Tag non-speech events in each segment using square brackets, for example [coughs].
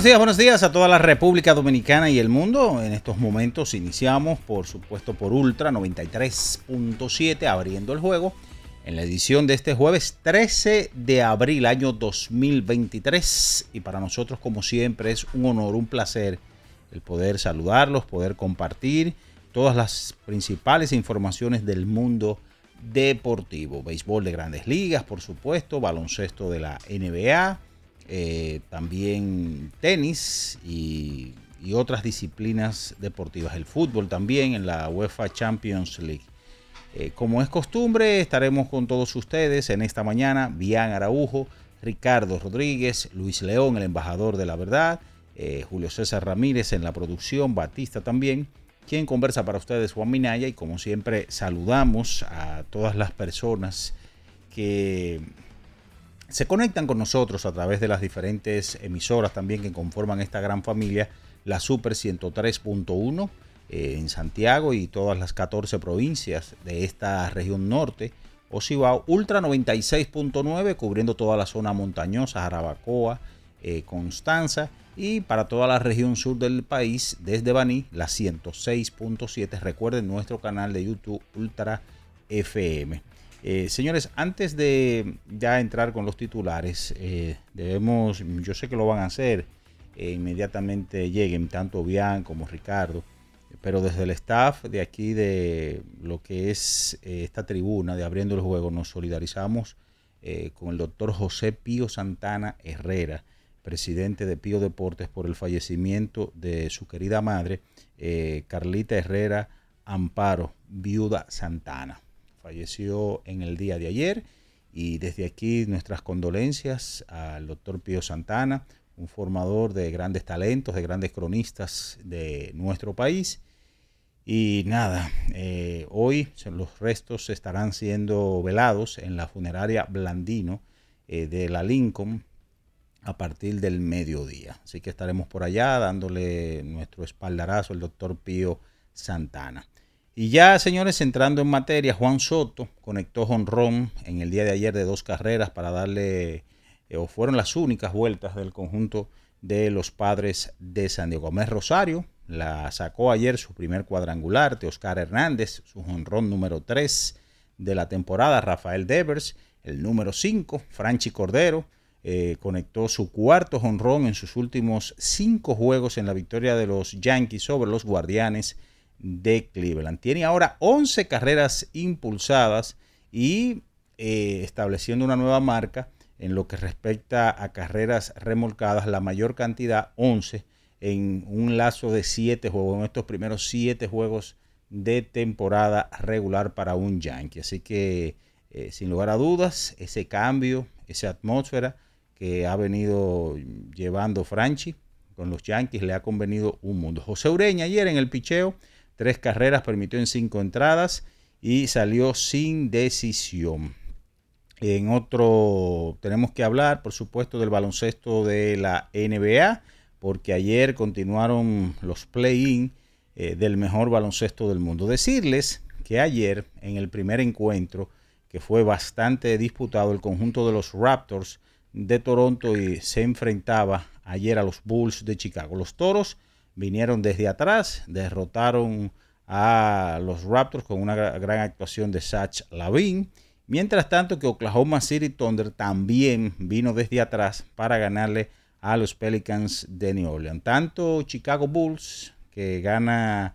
Buenos días, buenos días a toda la República Dominicana y el mundo. En estos momentos iniciamos, por supuesto, por Ultra 93.7, abriendo el juego, en la edición de este jueves 13 de abril, año 2023. Y para nosotros, como siempre, es un honor, un placer el poder saludarlos, poder compartir todas las principales informaciones del mundo deportivo. Béisbol de grandes ligas, por supuesto, baloncesto de la NBA eh, también tenis y, otras disciplinas deportivas, el fútbol también en la UEFA Champions League. Eh, como es costumbre, estaremos con todos ustedes en esta mañana, Bian Araujo, Ricardo Rodríguez, Luis León, el embajador de la verdad, eh, Julio César Ramírez en la producción, Batista también, quien conversa para ustedes, Juan Minaya, y como siempre saludamos a todas las personas que se conectan con nosotros a través de las diferentes emisoras también que conforman esta gran familia, la Super 103.1 eh, en Santiago y todas las 14 provincias de esta región norte, Ocibao, Ultra 96.9 cubriendo toda la zona montañosa, Jarabacoa, eh, Constanza y para toda la región sur del país, desde Baní, la 106.7. Recuerden nuestro canal de YouTube Ultra FM. Eh, señores, antes de ya entrar con los titulares, eh, debemos, yo sé que lo van a hacer, e inmediatamente lleguen tanto Bian como Ricardo, pero desde el staff de aquí de lo que es esta tribuna de Abriendo el Juego, nos solidarizamos con el doctor José Pío Santana Herrera, presidente de Pío Deportes, por el fallecimiento de su querida madre, Carlita Herrera Amparo, viuda Santana falleció en el día de ayer y desde aquí nuestras condolencias al doctor Pío Santana, un formador de grandes talentos, de grandes cronistas de nuestro país. Y nada, eh, hoy los restos estarán siendo velados en la funeraria Blandino eh, de la Lincoln a partir del mediodía. Así que estaremos por allá dándole nuestro espaldarazo al doctor Pío Santana. Y ya, señores, entrando en materia, Juan Soto conectó jonrón en el día de ayer de dos carreras para darle, eh, o fueron las únicas vueltas del conjunto de los padres de San Diego. Gómez Rosario la sacó ayer su primer cuadrangular, de Oscar Hernández, su jonrón número 3 de la temporada, Rafael Devers, el número 5, Franchi Cordero, eh, conectó su cuarto jonrón en sus últimos cinco juegos en la victoria de los Yankees sobre los Guardianes de Cleveland. Tiene ahora 11 carreras impulsadas y eh, estableciendo una nueva marca en lo que respecta a carreras remolcadas, la mayor cantidad, 11, en un lazo de siete juegos, en estos primeros siete juegos de temporada regular para un Yankee. Así que, eh, sin lugar a dudas, ese cambio, esa atmósfera que ha venido llevando Franchi con los Yankees le ha convenido un mundo. José Ureña ayer en el picheo, tres carreras, permitió en cinco entradas y salió sin decisión. En otro, tenemos que hablar, por supuesto, del baloncesto de la NBA, porque ayer continuaron los play-in eh, del mejor baloncesto del mundo. Decirles que ayer, en el primer encuentro, que fue bastante disputado, el conjunto de los Raptors de Toronto y se enfrentaba ayer a los Bulls de Chicago. Los Toros vinieron desde atrás, derrotaron a los Raptors con una gran actuación de Satch Lavin. Mientras tanto que Oklahoma City Thunder también vino desde atrás para ganarle a los Pelicans de New Orleans. Tanto Chicago Bulls, que gana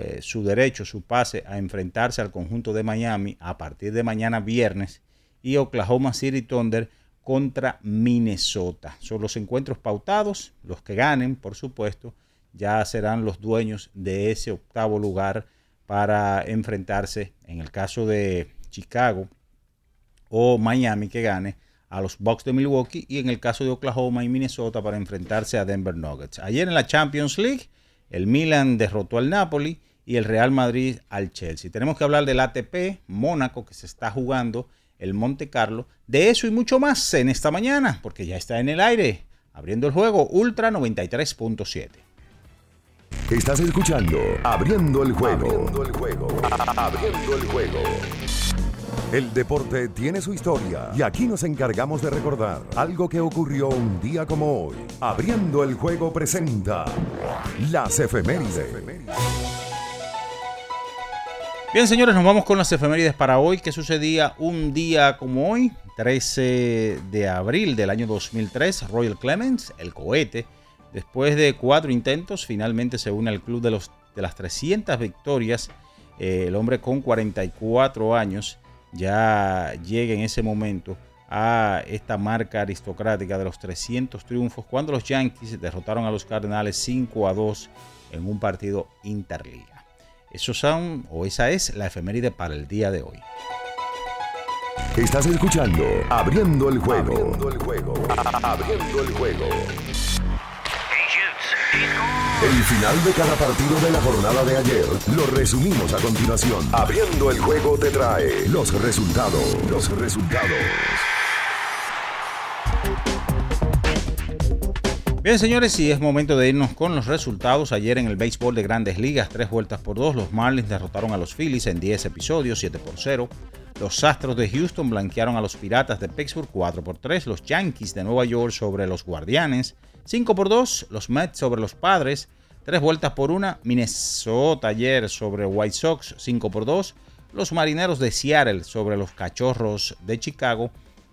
eh, su derecho, su pase a enfrentarse al conjunto de Miami a partir de mañana viernes, y Oklahoma City Thunder contra Minnesota. Son los encuentros pautados, los que ganen, por supuesto, ya serán los dueños de ese octavo lugar para enfrentarse, en el caso de Chicago o Miami que gane, a los Bucks de Milwaukee y en el caso de Oklahoma y Minnesota para enfrentarse a Denver Nuggets. Ayer en la Champions League, el Milan derrotó al Napoli y el Real Madrid al Chelsea. Tenemos que hablar del ATP Mónaco que se está jugando, el Monte Carlo, de eso y mucho más en esta mañana, porque ya está en el aire, abriendo el juego Ultra 93.7. Estás escuchando Abriendo el juego. Abriendo el juego. Abriendo el juego. El deporte tiene su historia y aquí nos encargamos de recordar algo que ocurrió un día como hoy. Abriendo el juego presenta las efemérides. Bien, señores, nos vamos con las efemérides para hoy. ¿Qué sucedía un día como hoy? 13 de abril del año 2003, Royal Clemens, el cohete, Después de cuatro intentos, finalmente se une al club de, los, de las 300 victorias. Eh, el hombre con 44 años ya llega en ese momento a esta marca aristocrática de los 300 triunfos cuando los Yankees derrotaron a los Cardenales 5 a 2 en un partido interliga. Esos son, o esa es la efeméride para el día de hoy. Estás escuchando Abriendo el juego. Abriendo el juego. Abriendo el juego. El final de cada partido de la jornada de ayer lo resumimos a continuación. Abriendo el juego te trae los resultados. Los resultados. Bien, señores, y es momento de irnos con los resultados. Ayer en el béisbol de grandes ligas, tres vueltas por dos, los Marlins derrotaron a los Phillies en 10 episodios, 7 por 0. Los Astros de Houston blanquearon a los Piratas de Pittsburgh 4 por 3. Los Yankees de Nueva York sobre los Guardianes 5 por 2, los Mets sobre los Padres. 3 vueltas por 1, Minnesota ayer sobre White Sox. 5 por 2, los Marineros de Seattle sobre los Cachorros de Chicago.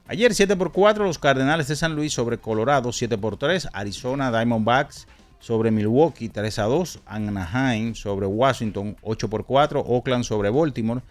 Ayer 7 por 4, los Cardenales de San Luis sobre Colorado. 7 por 3, Arizona Diamondbacks sobre Milwaukee. 3 a 2, Anaheim sobre Washington. 8 por 4, Oakland sobre Baltimore.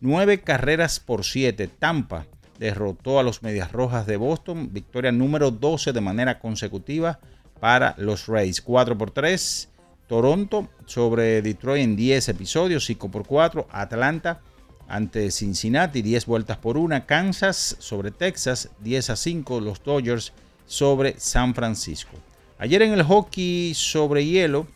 9 carreras por 7, Tampa derrotó a los Medias Rojas de Boston. Victoria número 12 de manera consecutiva para los Rays. 4 por 3. Toronto sobre Detroit en 10 episodios. 5 por 4. Atlanta ante Cincinnati. 10 vueltas por 1. Kansas sobre Texas. 10 a 5. Los Dodgers sobre San Francisco. Ayer en el hockey sobre hielo.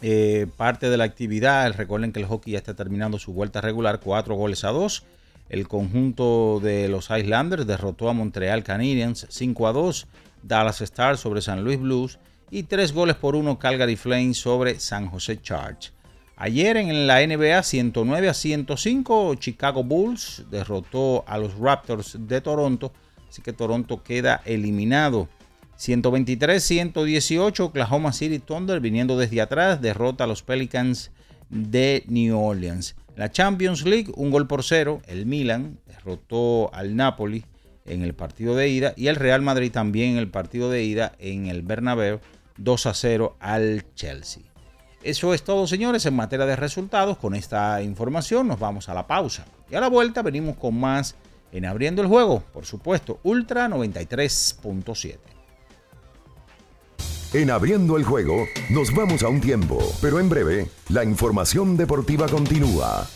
Eh, parte de la actividad, recuerden que el hockey ya está terminando su vuelta regular, 4 goles a 2 el conjunto de los Islanders derrotó a Montreal Canadiens 5 a 2, Dallas Stars sobre San Luis Blues y 3 goles por 1 Calgary Flames sobre San Jose Charge. Ayer en la NBA 109 a 105 Chicago Bulls derrotó a los Raptors de Toronto, así que Toronto queda eliminado. 123-118 Oklahoma City Thunder viniendo desde atrás derrota a los Pelicans de New Orleans. La Champions League, un gol por cero. El Milan derrotó al Napoli en el partido de ida y el Real Madrid también en el partido de ida en el Bernabéu 2 a 0 al Chelsea. Eso es todo, señores, en materia de resultados. Con esta información nos vamos a la pausa. Y a la vuelta venimos con más en Abriendo el Juego, por supuesto, Ultra 93.7. En abriendo el juego, nos vamos a un tiempo, pero en breve, la información deportiva continúa.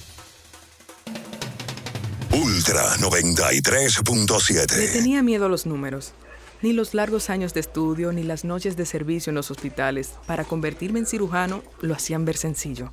Ultra 93.7. Le tenía miedo a los números. Ni los largos años de estudio ni las noches de servicio en los hospitales para convertirme en cirujano lo hacían ver sencillo.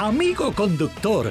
Amigo conductor,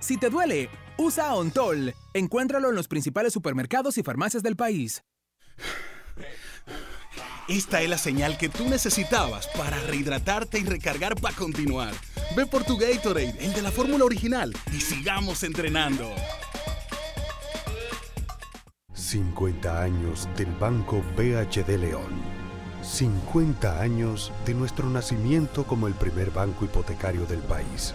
Si te duele, usa Ontol. Encuéntralo en los principales supermercados y farmacias del país. Esta es la señal que tú necesitabas para rehidratarte y recargar para continuar. Ve por tu Gatorade, el de la fórmula original, y sigamos entrenando. 50 años del Banco BHD León. 50 años de nuestro nacimiento como el primer banco hipotecario del país,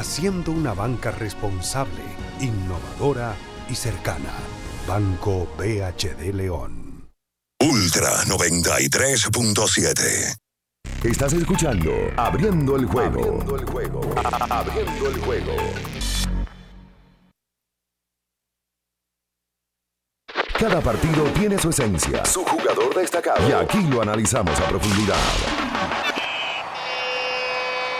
haciendo una banca responsable, innovadora y cercana. Banco BHD León. Ultra 93.7. Estás escuchando Abriendo el juego. Abriendo el juego. Abriendo el juego. Cada partido tiene su esencia, su jugador destacado. Y aquí lo analizamos a profundidad.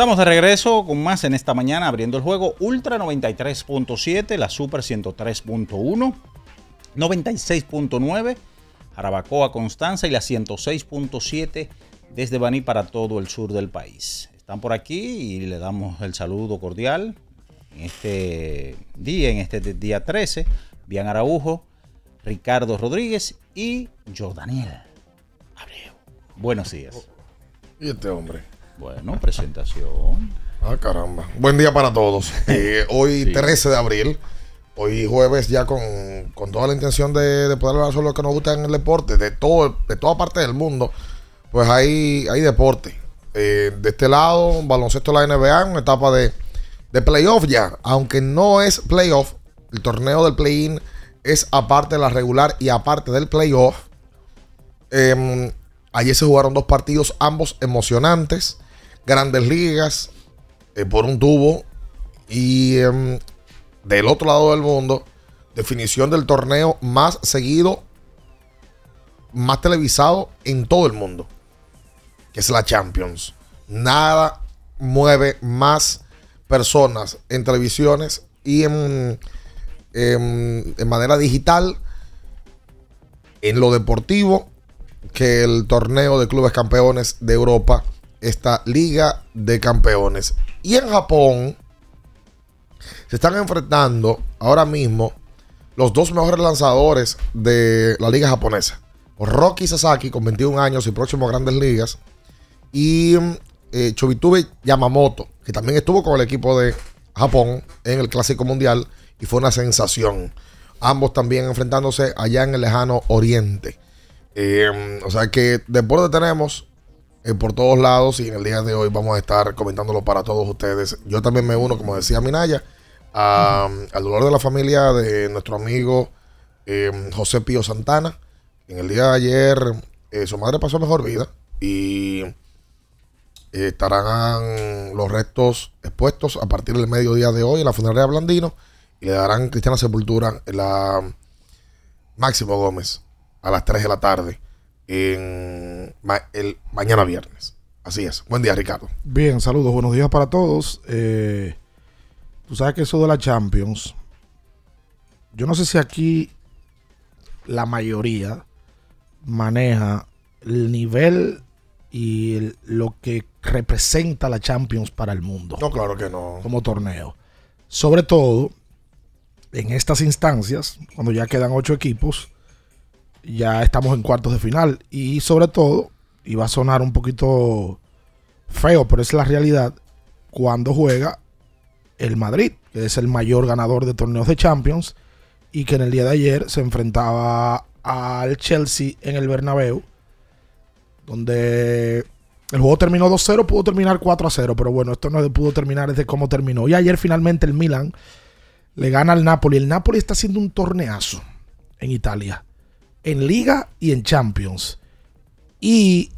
Estamos de regreso con más en esta mañana abriendo el juego Ultra 93.7, la Super 103.1, 96.9, Jarabacoa Constanza y la 106.7 desde Baní para todo el sur del país. Están por aquí y le damos el saludo cordial en este día, en este día 13, Bian Araujo, Ricardo Rodríguez y Jordaniel Abreu. Buenos días. ¿Y este hombre? Bueno, presentación. Ah, caramba. Buen día para todos. [laughs] Eh, hoy 13 de abril, hoy jueves ya con, toda la intención de, poder hablar sobre lo que nos gusta en el deporte, de todo, de toda parte del mundo, pues hay, hay deporte. Eh, de este lado, baloncesto de la NBA, una etapa de, de playoff ya, aunque no es playoff, el torneo del play-in es aparte de la regular y aparte del playoff. Em, ayer se jugaron dos partidos, ambos emocionantes. Grandes ligas eh, por un tubo. Y em, del otro lado del mundo, definición del torneo más seguido, más televisado en todo el mundo, que es la Champions. Nada mueve más personas en televisiones y en, en manera digital, en lo deportivo, que el torneo de clubes campeones de Europa, esta Liga de Campeones. Y en Japón se están enfrentando ahora mismo los dos mejores lanzadores de la liga japonesa. Rocky Sasaki con 21 años y próximo a grandes ligas. Y eh, Chobitube Yamamoto, que también estuvo con el equipo de Japón en el Clásico Mundial y fue una sensación. Ambos también enfrentándose allá en el lejano Oriente. Eh, o sea que deporte tenemos eh, por todos lados y en el día de hoy vamos a estar comentándolo para todos ustedes. Yo también me uno, como decía Minaya, a- al dolor de la familia de nuestro amigo eh, José Pío Santana. En el día de ayer eh, su madre pasó mejor vida y estarán los restos expuestos a partir del mediodía de hoy en la funeraria Blandino y le darán cristiana sepultura en la Máximo Gómez a las 3 de la tarde en ma- el mañana viernes. Así es. Buen día, Ricardo. Bien, saludos, buenos días para todos. Eh, tú sabes que eso de la Champions, yo no sé si aquí la mayoría maneja el nivel y el- lo que representa la Champions para el mundo. No, claro que no. Como torneo. Sobre todo en estas instancias, cuando ya quedan ocho equipos, ya estamos en cuartos de final. Y sobre todo, y va a sonar un poquito feo, pero es la realidad, cuando juega el Madrid, que es el mayor ganador de torneos de Champions, y que en el día de ayer se enfrentaba al Chelsea en el Bernabéu, donde el juego terminó 2-0, pudo terminar 4-0, pero bueno, esto no pudo terminar desde cómo terminó. Y ayer finalmente el Milan le gana al Napoli. El Napoli está haciendo un torneazo en Italia, en Liga y en Champions. Y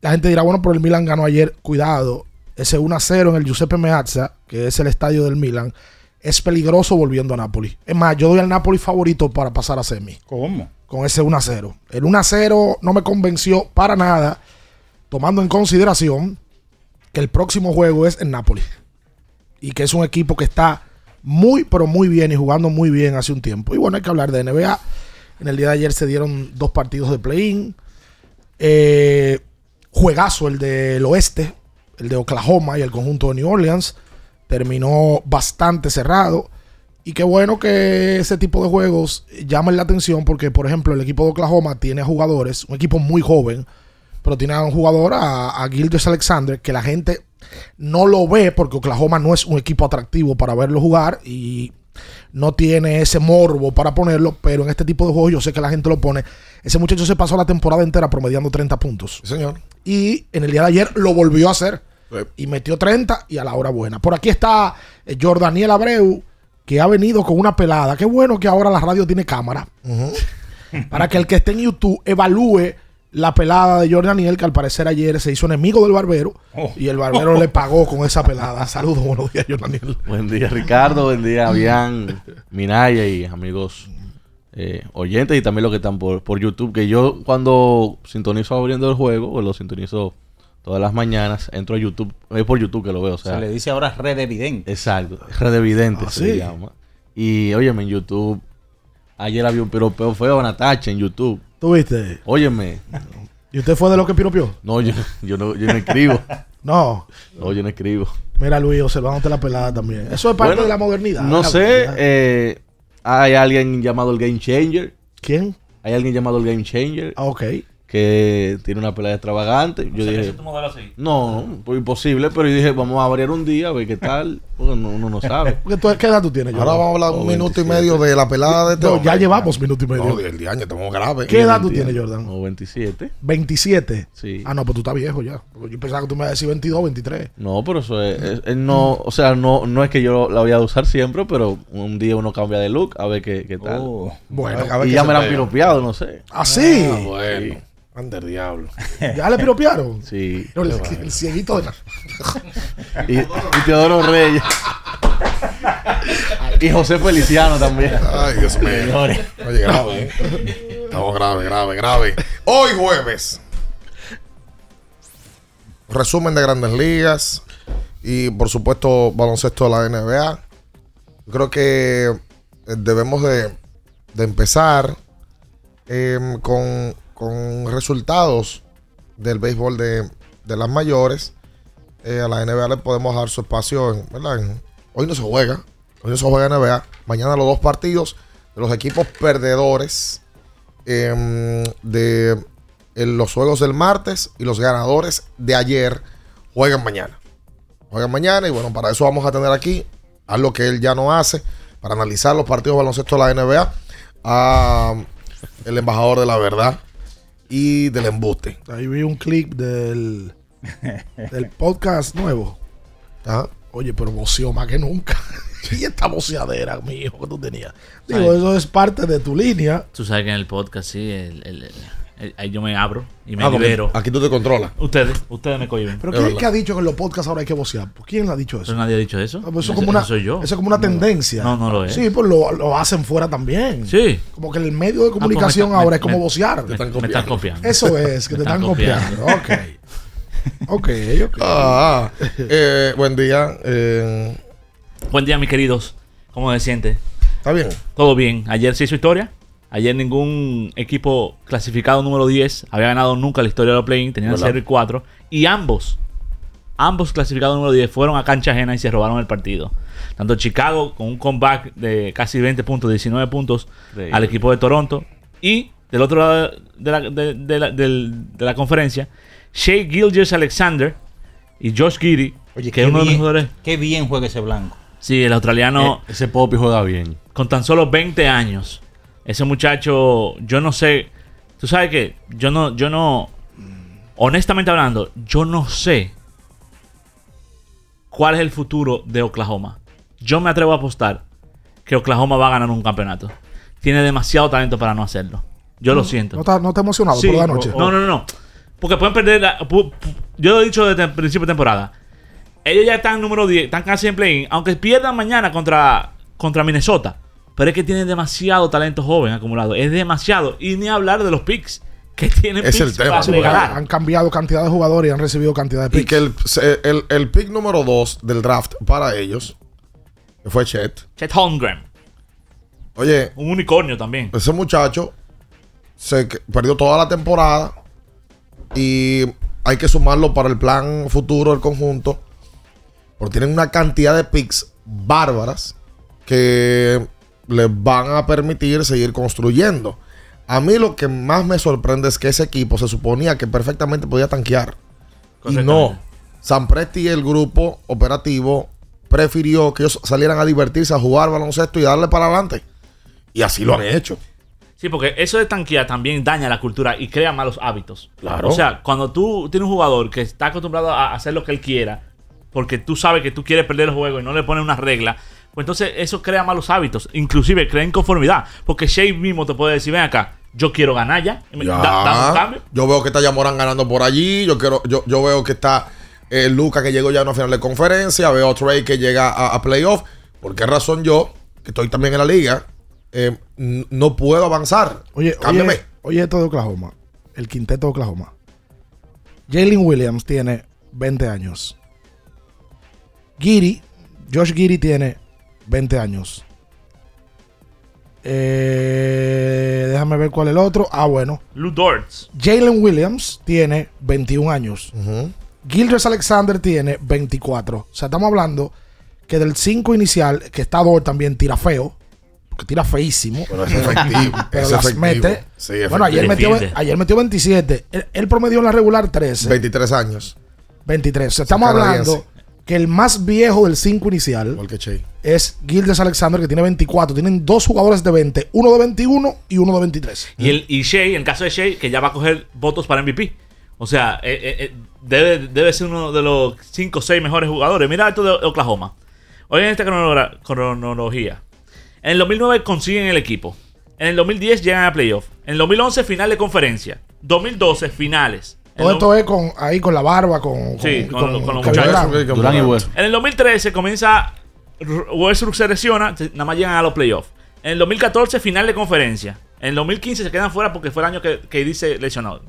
la gente dirá, bueno, pero el Milan ganó ayer. Cuidado, ese 1-0 en el Giuseppe Meazza, que es el estadio del Milan, es peligroso volviendo a Napoli. Es más, yo doy al Napoli favorito para pasar a semi. ¿Cómo? Con ese 1-0. El 1-0 no me convenció para nada, tomando en consideración que el próximo juego es en Napoli. Y que es un equipo que está muy, pero muy bien y jugando muy bien hace un tiempo. Y bueno, hay que hablar de NBA. En el día de ayer se dieron dos partidos de play-in. Eh, juegazo el del oeste, el de Oklahoma y el conjunto de New Orleans. Terminó bastante cerrado. Y qué bueno que ese tipo de juegos llamen la atención porque, por ejemplo, el equipo de Oklahoma tiene jugadores, un equipo muy joven, pero tiene a un jugador, a, a Alexander, que la gente no lo ve porque Oklahoma no es un equipo atractivo para verlo jugar y no tiene ese morbo para ponerlo, pero en este tipo de juegos yo sé que la gente lo pone. Ese muchacho se pasó la temporada entera promediando 30 puntos. señor. Y en el día de ayer lo volvió a hacer. Y metió 30 y a la hora buena. Por aquí está eh, Jordaniel Abreu, que ha venido con una pelada. Qué bueno que ahora la radio tiene cámara. Para que el que esté en YouTube evalúe la pelada de Jordaniel, que al parecer ayer se hizo enemigo del barbero. Y el barbero le pagó con esa pelada. [laughs] Saludos, buenos días, Jordaniel. Buen día, Ricardo. Buen día, Bian, Minaya y amigos eh, oyentes y también los que están por, por YouTube. Que yo, cuando sintonizo abriendo el juego, o lo sintonizo todas las mañanas, entro a YouTube. Es por YouTube que lo veo. O sea, Se le dice ahora red evidente. Exacto, red evidente Ah, se sí. llama. Y óyeme, en YouTube, ayer había un piropeo feo a Natacha en YouTube. ¿Tú viste? Óyeme. ¿Y usted fue de los que piropió? No, yo, yo no, yo no escribo. No. No, yo no escribo. Mira, Luis, observándote la pelada también. Eso es parte Bueno, de la modernidad. No La sé, modernidad. eh, hay alguien llamado el Game Changer. ¿Quién? Hay alguien llamado el Game Changer. Ah, ok. Que tiene una pelea extravagante. Yo O sea, que dije, ese es tu modelo a seguir. no, pues imposible, pero yo dije, vamos a variar un día, a ver qué tal. Porque no- uno no sabe. [laughs] Porque tú- ¿Qué edad tú tienes? Ahora Jordan? vamos a hablar un minuto y 27. medio de la pelada de este No, hombre. ya llevamos minuto y medio. No, el día año estamos graves. ¿Qué edad tú tienes, Jordan? O 27. 27. Sí. Ah, no, pues tú estás viejo ya. Yo pensaba que tú me ibas a decir 22, 23. No, pero eso es, es- es no, o sea, no, no es que yo la voy a usar siempre, pero un día uno cambia de look a ver qué, qué tal. Oh. Bueno, A ver y ya me la han piropeado, no sé. así. Ah, bueno. Ande el diablo. [laughs] ¿Ya le piropearon? Sí. No, el, el cieguito de la... Y, y Teodoro Reyes. y José Feliciano también. Ay, Dios mío. Señores. Oye, grave, ¿eh? Estamos grave, grave, grave. Hoy jueves. Resumen de grandes ligas. Y por supuesto, baloncesto de la NBA. Yo creo que eh, debemos de, de empezar em, con, con resultados del béisbol de, de las mayores. Eh, a la NBA le podemos dar su espacio. En, ¿verdad? En- hoy no se juega. Hoy no se juega NBA. Mañana los dos partidos de los equipos perdedores em, de en los juegos del martes y los ganadores de ayer juegan mañana. Juegan mañana y bueno, para eso vamos a tener aquí algo que él ya no hace, para analizar los partidos de baloncesto de la NBA, a el embajador de la verdad y del embuste. Ahí vi un clip del, del podcast nuevo. Ajá. Oye, pero voció más que nunca. [laughs] y esta voceadera, mi hijo, que tú tenías. Digo, Ay. eso es parte de tu línea. Tú sabes que en el podcast, sí, el, el- el- el- ahí yo me abro y me Ah, libero. Aquí tú te controlas. Ustedes, ustedes me cohiben. Pero ¿quién es que ha dicho que en los podcasts ahora hay que vocear? ¿Pues ¿Quién le ha dicho eso? Pero nadie ha dicho eso. Ah, pues eso, como una, ese soy yo. eso es como una tendencia. No, no lo es. Sí, pues lo, lo hacen fuera también. Sí. Como que el medio de pues comunicación está- ahora me- es como me- vocear. Me, me están copiando. Eso es, que te están copiando. [laughs] Ok. Ok, ok. Ah, eh, buen día. eh, Buen día, mis queridos. ¿Cómo se siente? ¿Está bien? Todo bien. Ayer se hizo historia. Ayer ningún equipo clasificado número 10 había ganado nunca la historia de los play Tenían ¿Verdad? 0 y 4. Y ambos, ambos clasificados número 10 fueron a cancha ajena y se robaron el partido. Tanto Chicago con un comeback de casi 20 puntos, 19 puntos al equipo de Toronto. Y del otro lado de la, de- de la- del- de la conferencia, Shea Gilgis Alexander y Josh Giddy, Oye, que es uno de los jugadores. qué bien juega ese blanco. Sí, el australiano Eh, ese Poppy juega bien. con tan solo 20 años. Ese muchacho, yo no sé. Tú sabes que yo no, yo no. Honestamente hablando, yo no sé cuál es el futuro de Oklahoma. Yo me atrevo a apostar que Oklahoma va a ganar un campeonato. Tiene demasiado talento para no hacerlo. Yo lo siento. ¿No te, no te emocionado Sí, por la noche? No, no, no, no. Porque pueden perder. la- pu- pu- yo lo he dicho desde el principio de temporada. Ellos ya están número 10, están casi en play Aunque pierdan mañana contra, contra Minnesota. Pero es que tienen demasiado talento joven acumulado. Es demasiado. Y ni hablar de los picks. Que tienen Es el tema. para Sí, porque regalar. Han cambiado cantidad de jugadores y han recibido cantidad de Y picks. que el, el, el pick número 2 del draft para ellos, que fue Chet. Chet Holmgren. Oye, Un unicornio también. ese muchacho se perdió toda la temporada y hay que sumarlo para el plan futuro del conjunto. Porque tienen una cantidad de picks bárbaras que les van a permitir seguir construyendo. A mí lo que más me sorprende es que ese equipo se suponía que perfectamente podía tanquear. Y no. San Presti y el grupo operativo prefirió que ellos salieran a divertirse, a jugar baloncesto y darle para adelante. Y así lo han hecho. Sí, porque eso de tanquear también daña la cultura y crea malos hábitos. Claro. O sea, cuando tú tienes un jugador que está acostumbrado a hacer lo que él quiera, porque tú sabes que tú quieres perder el juego y no le pones una regla, pues entonces eso crea malos hábitos. Inclusive crea inconformidad. Porque Shea mismo te puede decir, ven acá, yo quiero ganar ya. Ya. Da- un cambio. Yo veo que está Yamorán ganando por allí. Yo quiero, yo, yo veo que está eh, Luca que llegó ya a una final de conferencia. Veo a Trey que llega a, a playoff. ¿Por qué razón yo, que estoy también en la liga, eh, no puedo avanzar? Oye, Cámbiame. oye, oye esto de Oklahoma. El quinteto de Oklahoma. Jalen Williams tiene 20 años. Giri, Josh Giri tiene 20 años. Eh, déjame ver cuál es el otro. Ah, bueno. Lou Dortz. Jalen Williams tiene 21 años. Gilders Alexander tiene 24. O sea, estamos hablando que del 5 inicial, que está Dort también tira feo. que tira feísimo. Pero es efectivo, [laughs] pero es las efectivo. mete. Sí, bueno, ayer metió, ayer metió 27. Él, él promedió en la regular 13. 23 años. 23. O sea, estamos hablando que el más viejo del 5 inicial es Gildes Alexander, que tiene 24. Tienen dos jugadores de 20, uno de 21 y uno de 23. Y, el, y Shea, en el caso de Shea, que ya va a coger votos para MVP. O sea, eh, eh, eh, debe, debe ser uno de los 5 o 6 mejores jugadores. Mira esto de Oklahoma. Hoy en esta cronología. En el 2009 consiguen el equipo. En el 2010 llegan a playoff. En el 2011 final de conferencia. 2012 finales. Todo el esto es con, ahí con la barba, con, Sí, con, con los muchachos. Durán y West. En el 2013 comienza. Westbrook se lesiona, nada más llegan a los playoffs. En el 2014, final de conferencia. En el 2015 se quedan fuera porque fue el año que, que dice lesionado.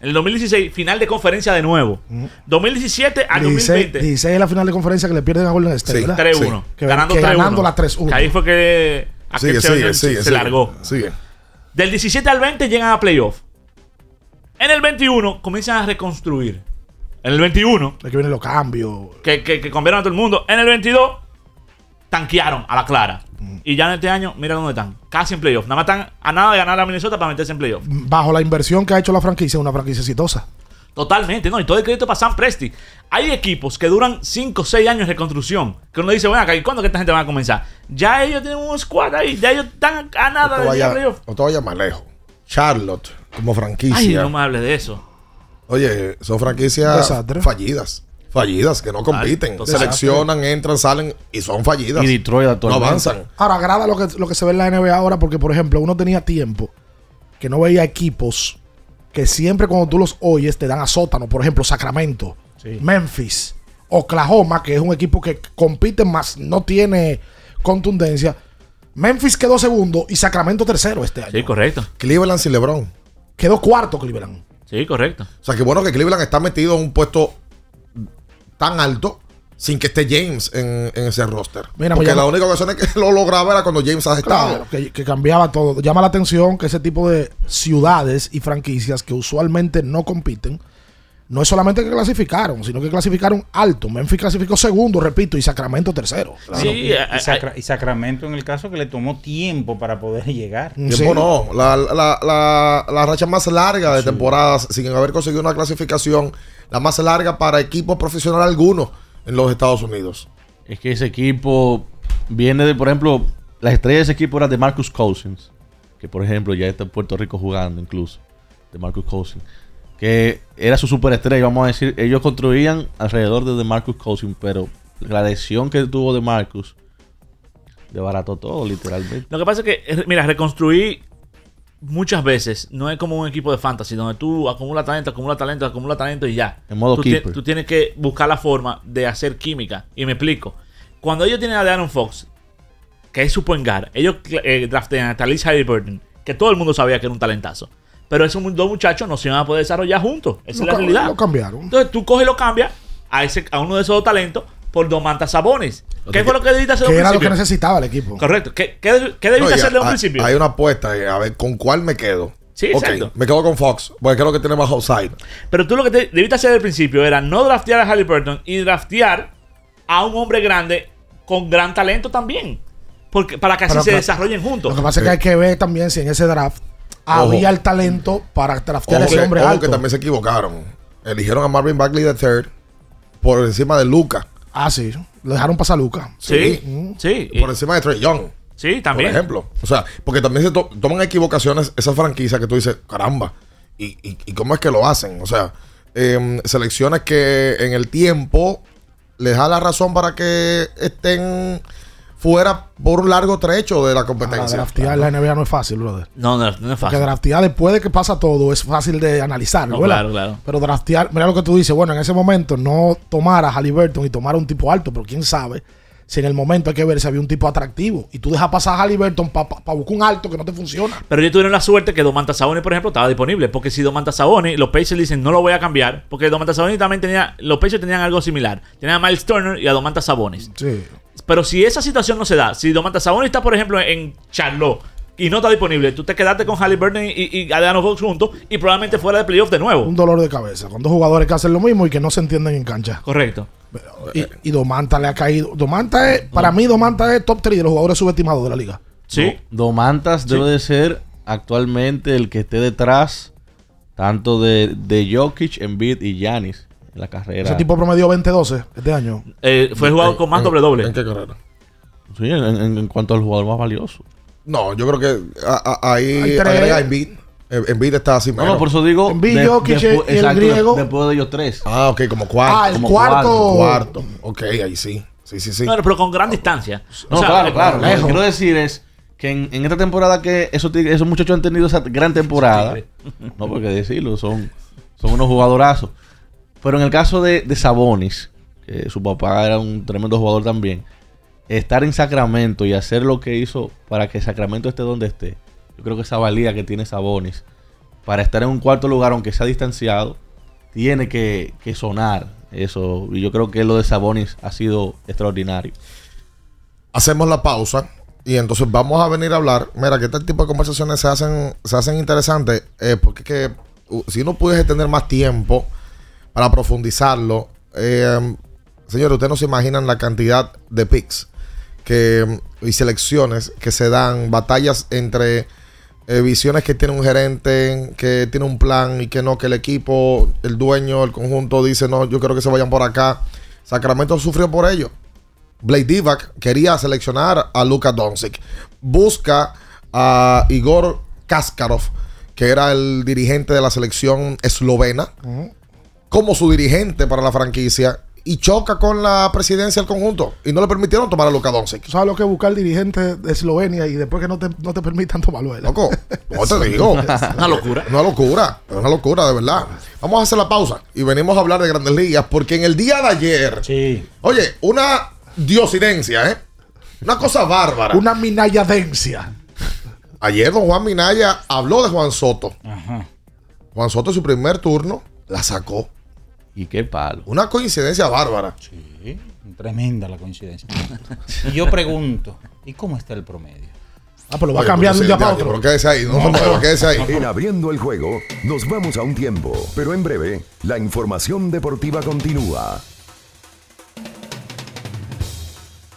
En el 2016, final de conferencia de nuevo. 2017 al 16, 2020. 16 es la final de conferencia que le pierden a Golden State, Sí, ¿verdad? 3-1. Que, ganando que 3-1. ganando la 3-1. Que ahí fue que Sigue, se, sigue, se- sigue, se sigue. largó. Sigue. Del 17 al 20 llegan a playoff. En el 21 comienzan a reconstruir. En el 21 Es que vienen los cambios. que, que, que cambiaron a todo el mundo. En el 22, tanquearon a la clara. Y ya en este año, mira dónde están. Casi en playoff. Nada más están a nada de ganar a Minnesota para meterse en playoff. Bajo la inversión que ha hecho la franquicia, una franquicia exitosa. Totalmente, ¿no? Y todo el crédito para Sam Presti. Hay equipos que duran 5 o 6 años de reconstrucción. Que uno dice, bueno, acá, ¿y cuándo que esta gente va a comenzar? Ya ellos tienen un squad ahí. Ya ellos están a nada de playoff. no te vayas más lejos. Charlotte, como franquicia. Ay, no me hables de eso. Oye, son franquicias Desastre. fallidas. Fallidas, que no compiten. Seleccionan, entran, salen y son fallidas. Y Detroit no actualmente. avanzan. Ahora, agrada lo que, lo que se ve en la NBA ahora porque, por ejemplo, uno tenía tiempo que no veía equipos que siempre cuando tú los oyes te dan a sótano. Por ejemplo, Sacramento, Memphis, Oklahoma, que es un equipo que compite más, no tiene contundencia. Memphis quedó segundo y Sacramento tercero este año. Sí, correcto. Cleveland sin LeBron. Quedó cuarto Cleveland. Sí, correcto. O sea, que bueno que Cleveland está metido en un puesto tan alto sin que esté James en, en ese roster. Mira, me Porque llama- la única ocasión que [laughs] lo lograba era cuando James ha estado. Claro, que, que cambiaba todo. Llama la atención que ese tipo de ciudades y franquicias que usualmente no compiten, no es solamente que clasificaron, sino que clasificaron alto. Memphis clasificó segundo, repito, y Sacramento tercero. Sí, y, y Sacra- y Sacramento en el caso que le tomó tiempo para poder llegar. Tiempo Sí. no. La, la, la, la racha más larga de temporadas sin haber conseguido una clasificación, la más larga para equipo profesional alguno en los Estados Unidos. Es que ese equipo viene de, por ejemplo, la estrella de ese equipo era de Marcus Cousins, que por ejemplo ya está en Puerto Rico jugando incluso, de Marcus Cousins, que era su superestrella, vamos a decir, ellos construían alrededor de Marcus Cousins, pero la lesión que tuvo de Marcus desbarató todo, literalmente. Lo que pasa es que, eh, mira, reconstruir muchas veces no es como un equipo de fantasy donde tú acumulas talento, acumulas talento, acumulas talento y ya. En modo tú, keeper. tú tienes que buscar la forma de hacer química. Y me explico. Cuando ellos tienen a De'Aaron Fox, que es su point guard, ellos eh, draftean a Talise Halliburton, que todo el mundo sabía que era un talentazo. Pero esos dos muchachos no se iban a poder desarrollar juntos. Esa Lo es la realidad. lo cambiaron. Entonces tú coges y lo cambias a, ese, a uno de esos dos talentos por Domantas Sabones. ¿Qué fue lo que debiste hacer Que al era lo que principio? necesitaba el equipo. Correcto. ¿Qué, qué, qué debiste No, hacer de un hay- principio? Hay una apuesta, eh, a ver con cuál me quedo. Sí, Ok, exacto. me quedo con Fox, porque creo que tiene más upside. Pero tú lo que te- debiste hacer al principio era no draftear a Halliburton y draftear a un hombre grande con gran talento también. Porque, para que así Pero se que- desarrollen juntos. Lo que pasa es que hay que ver también si en ese draft había el talento para draftear a ese que, hombre ojo alto. que también se equivocaron. Eligieron a Marvin Bagley III por encima de Luca. Ah, sí. Lo dejaron pasar a Luca. Sí, sí. Por encima de Trey Young. Sí, también. Por ejemplo. O sea, porque también se to- toman equivocaciones esas franquicias que tú dices, caramba. ¿Y, y, y cómo es que lo hacen? O sea, em, selecciones que en el tiempo les da la razón para que estén fuera por un largo trecho de la Ahora, competencia. draftear la NBA no es fácil, brother. No, no, no es Porque fácil. draftear después de que pasa todo es fácil de analizarlo, No, ¿verdad? claro, claro. Pero draftear, mira lo que tú dices, bueno, en ese momento no tomar a Halliburton y tomar a un tipo alto, pero quién sabe si en el momento hay que ver si había un tipo atractivo y tú dejas pasar a Halliburton para buscar un alto que no te funciona. Pero ellos tuvieron la suerte que Domantas Sabonis, por ejemplo, estaba disponible. Porque si Domantas Sabonis, los Pacers dicen no lo voy a cambiar. Porque Domantas Sabonis también tenía. Los Pacers tenían algo similar. Tenían a Miles Turner y a Domantas Sabonis. Sí. Pero si esa situación no se da, si Domantas Sabonis está, por ejemplo, en Charlotte y no está disponible, tú te quedaste con Halliburton y, y Adriano Fox juntos y probablemente fuera de playoff de nuevo. Un dolor de cabeza. Con dos jugadores que hacen lo mismo y que no se entienden en cancha. Correcto. Y, y Domanta le ha caído. Domanta es, para mí, Domanta es top 3 de los jugadores subestimados de la liga. Sí. Do- Domantas Sí. debe de ser actualmente el que esté detrás tanto de, de Jokic, Embiid y Giannis en la carrera. Ese tipo promedió 20-12 este año. Eh, fue el jugador con más doble doble. ¿En qué carrera? Sí, en, en- en cuanto al jugador más valioso. No, yo creo que a- a- ahí agrega Embiid. Eh, Embiid está así. No, no, por eso digo. Embiid, de- Jokic y el exacto, de- griego. después de ellos tres. Ah, ok, como cuarto. Ah, el Como cuarto. Cuarto. Ok, ahí sí. Sí, sí, sí. No, pero con gran distancia. No, O sea, claro, eh, claro. Lo que quiero decir es que en, en esta temporada que esos, esos muchachos han tenido esa gran temporada, no porque decirlo, son, son unos jugadorazos. Pero en el caso de, de Sabonis, que su papá era un tremendo jugador también, estar en Sacramento y hacer lo que hizo para que Sacramento esté donde esté, yo creo que esa valía que tiene Sabonis para estar en un cuarto lugar, aunque sea distanciado, tiene que, que sonar eso. Y yo creo que lo de Sabonis ha sido extraordinario. hacemos la pausa y entonces vamos a venir a hablar. Mira, que este tipo de conversaciones se hacen, se hacen interesantes eh, porque que uh, si uno pudiese tener más tiempo para profundizarlo, eh, señores, ustedes no se imaginan la cantidad de picks que, y selecciones que se dan, batallas entre eh, visiones que tiene un gerente, que tiene un plan y que no, que el equipo, el dueño, el conjunto dice, no, yo quiero que se vayan por acá. Sacramento sufrió por ello. Blake Divac quería seleccionar a Luka Doncic. Busca a Igor Kaskarov, que era el dirigente de la selección eslovena, como su dirigente para la franquicia. Y choca con la presidencia del conjunto. Y no le permitieron tomar a Luka Doncic. ¿Tú sabes lo que es buscar dirigente de Eslovenia y después que no te, no te permitan tomarlo él? Loco, no te [laughs] digo. [laughs] Una locura. Una locura. Es una locura, de verdad. Vamos a hacer la pausa y venimos a hablar de grandes ligas. Porque en el día de ayer, Sí. oye, una diosidencia, ¿eh? Una cosa bárbara. Una minayadencia. Ayer don Juan Minaya habló de Juan Soto. Ajá. Juan Soto en su primer turno la sacó. Y qué palo. Una coincidencia bárbara. Sí, tremenda la coincidencia. y yo pregunto, ¿y cómo está el promedio? Ah, pero lo va Oye, cambiar de un día para ya, otro. Pero quédese ahí, no, quédese ahí. En abriendo el juego, nos vamos a un tiempo, pero en breve, la información deportiva continúa.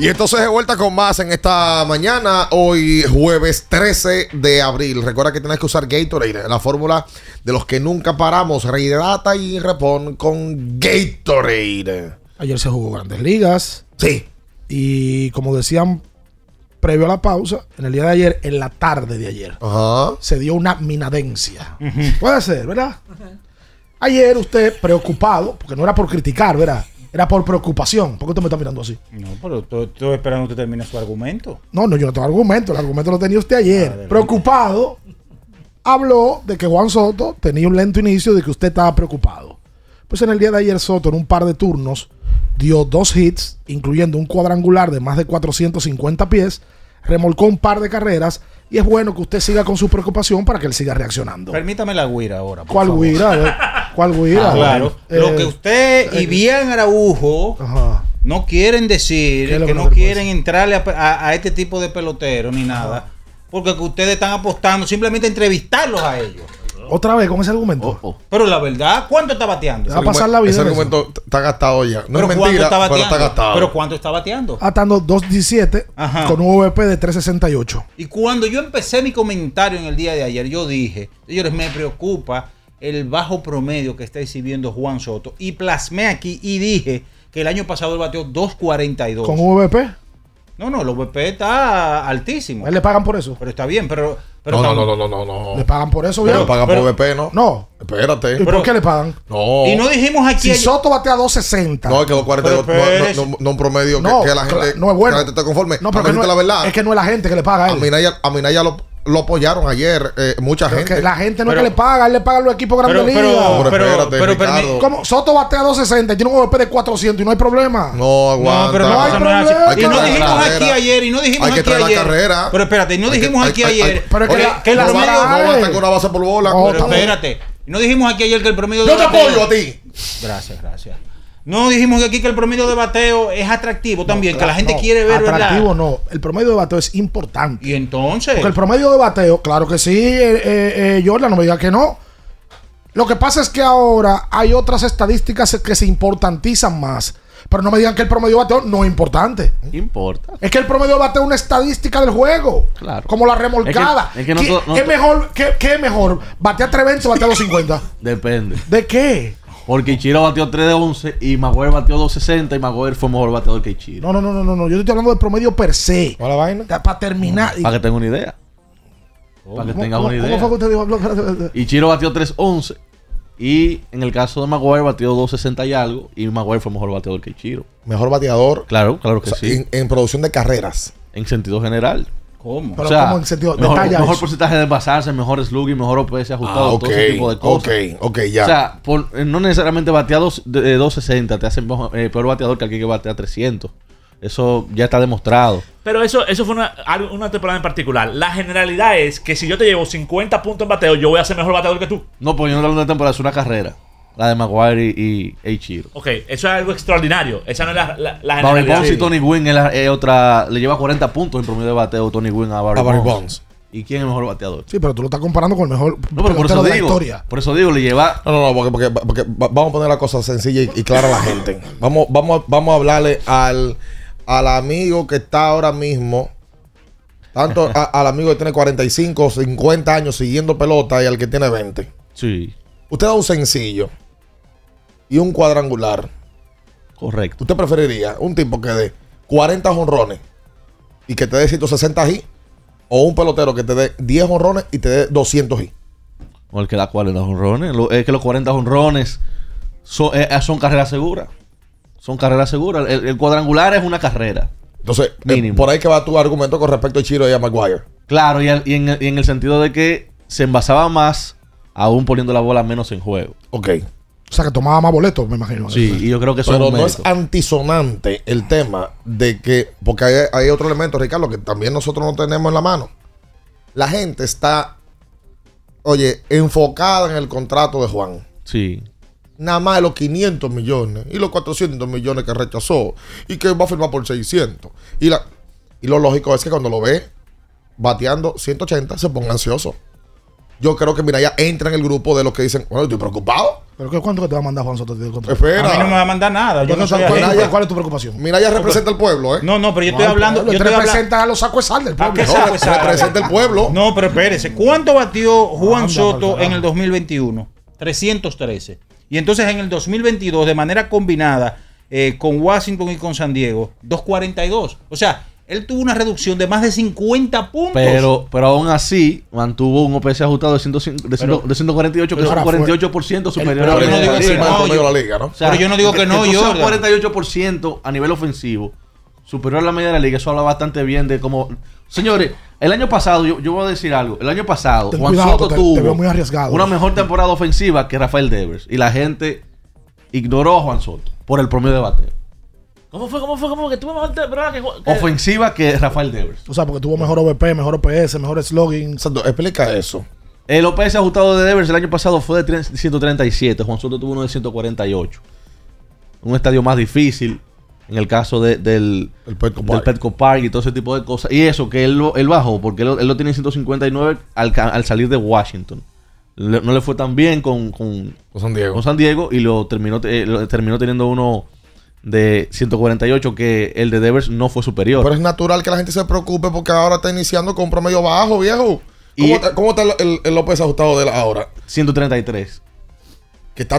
Y entonces de vuelta con más en esta mañana, hoy jueves 13 de abril. Recuerda que tienes que usar Gatorade, la fórmula de los que nunca paramos. Rehidrata y repon con Gatorade. Ayer se jugó Grandes Ligas. Sí. Y como decían previo a la pausa, en el día de ayer, en la tarde de ayer, se dio una minadencia. Puede ser, ¿verdad? Ayer usted preocupado, porque no era por criticar, ¿verdad? Era por preocupación. ¿Por qué usted me está mirando así? No, pero estoy, esperando que usted termine su argumento. No, no, yo no tengo argumento. El argumento lo tenía usted ayer. Preocupado, habló de que Juan Soto tenía un lento inicio, de que usted estaba preocupado. Pues en el día de ayer Soto, en un par de turnos, dio dos hits, incluyendo un cuadrangular de más de 450 pies, remolcó un par de carreras y es bueno que usted siga con su preocupación para que él siga reaccionando. Permítame la guira ahora. por ¿Cuál favor. guira? ¿Cuál guira? Ah, claro. Eh, Lo que usted y eh, bien Araujo no quieren decir, ¿Qué es lo que que no quieren entrarle a, a- a este tipo de pelotero ni nada, porque que ustedes están apostando simplemente a entrevistarlos a ellos. Otra vez con ese argumento. Pero la verdad, ¿cuánto está bateando? Va a pasar la vida Ese argumento está gastado ya. No ¿Pero es cuánto mentira, está pero bateando? está gastado. ¿Pero cuánto está bateando? Atando 2.17 Ajá. con un OVP de 3.68. Y cuando yo empecé mi comentario en el día de ayer, yo dije, señores, me preocupa el bajo promedio que está exhibiendo Juan Soto. Y plasmé aquí y dije que el año pasado él bateó 2.42. Con un OVP. No, no, el VP está altísimo. ¿A él le pagan por eso? Pero está bien, pero... pero No, no, no, no, no, no. ¿Le pagan por eso, No bien? le pagan pero- por VP, ¿no? No. Espérate. ¿Y por qué le pagan? No. Y no dijimos aquí... Si Soto batea 2.60. No, es que los 42 Pero no, no, espérese. no, no un promedio No, que, que la gente, no es bueno. que la gente esté conforme. No, pero la verdad. es que no es la gente que le paga a a él. Minaya, a Minaya lo, lo apoyaron ayer eh, mucha Pero gente. que la gente no Pero- es que le paga, él le paga a los equipos Pero, grandes pero. Pero pero, pero, permi- ¿Cómo? Soto batea 260 y tiene un OVP de 400 y no hay problema. No, aguanta. No, pero no, hay problema. Hay Y no la dijimos carrera. aquí ayer, y no dijimos Hay que aquí traer la ayer. carrera. Pero espérate, y no Hay dijimos aquí ayer. Pero es que la- que el no basta- con una base por bola. No, Pero espérate, no dijimos aquí ayer que el promedio de Yo te apoyo a ti. Gracias, gracias. No dijimos aquí que el promedio de bateo es atractivo también, que la gente No, quiere ver, Atractivo ¿verdad? no. El promedio de bateo es importante. Y entonces, Porque el promedio de bateo, claro que sí, eh, eh, eh, Jordan, no me diga que no. Lo que pasa es que ahora hay otras estadísticas que se importantizan más. Pero no me digan que el promedio de bateo no es importante. Importa. Es que el promedio de bateo es una estadística del juego. Claro. Como la remolcada. Es que- es que no ¿Qué, no qué mejor, qué, qué es mejor? ¿Batea 320 o batea 250? [laughs] Depende. ¿De qué? Porque Ichiro batió 3 de 11 y Maguire batió 260 y Maguire fue mejor bateador que Ichiro. No, no, no, no, no. Yo estoy hablando del promedio per se. ¿Cuál es la vaina? Para terminar. Para que tenga una idea. Para que ¿Cómo- tenga cómo- una ¿Cómo idea. fue que usted dijo? Ichiro batió 311 y en el caso de Maguire batió 260 y algo y Maguire fue mejor bateador que Ichiro. Mejor bateador Claro, claro o que sea, sí. en, en producción de carreras. En sentido general. ¿Cómo? Pero o sea, ¿cómo en sentido? mejor, Detalla mejor eso. porcentaje de basarse, mejor slugging, mejor OPS ajustado, Ah, ok, todo ese tipo de cosas. ok, ok, ya. O sea, por- eh, no necesariamente batea dos- de, de 260 te hace mejor- eh, peor bateador que alguien que batea 300. Eso ya está demostrado. Pero eso, eso fue una, algo- una temporada en particular. La generalidad es que si yo te llevo 50 puntos en bateo, yo voy a ser mejor bateador que tú. No, porque yo no hablando de temporada, es una carrera. La de Maguire y, y Ichiro. Ok, eso es algo extraordinario. Esa no es la, la, la Barry. Bonds y Tony Gwynn es, la- es otra. Le lleva 40 puntos en promedio de bateo Tony Gwynn a Barry, A Barry Bonds. Bonds. ¿Y quién es el mejor bateador? Sí, pero tú lo estás comparando con el mejor No, pero por eso de la digo. historia. Por eso digo, le lleva. No, no, no, porque, porque, porque va- vamos a poner la cosa sencilla y, y clara a la gente. Vamos, vamos, a- vamos a hablarle al, al amigo que está ahora mismo, tanto a- al amigo que tiene 45 o 50 años siguiendo pelota y al que tiene 20. Sí. Usted da un sencillo y un cuadrangular. Correcto. ¿Usted preferiría un tipo que dé 40 jonrones y que te dé 160 y o un pelotero que te dé 10 jonrones y te dé 200 y? O el que da 40 honrones. Es que los 40 honrones son, eh, son carreras seguras. Son carreras seguras. El, el cuadrangular es una carrera. Entonces, eh, por ahí que va tu argumento con respecto a Chiro y a Maguire. Claro, y, al- y en, el- y en el sentido de que se envasaba más, aún poniendo la bola menos en juego. Ok. O sea, que tomaba más boletos, me imagino. Sí, y yo creo que eso Pero es un no es antisonante el tema de que, porque hay, hay otro elemento, Ricardo, que también nosotros no tenemos en la mano. La gente está, oye, enfocada en el contrato de Juan. Sí. Nada más de los 500 millones y los 400 millones que rechazó y que va a firmar por 600. Y, la, y lo lógico es que cuando lo ve bateando 180 se ponga ansioso. Yo creo que mira, ya entra en el grupo de los que dicen, bueno, estoy preocupado. ¿Pero qué, cuánto que te va a mandar Juan Soto? Espera. A mí no me va a mandar nada. Yo no soy ¿cuál, agente. cuál- es tu preocupación? Mira, ya representa el pueblo, ¿eh? No, no, pero yo estoy No, hablando. Yo estoy hablando. representa a los sacos sal del ¿A pueblo. qué No, representa el pueblo. No, pero espérese. ¿Cuánto batió Juan Anda, Soto en el 2021? 313. Y entonces en el 2022, de manera combinada eh, con Washington y con San Diego, 242. O sea, él tuvo una reducción de más de 50 puntos. Pero, pero aún así mantuvo un OPS ajustado de, 105 de, Pero- 100 de 148, que es un ahora fue- 48% superior pero a yo no que no, promedio yo- de la liga, ¿no? O sea, Pero yo no digo que no, tú seas un Jordan. 48% a nivel ofensivo, superior a la media de la liga, eso habla bastante bien de cómo... Señores, el año pasado, yo, yo voy a decir algo, el año pasado Ten Juan cuidado, Soto te- tuvo te veo muy arriesgado. una mejor temporada ofensiva que Rafael Devers y la gente ignoró a Juan Soto por el promedio de bateo. ¿Cómo fue? ¿Cómo fue? ¿Cómo fue? Que tuvo mejor temporada que, que- Ofensiva que Rafael Devers. O sea, porque tuvo mejor OVP, mejor OPS, mejor slogan. Explica eso. El OPS ajustado de Devers el año pasado fue de 3- 137. Juan Soto tuvo uno de 148. Un estadio más difícil. En el caso de- del, El Petco del Park. Petco Park y todo ese tipo de cosas. Y eso, que él, lo- él bajó, porque él, lo- él lo tiene en 159 al, salir de Washington. Le- no le fue tan bien con, con, Con San Diego. con San Diego y lo terminó, te- eh, lo terminó teniendo uno de 148, que el de Devers no fue superior. Pero es natural que la gente se preocupe porque ahora está iniciando con un promedio bajo, viejo. Y- ¿Cómo, está, cómo está el, el, el López ajustado de él ahora? 133. Que está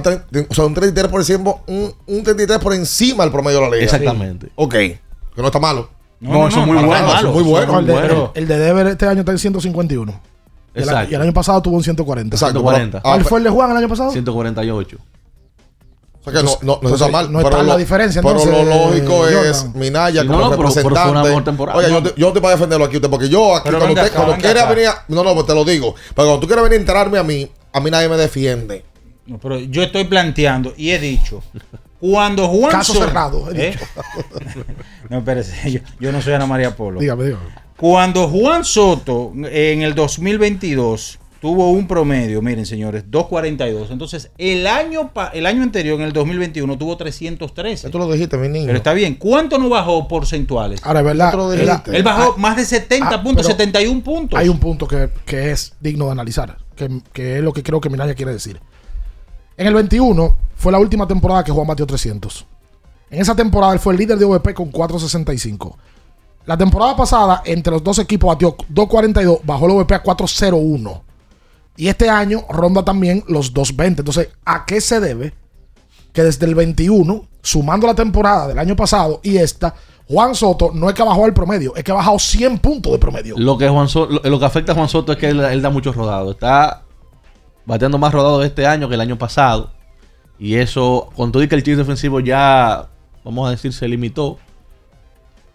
o sea, un 33 por encima, un, un 33 por encima del promedio de la liga. Exactamente. Ok. Que no está malo. No, eso es muy para bueno, nada, eso eso es muy bueno. No, el, de, bueno. el de Dever este año está en 151. Y el, Exacto. y el año pasado tuvo un 140. Exacto. 140. pero- ah, ¿Cuál fue el de Juan el año pasado? 148. No, no, no está mal. no está la diferencia, Pero entonces, lo lógico Jordan. es Minaya como no, representante. Oye, yo, No. te- yo estoy para defenderlo aquí, usted, porque yo aquí, Pero cuando, usted, acá, cuando quiera acá. venir. a- no, no, pues te lo digo. Pero cuando tú quieres venir a enterarme a mí, a mí nadie me defiende. No, pero yo estoy planteando y he dicho, cuando Juan Caso Soto- cerrado, he ¿Eh? dicho. [laughs] no, espérese, [laughs] yo, yo no soy Ana María Polo. Dígame, dígame. Cuando Juan Soto en el 2022 tuvo un promedio, miren señores, 242. Entonces, el año pa- el año anterior, en el 2021, tuvo 313. Ya tú lo dijiste, mi niño. Pero está bien. ¿Cuánto no bajó porcentuales? Ahora, es verdad. Lo él- dijiste. Él bajó Ah, más de 70 ah, puntos, pero 71 puntos. Hay un punto que, que es digno de analizar, que, que es lo que creo que Minaya quiere decir. En el 21 fue la última temporada que Juan batió 300. En esa temporada él fue el líder de OVP con 465. La temporada pasada, entre los dos equipos, batió 242, bajó el OVP a 401. Y este año ronda también los 220. Entonces, ¿a qué se debe que desde el 21, sumando la temporada del año pasado y esta, Juan Soto no es que bajado el promedio, es que ha bajado 100 puntos de promedio? Lo que, afecta a Juan Soto es que él, él da muchos rodados. Está bateando más rodados este año que el año pasado. Y eso, con todo y que el chiste defensivo ya, vamos a decir, se limitó,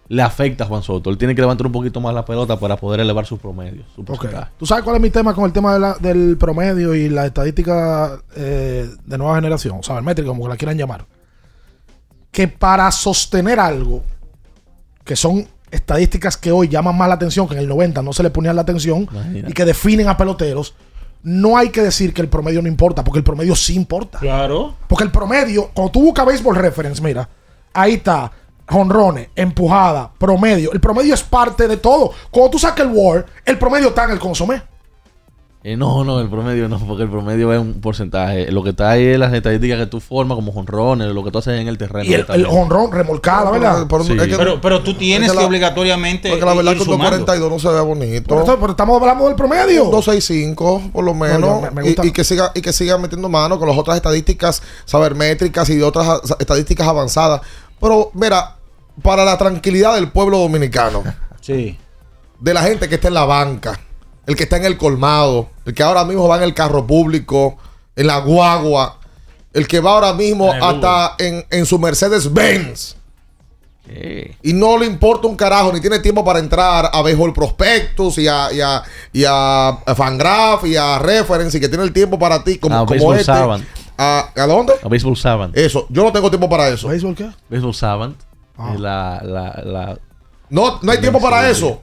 le afecta a Juan Soto. Él tiene que levantar un poquito más la pelota para poder elevar sus promedios. Su Ok. porcentaje. ¿Tú sabes cuál es mi tema con el tema de la- del promedio y la estadística eh, de nueva generación? O sea, el métrico, como que la quieran llamar. Que para sostener algo, que son estadísticas que hoy llaman más la atención, que en el 90 no se le ponían la atención, Imagínate. y que definen a peloteros, no hay que decir que el promedio no importa, porque el promedio sí importa. Claro. Porque el promedio, cuando tú buscas Baseball Reference, mira, ahí está, jonrones, empujada, promedio. El promedio es parte de todo. Cuando tú sacas el War, el promedio está en el consomé. Eh, no, no, el promedio no, porque el promedio es un porcentaje. Lo que está ahí es las estadísticas que tú formas como jonrones, lo que tú haces en el terreno. Y el, honrón remolcada, ¿verdad? Por- Sí. es que- Pero, pero tú tienes es que la- obligatoriamente. Porque la verdad ir que un sumando. 242 no se ve bonito. Por eso- pero estamos hablando del promedio. Un 265 por lo menos No, yo- me- me y- gusta. y, que siga y que siga metiendo mano con las otras estadísticas sabermétricas y de otras estadísticas avanzadas pero mira para la tranquilidad del pueblo dominicano [laughs] Sí. de la gente que está en la banca el que está en el colmado el que ahora mismo va en el carro público en la guagua el que va ahora mismo En hasta en, en su Mercedes Benz y no le importa un carajo, ni tiene tiempo para entrar a Béisbol Prospectus y a, y a, y a, a Fangraph y a Reference y que tiene el tiempo para ti como, A como este. ¿A, ¿A dónde? a Baseball Savant. Eso, yo no tengo tiempo para eso. ¿Béisbol qué? Baseball Savant. Ah. es la, la, la- No, no hay tiempo para eso.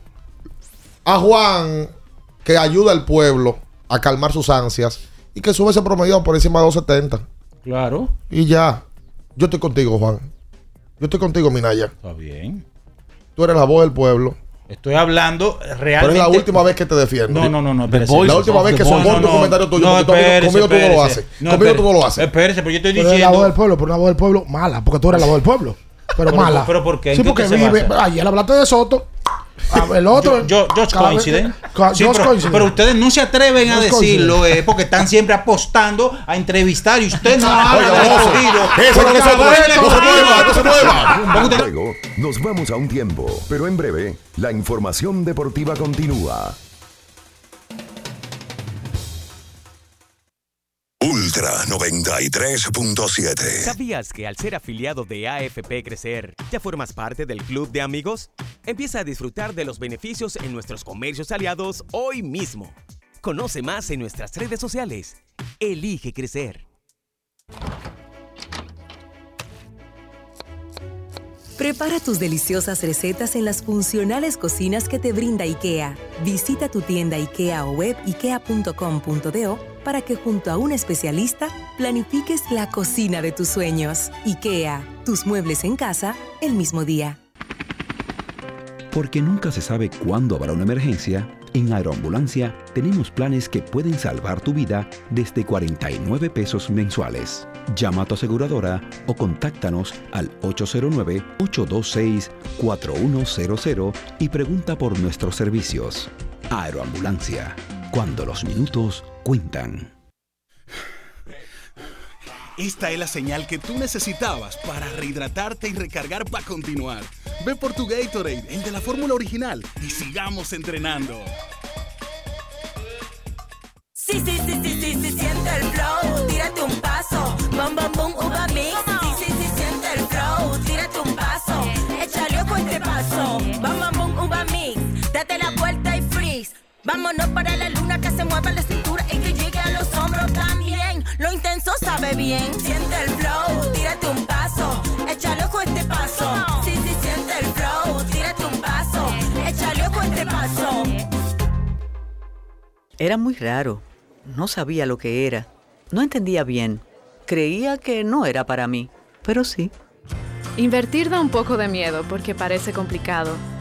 A Juan, que ayuda al pueblo a calmar sus ansias y que sube ese promedio por encima de 270. Claro. Y ya. Yo estoy contigo, Juan. Yo estoy contigo, Minaya. Está bien. Tú eres la voz del pueblo. Estoy hablando realmente. Pero es la última vez que te defiendo. No, no, no, no. Espérese. La última vez que soporto un comentario tuyo, No, porque espérese, conmigo tú no lo haces. Conmigo tú no lo haces. Espérese, pero yo estoy Pero es la voz diciendo. del pueblo, pero una voz del pueblo mala, porque tú eres la voz del pueblo. Pero, Pero- mala. pero ¿por qué? ¿En Sí, qué porque vive. Ayer hablaste de Soto. Ah, El otro. Yo, coinciden. ca- Sí, pero, coinciden. pero ustedes no se atreven a decirlo, eh, porque están siempre apostando a entrevistar y usted no mueva. Luego nos vamos a un tiempo, pero en breve la información deportiva continúa. Ultra 93.7. ¿Sabías que al ser afiliado de AFP Crecer, ya formas parte del club de amigos? Empieza a disfrutar de los beneficios en nuestros comercios aliados hoy mismo. Conoce más en nuestras redes sociales. Elige crecer. Prepara tus deliciosas recetas en las funcionales cocinas que te brinda IKEA. Visita tu tienda IKEA o web ikea.com.do para que junto a un especialista planifiques la cocina de tus sueños. IKEA, tus muebles en casa el mismo día. Porque nunca se sabe cuándo habrá una emergencia, en Aeroambulancia tenemos planes que pueden salvar tu vida desde 49 pesos mensuales. Llama a tu aseguradora o contáctanos al 809-826-4100 y pregunta por nuestros servicios. Aeroambulancia, cuando los minutos cuentan. Esta es la señal que tú necesitabas para rehidratarte y recargar para continuar. Ve por tu Gatorade, el de la fórmula original, y sigamos entrenando. Sí, sí, sí, sí, sí, sí, siente el flow, tírate un paso, bom, bom, bom, uva mix. Sí, sí, sí, siente el flow, tírate un paso, échale ojo este paso, bom, bom, Vámonos para la luna que se mueva la cintura y que llegue a los hombros también. Lo intenso sabe bien. Siente el flow, tírate un paso, échale ojo este paso. Sí, sí, siente el flow, tírate un paso, échale ojo este paso. Era muy raro. No sabía lo que era. No entendía bien. Creía que no era para mí, pero sí. Invertir da un poco de miedo porque parece complicado,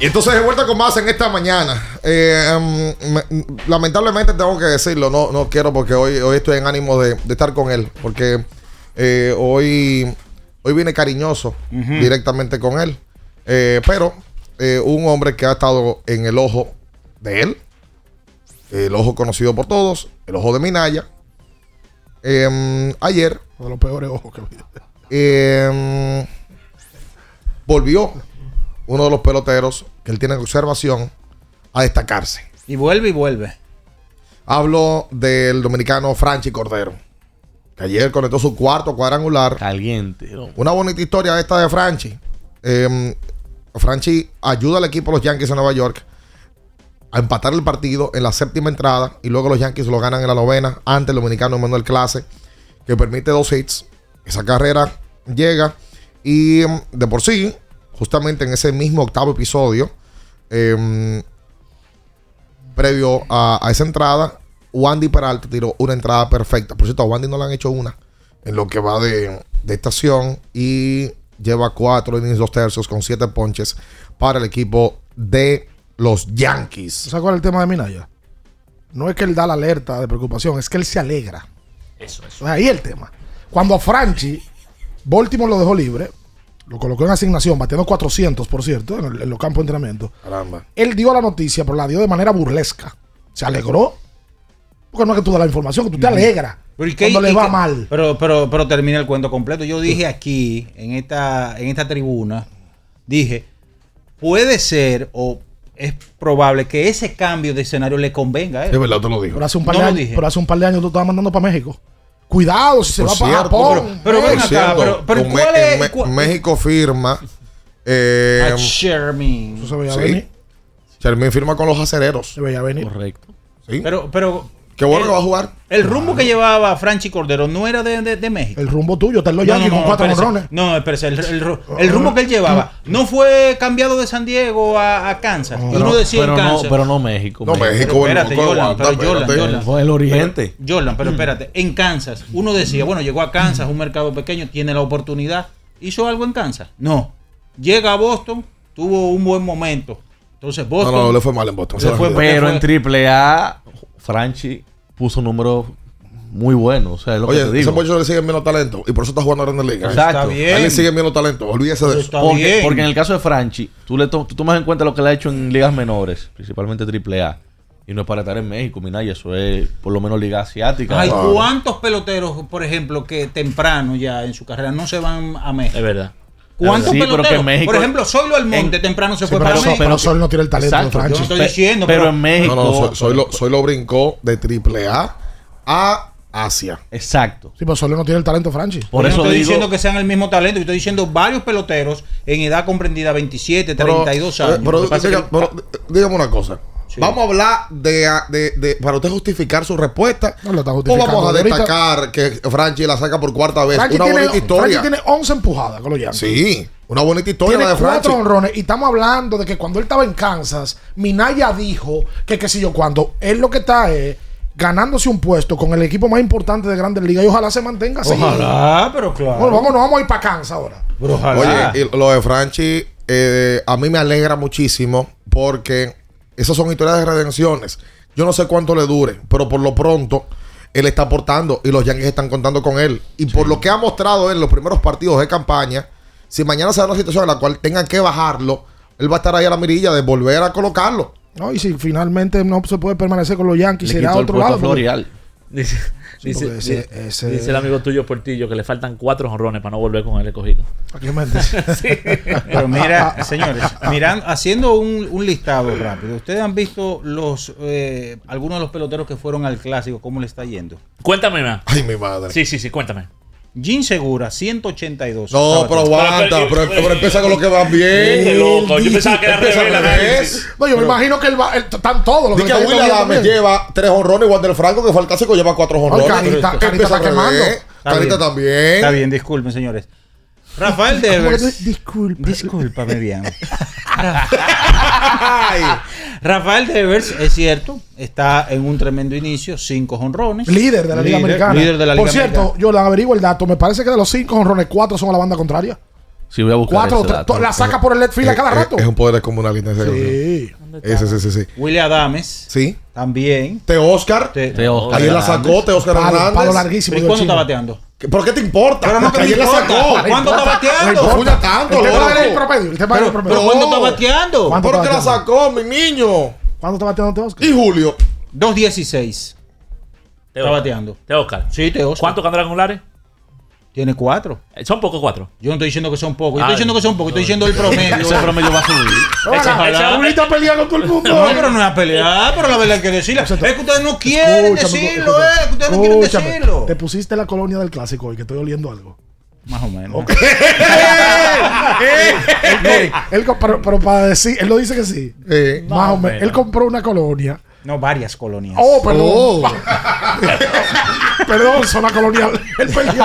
Y entonces de vuelta con más en esta mañana. eh, em, me- lamentablemente tengo que decirlo, no, no quiero porque hoy, hoy estoy en ánimo de, de estar con él, porque eh, hoy, hoy vine cariñoso directamente con él, Eh, pero un hombre que ha estado en el ojo de él, el ojo conocido por todos, el ojo de Minaya, em, ayer Uno de los peores ojos que vi. em, volvió uno de los peloteros que él tiene en observación a destacarse. Y vuelve y vuelve. Hablo del dominicano Franchi Cordero, que ayer conectó su cuarto cuadrangular. Caliente. Una bonita historia esta de Franchi. Em, Franchi ayuda al equipo de los Yankees de Nueva York a empatar el partido en la séptima entrada y luego los Yankees lo ganan en la novena ante el dominicano Manuel Clase, que permite dos hits. Esa carrera llega y em, de por sí, justamente en ese mismo octavo episodio, em, previo a, a esa entrada, Wandy Peralta tiró una entrada perfecta. Por cierto, a Wandy no le han hecho una en lo que va de, de estación y lleva cuatro innings, dos tercios con siete ponches para el equipo de los Yankees. ¿Sabes cuál es el tema de Minaya? No es que él da la alerta de preocupación, es que él se alegra. Eso, eso. Ahí el tema. Cuando a Franchi, Baltimore lo dejó libre, lo colocó en asignación, bateando 400, por cierto, en, el- en los campos de entrenamiento. Caramba. Él dio la noticia, pero la dio de manera burlesca. Se alegró. Porque no es que tú das la información, que tú te alegras. Pero, ¿y qué- cuando y le va qué- mal. Pero, pero, pero termina el cuento completo. Yo dije aquí, en esta, en esta tribuna, dije, puede ser o es probable que ese cambio de escenario le convenga a él. Es verdad, te lo digo. Pero hace un par, No de, años, dije. pero hace un par de años tú estabas mandando para México. Cuidado si se Por va para cierto, Japón. pero ven Por acá, cierto, pero- pero ¿cuál es- México firma. eh, A Sherman. Eso se veía sí. venir. Sherman firma con los acereros. Se veía venir. Correcto. Sí. Pero, pero Qué bueno el- que va a jugar. el rumbo que llevaba Franchi Cordero no era de, de- de México. El rumbo tuyo, está en los No, Yankees no, con no, cuatro espérese. honrones. No, espérese, el, el ru- el rumbo que él llevaba no fue cambiado de San Diego a, a Kansas. y uno decía pero en no, Kansas. pero no México. No, México, Pero bueno, espérate, no, Jordan, pero Jordan. Jordan. Fue el Oriente. Jordan, pero espérate, en Kansas, uno decía, bueno, llegó a Kansas, un mercado pequeño, tiene la oportunidad, hizo algo en Kansas. No, llega a Boston, tuvo un buen momento. Entonces No, Boston... no, le fue mal en Boston. Fue-. Pero fue- en triple A, Franchi puso un número muy bueno. O sea, es lo Oye, que te ese digo. muchacho le siguen viendo talento y por eso está jugando en Grandes Ligas. Exacto. Está bien. A él le siguen viendo talento. Olvídese de eso. Está Porque, bien. porque en el caso de Franchi, tú, le to- tú tomas en cuenta lo que le ha hecho en ligas menores, principalmente triple A. Y no es para estar en México, Minaya, eso es por lo menos liga asiática. Hay Claro. cuántos peloteros, por ejemplo, que temprano ya en su carrera no se van a México. Es verdad. ¿Cuántos Sí, pero peloteros? que México- por ejemplo, Zoilo Almonte temprano se Sí, fue pero, para México. pero Sol no tiene el talento Exacto, de Yo Franchi. estoy diciendo, pero pero, en México. No, no, soy, soy lo, soy lo brincó de triple A a Asia. Exacto. Sí, pero Sol no tiene el talento de Franchi. Por yo eso no estoy digo. diciendo que sean el mismo talento, yo estoy diciendo varios peloteros en edad comprendida 27, Pero, 32 eh, años. pero que pero, dígame una cosa. Sí. Vamos a hablar de, de- de- para usted justificar su respuesta. No lo está o justificando. vamos a Ahorita- destacar que Franchi la saca por cuarta vez. Franchi una tiene, bonita historia. Franchi tiene 11 empujadas con los Yankees. Sí, una bonita historia Tiene la de Franchi. cuatro honrones y estamos hablando de que cuando él estaba en Kansas, Minaya dijo que qué sé yo, cuando él lo que está es ganándose un puesto con el equipo más importante de Grandes Ligas y ojalá se mantenga así. Ojalá, pero claro. Bueno, vamos, nos vamos a ir para Kansas ahora. Pero ojalá. Oye, y lo de Franchi, eh, a mí me alegra muchísimo porque esas son historias de redenciones. Yo no sé cuánto le dure, pero por lo pronto él está aportando y los Yankees están contando con él. Y por lo que ha mostrado él en los primeros partidos de campaña, si mañana se da una situación en la cual tengan que bajarlo, él va a estar ahí a la mirilla de volver a colocarlo. No, y si finalmente no se puede permanecer con los Yankees, Le será otro lado. Florial. Dice, Sí, dice, ese- ese- dice el amigo tuyo Portillo que le faltan cuatro jonrones para no volver con el escogido. ¿Para qué mentes? [laughs] Pero mira, [laughs] señores, mirando, haciendo un, un listado rápido, ¿ustedes han visto los eh, algunos de los peloteros que fueron al clásico, cómo le está yendo? Cuéntame más. Ay, mi madre. Sí, sí, sí, cuéntame. Jim Segura, 182. No, pero aguanta, pero, pero empieza con lo que van bien. Qué loco, yo pensaba que era revés. No, yo me imagino que él va, él- están todos los Dice que viendo Adams bien. lleva tres honrones, igual del Franco, que fue el clásico, lleva cuatro honrones. Carita- Carita está quemando. Carita bien. también. Está bien, disculpen, señores. Rafael ¿Cómo que tú- Devers. Disculpa. Discúlpame bien. Rafael Devers, es cierto, está en un tremendo inicio, cinco honrones. Líder de la Liga Líder- Americana. Líder de la Liga Por cierto, Americana. yo le averiguo el dato. Me parece que de los cinco honrones, cuatro son a la banda contraria. Sí, voy a buscar Cuatro, ese dato. to- la saca por el left field a cada rato. Es, un poder descomunal ese. Sí. Ese, sí, sí, sí. William Adames. Sí. También. Te Oscar. Te- Te Oscar Ayer la sacó, Te Oscar Palo- Hernández. palo larguísimo. ¿Y cuándo está bateando? ¿Qué- ¿Por qué te importa? Pero no que me ayer la importa. sacó. ¿Cuánto está bateando? No fuña tanto, El tema loco. el promedio. Pero, promedio. pero ¿cuándo está bateando? ¿Cuánto ¿Por qué la sacó, mi niño? ¿Cuándo está bateando Te Oscar? ¿Y Julio? 2.16. Te Está bateando. Te Oscar. Sí, te Oscar. ¿Cuántos cuadrangulares? Tiene cuatro. Eh, Son pocos cuatro. Yo no estoy diciendo que son pocos. Yo Ah, estoy diciendo que son pocos. Estoy diciendo el promedio. Ese promedio va a subir. Ahorita pelea con todo el mundo. No, pero no es una pelea, pero la verdad hay que decirla. Es que ustedes no quieren Escúchame, decirlo, escúchame. eh. que Ustedes no quieren decirlo. Te pusiste la colonia del clásico hoy, que estoy oliendo algo. Más o menos. [laughs] Él, él pero, pero para decir, él lo dice que sí. Eh. Más o menos. Él compró una colonia. No, varias colonias. Oh, perdón. Oh. [laughs] perdón, zona colonial. Él perdió.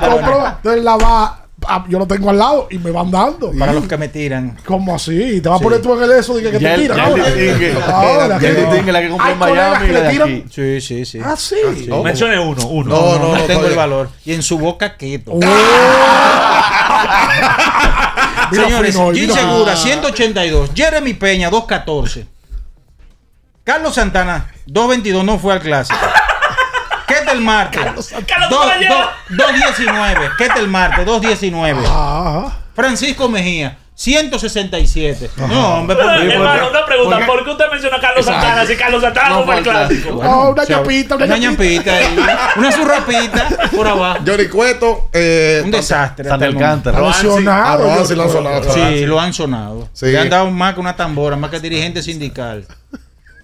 Compró, entonces la va. ah, Yo lo tengo al lado y me van dando. Para los que me tiran. ¿Cómo así? Te vas a poner tú en el eso de que, que Ya te tiran. ya ahora. distingue. Ahora, Ya distingue la que en Miami le tiran- aquí. Sí, sí, sí. Ah, sí. Mencione uno, uno. No, no, No, no. tengo el valor. Y en su boca quieto. Oh. [laughs] Señores, Jim. Segura, 182. Jeremy Peña, 214. Carlos Santana, 222, no fue al clásico. Ketel Marte, Carlos do- Caballero. do- 219. Ketel Marte, 219. Ah, Francisco Mejía, 167. No, hombre, Pero, hermano, una pregunta. ¿Por qué? ¿Por qué usted menciona a Carlos Exacto. Santana si Carlos Santana No no fue al clásico? clásico. Oh, una ñapita, una una ñapita. ñapita ahí, una zurrapita por abajo. Johnny Cueto. Eh, Un desastre. San el. Alcántara. Está lesionado. Aroansi yo- lo han sonado. Sí, lo han sonado. Sí. Le han dado más que una tambora, más que dirigente sindical.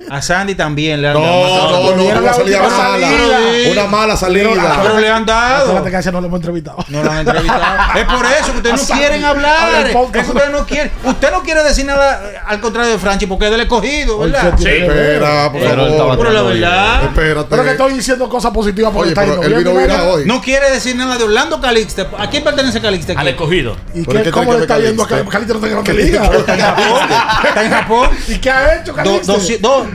A Sandy también le han No, dado. que- no, no, Dieron una salida mala. salida. Una mala salida. Pero le han dado. Que no lo hemos entrevistado. No lo han entrevistado. [laughs] Es por eso que ustedes no quieren hablar. Es que ustedes no quieren. Usted no quiere decir nada al contrario de Franchi porque es del escogido, ¿verdad? Sí. Espera, por favor. Pero la verdad. Espérate. Pero que estoy diciendo cosas positivas porque está bien. vino hoy. No quiere decir nada de Orlando Calixte. ¿A quién pertenece Calixte? Al escogido. ¿Y que cómo le que está yendo a Calixte. Calixte? no Está en liga. Japón. Está en Japón. [laughs] ¿Y qué ha hecho Calixte?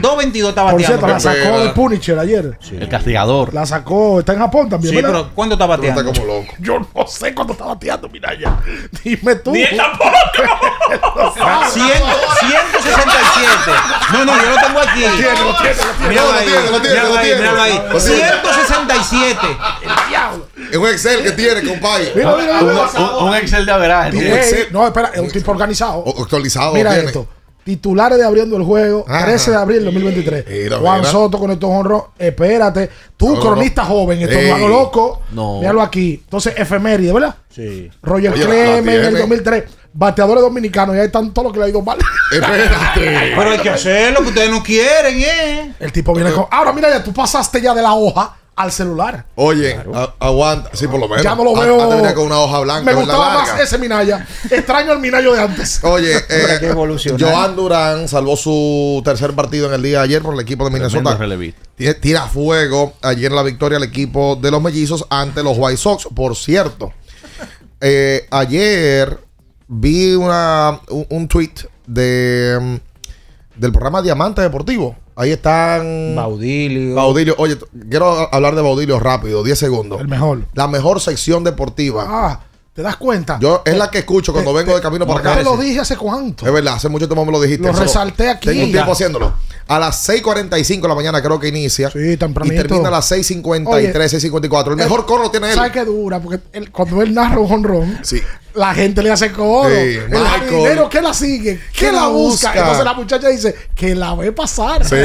Doci- do- 2.22 está Por cierto, bateando. la sacó Espera. de Punisher ayer. El castigador. La sacó, está en Japón también, Sí, ¿verdad? pero ¿cuándo está Tú estás bateando? como loco. Yo no sé cuándo está bateando, mira ya. Dime tú. Ni él tampoco. Ah, 100 167. No, no, yo lo tengo aquí. Tiene, lo tiene, lo tiene. Míralo No, lo ahí, tiene, lo tiene, míralo lo ahí, tiene. míralo ahí. Lo tiene. 167. Es un Excel que tiene, compadre. Mira, mira, Un, mira. un- un Excel de averaje. Ey, Excel. no, espera, es un tipo organizado. O- Actualizado. Mira tiene. esto. Titulares de abriendo el juego, Ajá. 13 de abril de 2023. Mira, Juan mira. Soto con estos honros. Espérate. Tú, No, no, cronista joven, esto no hago loco. No. Míralo aquí. Entonces, efeméride, ¿verdad? Sí. Roger Clemens en el tiene. 2003. Bateadores dominicanos. Y ahí están todos los que le ha ido mal. [laughs] Espérate. Pero hay que hacerlo, que ustedes no quieren, ¿eh? El tipo viene con. Ahora, mira ya, tú pasaste ya de la hoja al celular. Oye, a- aguanta. Sí, por lo menos. Ya no lo veo. Antes venía con una hoja blanca. Me gustaba más Larga. ese Minaya. Extraño el Minayo de antes. Oye, [laughs] eh. Joan Durán salvó su tercer partido en el día de ayer por el equipo de Minnesota. tira fuego ayer la victoria al equipo de los mellizos ante los White Sox. Por cierto, eh, ayer vi una, un, un tweet de, mm, del programa Diamante Deportivo. Ahí están. Baudilio. Baudilio. Oye, quiero hablar de Baudilio rápido, 10 segundos. El mejor. La mejor sección deportiva. Ah, ¿te das cuenta? Yo es la que escucho cuando Te- vengo de te- camino para Yo acá. te lo dije hace cuánto. Es verdad, hace mucho tiempo me lo dijiste. Lo resalté aquí. Tengo un tiempo haciéndolo. A las 6:45 de la mañana creo que inicia. Sí, y tempranito. termina a las 6:53, 6:54. El mejor coro tiene él. ¿Sabes qué dura? Porque él- cuando él narra un honrón, Sí. la gente le hace coro. Sí, el jardinero que la sigue, que ¿Qué la la busca. busca? Entonces la muchacha dice que la ve pasar. Sí, sí,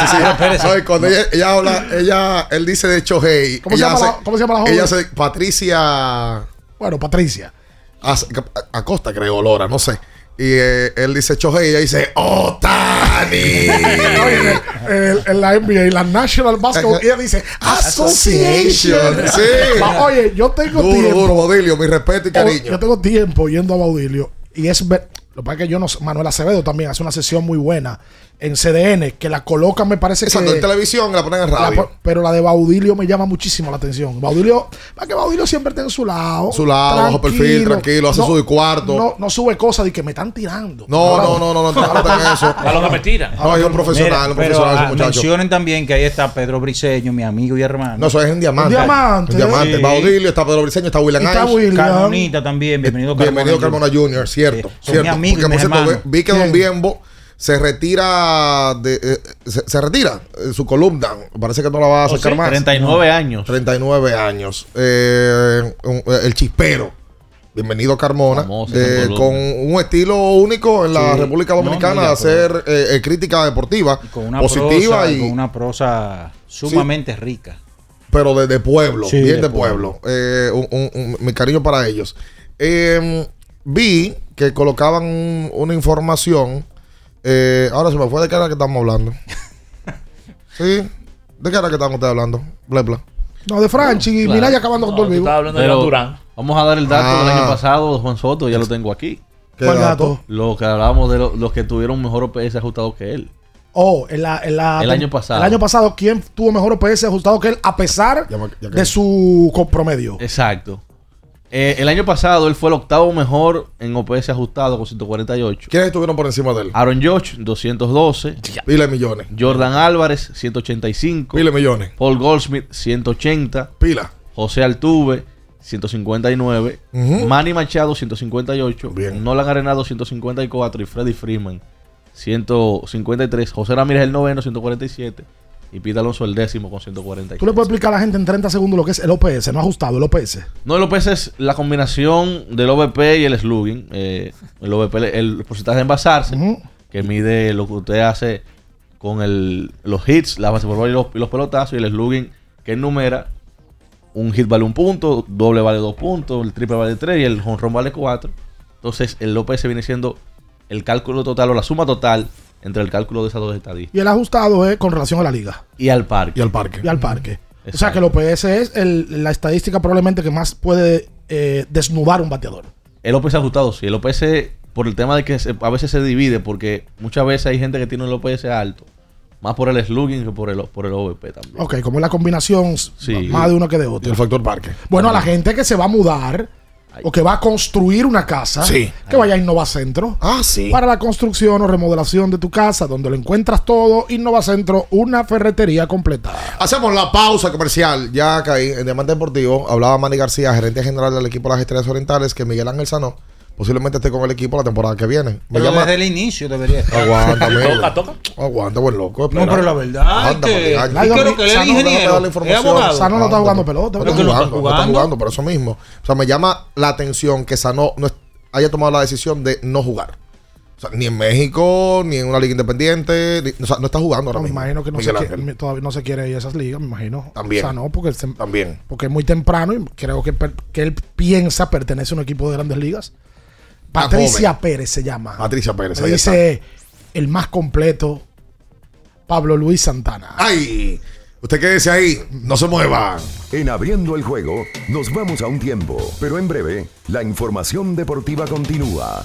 sí. sí. [laughs] No, y cuando ella, ella habla, ella, él dice de Chohei. ¿Cómo se ella llama la- hace- cómo se llama la joven? Ella hace Patricia Bueno, Patricia. Ac- Acosta, creo, Lora, no sé. Y eh, él dice Chohei y ella dice Otani. [laughs] En la NBA y la National Basketball, ella dice Association. Sí. [laughs] Oye, yo tengo Duro, tiempo. duro, Baudilio, mi respeto y cariño. yo tengo tiempo yendo a Baudilio y es lo que pasa es que yo no sé, Manuel Acevedo también hace una sesión muy buena en CDN, que la colocan, me parece Exacto, que. en televisión la ponen en la radio. po- pero la de Baudilio me llama muchísimo la atención. Baudilio, para que Baudilio siempre esté en su lado. Su lado, bajo perfil, tranquilo, hace su cuarto. No, no sube cosas de que me están tirando. No, Ahora- no, no, no, no, no, no, no, eso. A lo que me tira. No, es un profesional, un Pero, profesional ese ah, muchacho. mencionen también que ahí está Pedro Briseño, mi amigo y hermano. No, eso es en diamante. En diamante. En diamante. Sí. Baudilio, está Pedro Briseño, está William está. William. Carmonita también, bienvenido Carmona. Bienvenido Carmona Jr., cierto. son cierto. mis amigos y Porque, por cierto, vi que Don ¿Quién? Se retira de eh, se, se retira eh, su columna. Parece que no la va a Oh, sacar sí, más. 39 años. 39 años. Eh, un- el chispero. Bienvenido Carmona. Eh, con un estilo único en la Sí. República No, Dominicana mira, de hacer eh, eh, crítica deportiva Con una positiva prosa, y con una prosa sumamente rica. pero de, de pueblo, Sí, bien de, de pueblo. Eh, un- un- un- mi cariño para ellos. Eh, vi que colocaban un- una información. Eh, ahora se me fue de qué era que estamos hablando. [laughs] ¿Sí? ¿De qué era que estamos ustedes hablando? Bla, bla. No, de Franchi y Claro. Minaya acabando con todo el vivo. hablando de Pero Iván Durán. vamos a dar el dato del Ah. año pasado de Juan Soto, ya lo tengo aquí. ¿Qué ¿Cuál dato? Lo que hablábamos de lo- los que tuvieron mejor OPS ajustado que él. Oh, en la, en la- El año pasado. El año pasado, ¿quién tuvo mejor OPS ajustado que él a pesar Ya me- ya que- de su promedio? Exacto. Eh, el año pasado él fue el octavo mejor en OPS ajustado con 148. ¿Quiénes estuvieron por encima de él? Aaron George, 212. Pile millones. Jordan Álvarez, 185. Pile millones. Paul Goldsmith, 180. Pila. José Altuve, 159. Ujú. Manny Machado, 158. Bien. Nolan Arenado, 154. Y Freddy Freeman, 153. José Ramírez, el noveno, 147. Y Pete Alonso, el décimo, con 146. Tú le puedes explicar a la gente en 30 segundos lo que es el OPS, no ajustado, el OPS. No, el OPS es la combinación del OVP y el slugging. Eh, el OVP, el porcentaje de envasarse, que mide lo que usted hace con el, los hits, la base por bola y los, y los pelotazos, y el slugging que enumera un hit vale un punto, doble vale dos puntos, el triple vale tres y el run vale cuatro. Entonces, el OPS viene siendo el cálculo total o la suma total entre el cálculo de esas dos estadísticas Y el ajustado es con relación a la liga y al parque. Y al parque. y al parque. O sea que el OPS es el- la estadística probablemente que más puede eh, desnudar un bateador. El OPS ajustado, sí. El OPS, por el tema de que se- a veces se divide, porque muchas veces hay gente que tiene el OPS alto, más por el slugging que por el, por el OVP también. Ok, como es la combinación Sí. más de uno que de Y otro. el factor parque. Bueno, a la gente que se va a mudar o que va a construir una casa, Sí. que vaya a Innovacentro. Ah, sí. Para la construcción o remodelación de tu casa, donde lo encuentras todo, Innovacentro, una ferretería completa. Hacemos la pausa comercial. Ya caí en Diamante Deportivo. Hablaba Manny García, gerente general del equipo de las Estrellas Orientales, que Miguel Ángel Sanó posiblemente esté con el equipo la temporada que viene. Me Pero llama. desde el inicio debería estar. Aguanta, amigo. Toca, toca. Aguanta, buen loco. No, pero la verdad Anda, que- Miguel. ¿y qué es lo que él es Sano, no está jugando pelota. No Pero está que no está jugando, no está jugando. jugando, por eso mismo. O sea, me llama la atención que Sano no es- haya tomado la decisión de no jugar. O sea, ni en México, ni en una liga independiente. ni- o sea, no está jugando ahora No, me imagino que no se, quiere- todavía no se quiere ir a esas ligas, me imagino. También. O sea, no, porque, se- También. porque es muy temprano y creo que, que él piensa pertenece a un equipo de grandes ligas. Patricia joven. Pérez se llama. Patricia Pérez, dice el más completo, Pablo Luis Santana. ¡Ay! Usted quédese ahí, no se mueva. En abriendo el juego, nos vamos a un tiempo, pero en breve, la información deportiva continúa.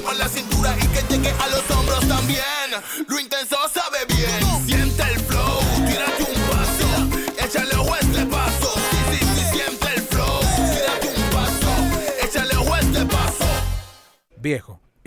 Mueva la cintura y que llegue a los hombros también. Lo intenso sabe bien. Siente el flow. Tírate un paso. Échale a este paso. Sí, sí, sí, siente el flow. Tírate un paso. Échale a este paso. Viejo,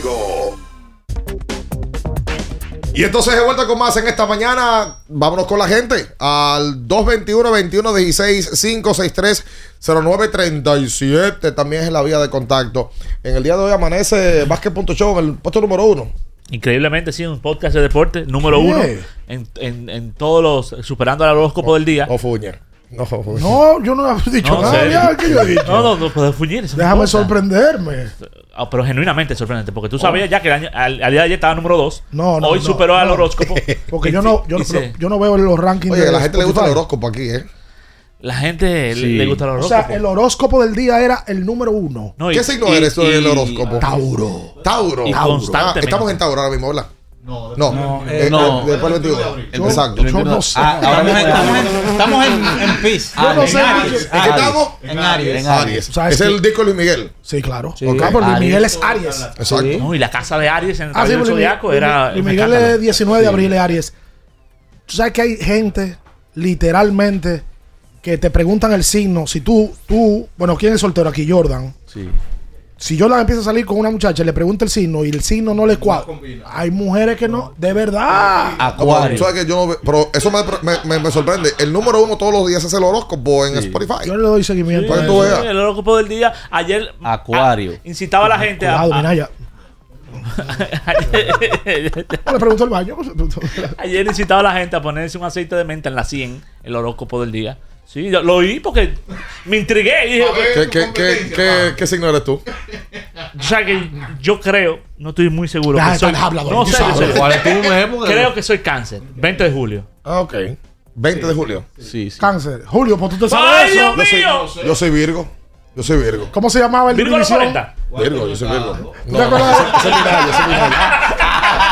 Juego. Y entonces de vuelta con más en esta mañana. Vámonos con la gente al 221-2116-563-0937. También es la vía de contacto. En el día de hoy amanece Basket.show en el puesto número uno. Increíblemente, sí, un podcast de deporte número Yeah. uno en, en, en todos los. superando al horóscopo del día. O Fuña. No, No, yo no he dicho No, nada. ya, ¿qué yo he dicho? [laughs] No, no, no puedes no Déjame importa. sorprenderme. Ah, pero genuinamente sorprendente, porque tú sabías ya que el año- al, al día de ayer estaba número 2. No, no, Hoy no, superó al horóscopo. [laughs] Porque yo no, yo, no- se- yo no veo los rankings Oye, de a la gente le gusta el horóscopo aquí, ¿eh? La gente Sí. le gusta el O horóscopo. sea, el horóscopo del día era el número uno. No, y- ¿Qué signo y- eres tú en el y- horóscopo? Tauro. Tauro. Y Tauro. Ah, estamos en Tauro ahora mismo, ¿verdad? No, no. No, Eh, eh, no. eh, después del 21. Exacto. Yo no sé. Ah, ahora mismo estamos en, estamos en, en Peace. Yo no En sé. Aries. ¿En qué estamos? En Aries. En Aries. ¿Sabes Ese es el disco de Luis Miguel. Sí, claro. Sí. Ok, pero Luis Aries. Miguel es Aries. Exacto. No, y la casa de Aries en el Ah, sí, Luis era. Luis Miguel es 19 de abril, es Aries. Tú sabes que hay gente, literalmente, que te preguntan el signo. Si tú, tú, bueno, ¿quién es soltero aquí? Jordan. Sí. Si Jordan empieza a salir con una muchacha, le pregunta el signo y el signo no le cuadra. Hay mujeres que no, de verdad. No, pero Acuario. sabes que yo no ve- pero eso me, me- me- me sorprende. El número uno todos los días es el horóscopo en Spotify. Yo le doy seguimiento. Sí, a Para que eso. tú sí, veas. el horóscopo del día. Ayer. Acuario. ah, incitaba a la gente a. Cuidado, a- Minaya. No [laughs] le pregunto al baño. Ayer incitaba a la gente a ponerse un aceite de menta en la 100, el horóscopo del día. Sí, yo lo oí porque me intrigué. y dije, ¿Qué, qué, qué, qué, qué signo eres tú? o sea, que yo creo, no estoy muy seguro. Que soy, no tú sé, yo sé. ¿Cuál es tu Creo que soy cáncer, 20 de julio. Ah, ok. 20 de julio. Sí, sí. Cáncer. Julio, pues tú te sabes ¡Ay, eso. Dios Yo mío! soy, yo soy Virgo. Yo soy Virgo. ¿Cómo se llamaba el de Virgo a los Univisión? 40. Virgo, yo soy Virgo. ¿Tú te acuerdas de- Ese es Minaya, ese es Minaya.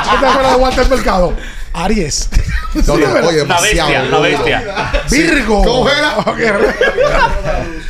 ¿Tú te acuerdas de Walter Mercado? Aries. No, [laughs] Sí, no, ¿verdad? oye, Una bestia, duro. bestia. Virgo. ¿Cómo era? Ok. [laughs]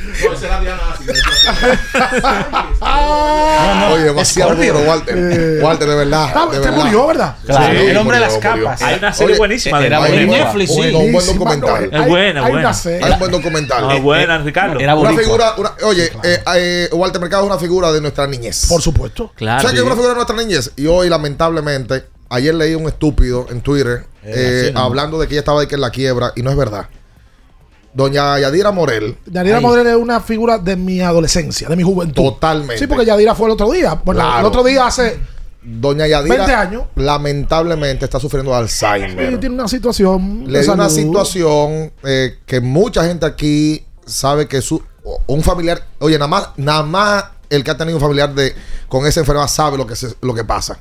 Oye, demasiado duro, Walter. Eh, Walter, de verdad. Verdad. murió, ¿verdad? Claro. Sí, el hombre de las capas. Hay una serie Oye, buenísima de Netflix, un- sí. un buen documental. no, hay- buena, Hay buena. Hay un buen documental. No, es buena, Ricardo. Era Una figura, una- oye, eh, eh, Walter Mercado es una figura de nuestra niñez. Por supuesto. Claro. ¿Sabes que es una figura de nuestra niñez? Y hoy, lamentablemente, ayer leí un estúpido en Twitter Eh, eh, así no. hablando de que ella estaba de que en la quiebra y no es verdad. Doña Yadira Morel. Yadira Morel es una figura de mi adolescencia, de mi juventud. Totalmente. Sí, porque Yadira fue el otro día. Bueno, Claro. el otro día hace. Doña Yadira 20 años. lamentablemente está sufriendo de Alzheimer. Sí, tiene una situación. Le dio una situación eh, que mucha gente aquí sabe que su un familiar, oye, nada más, nada más el que ha tenido un familiar de con esa enfermedad sabe lo que se- lo que pasa.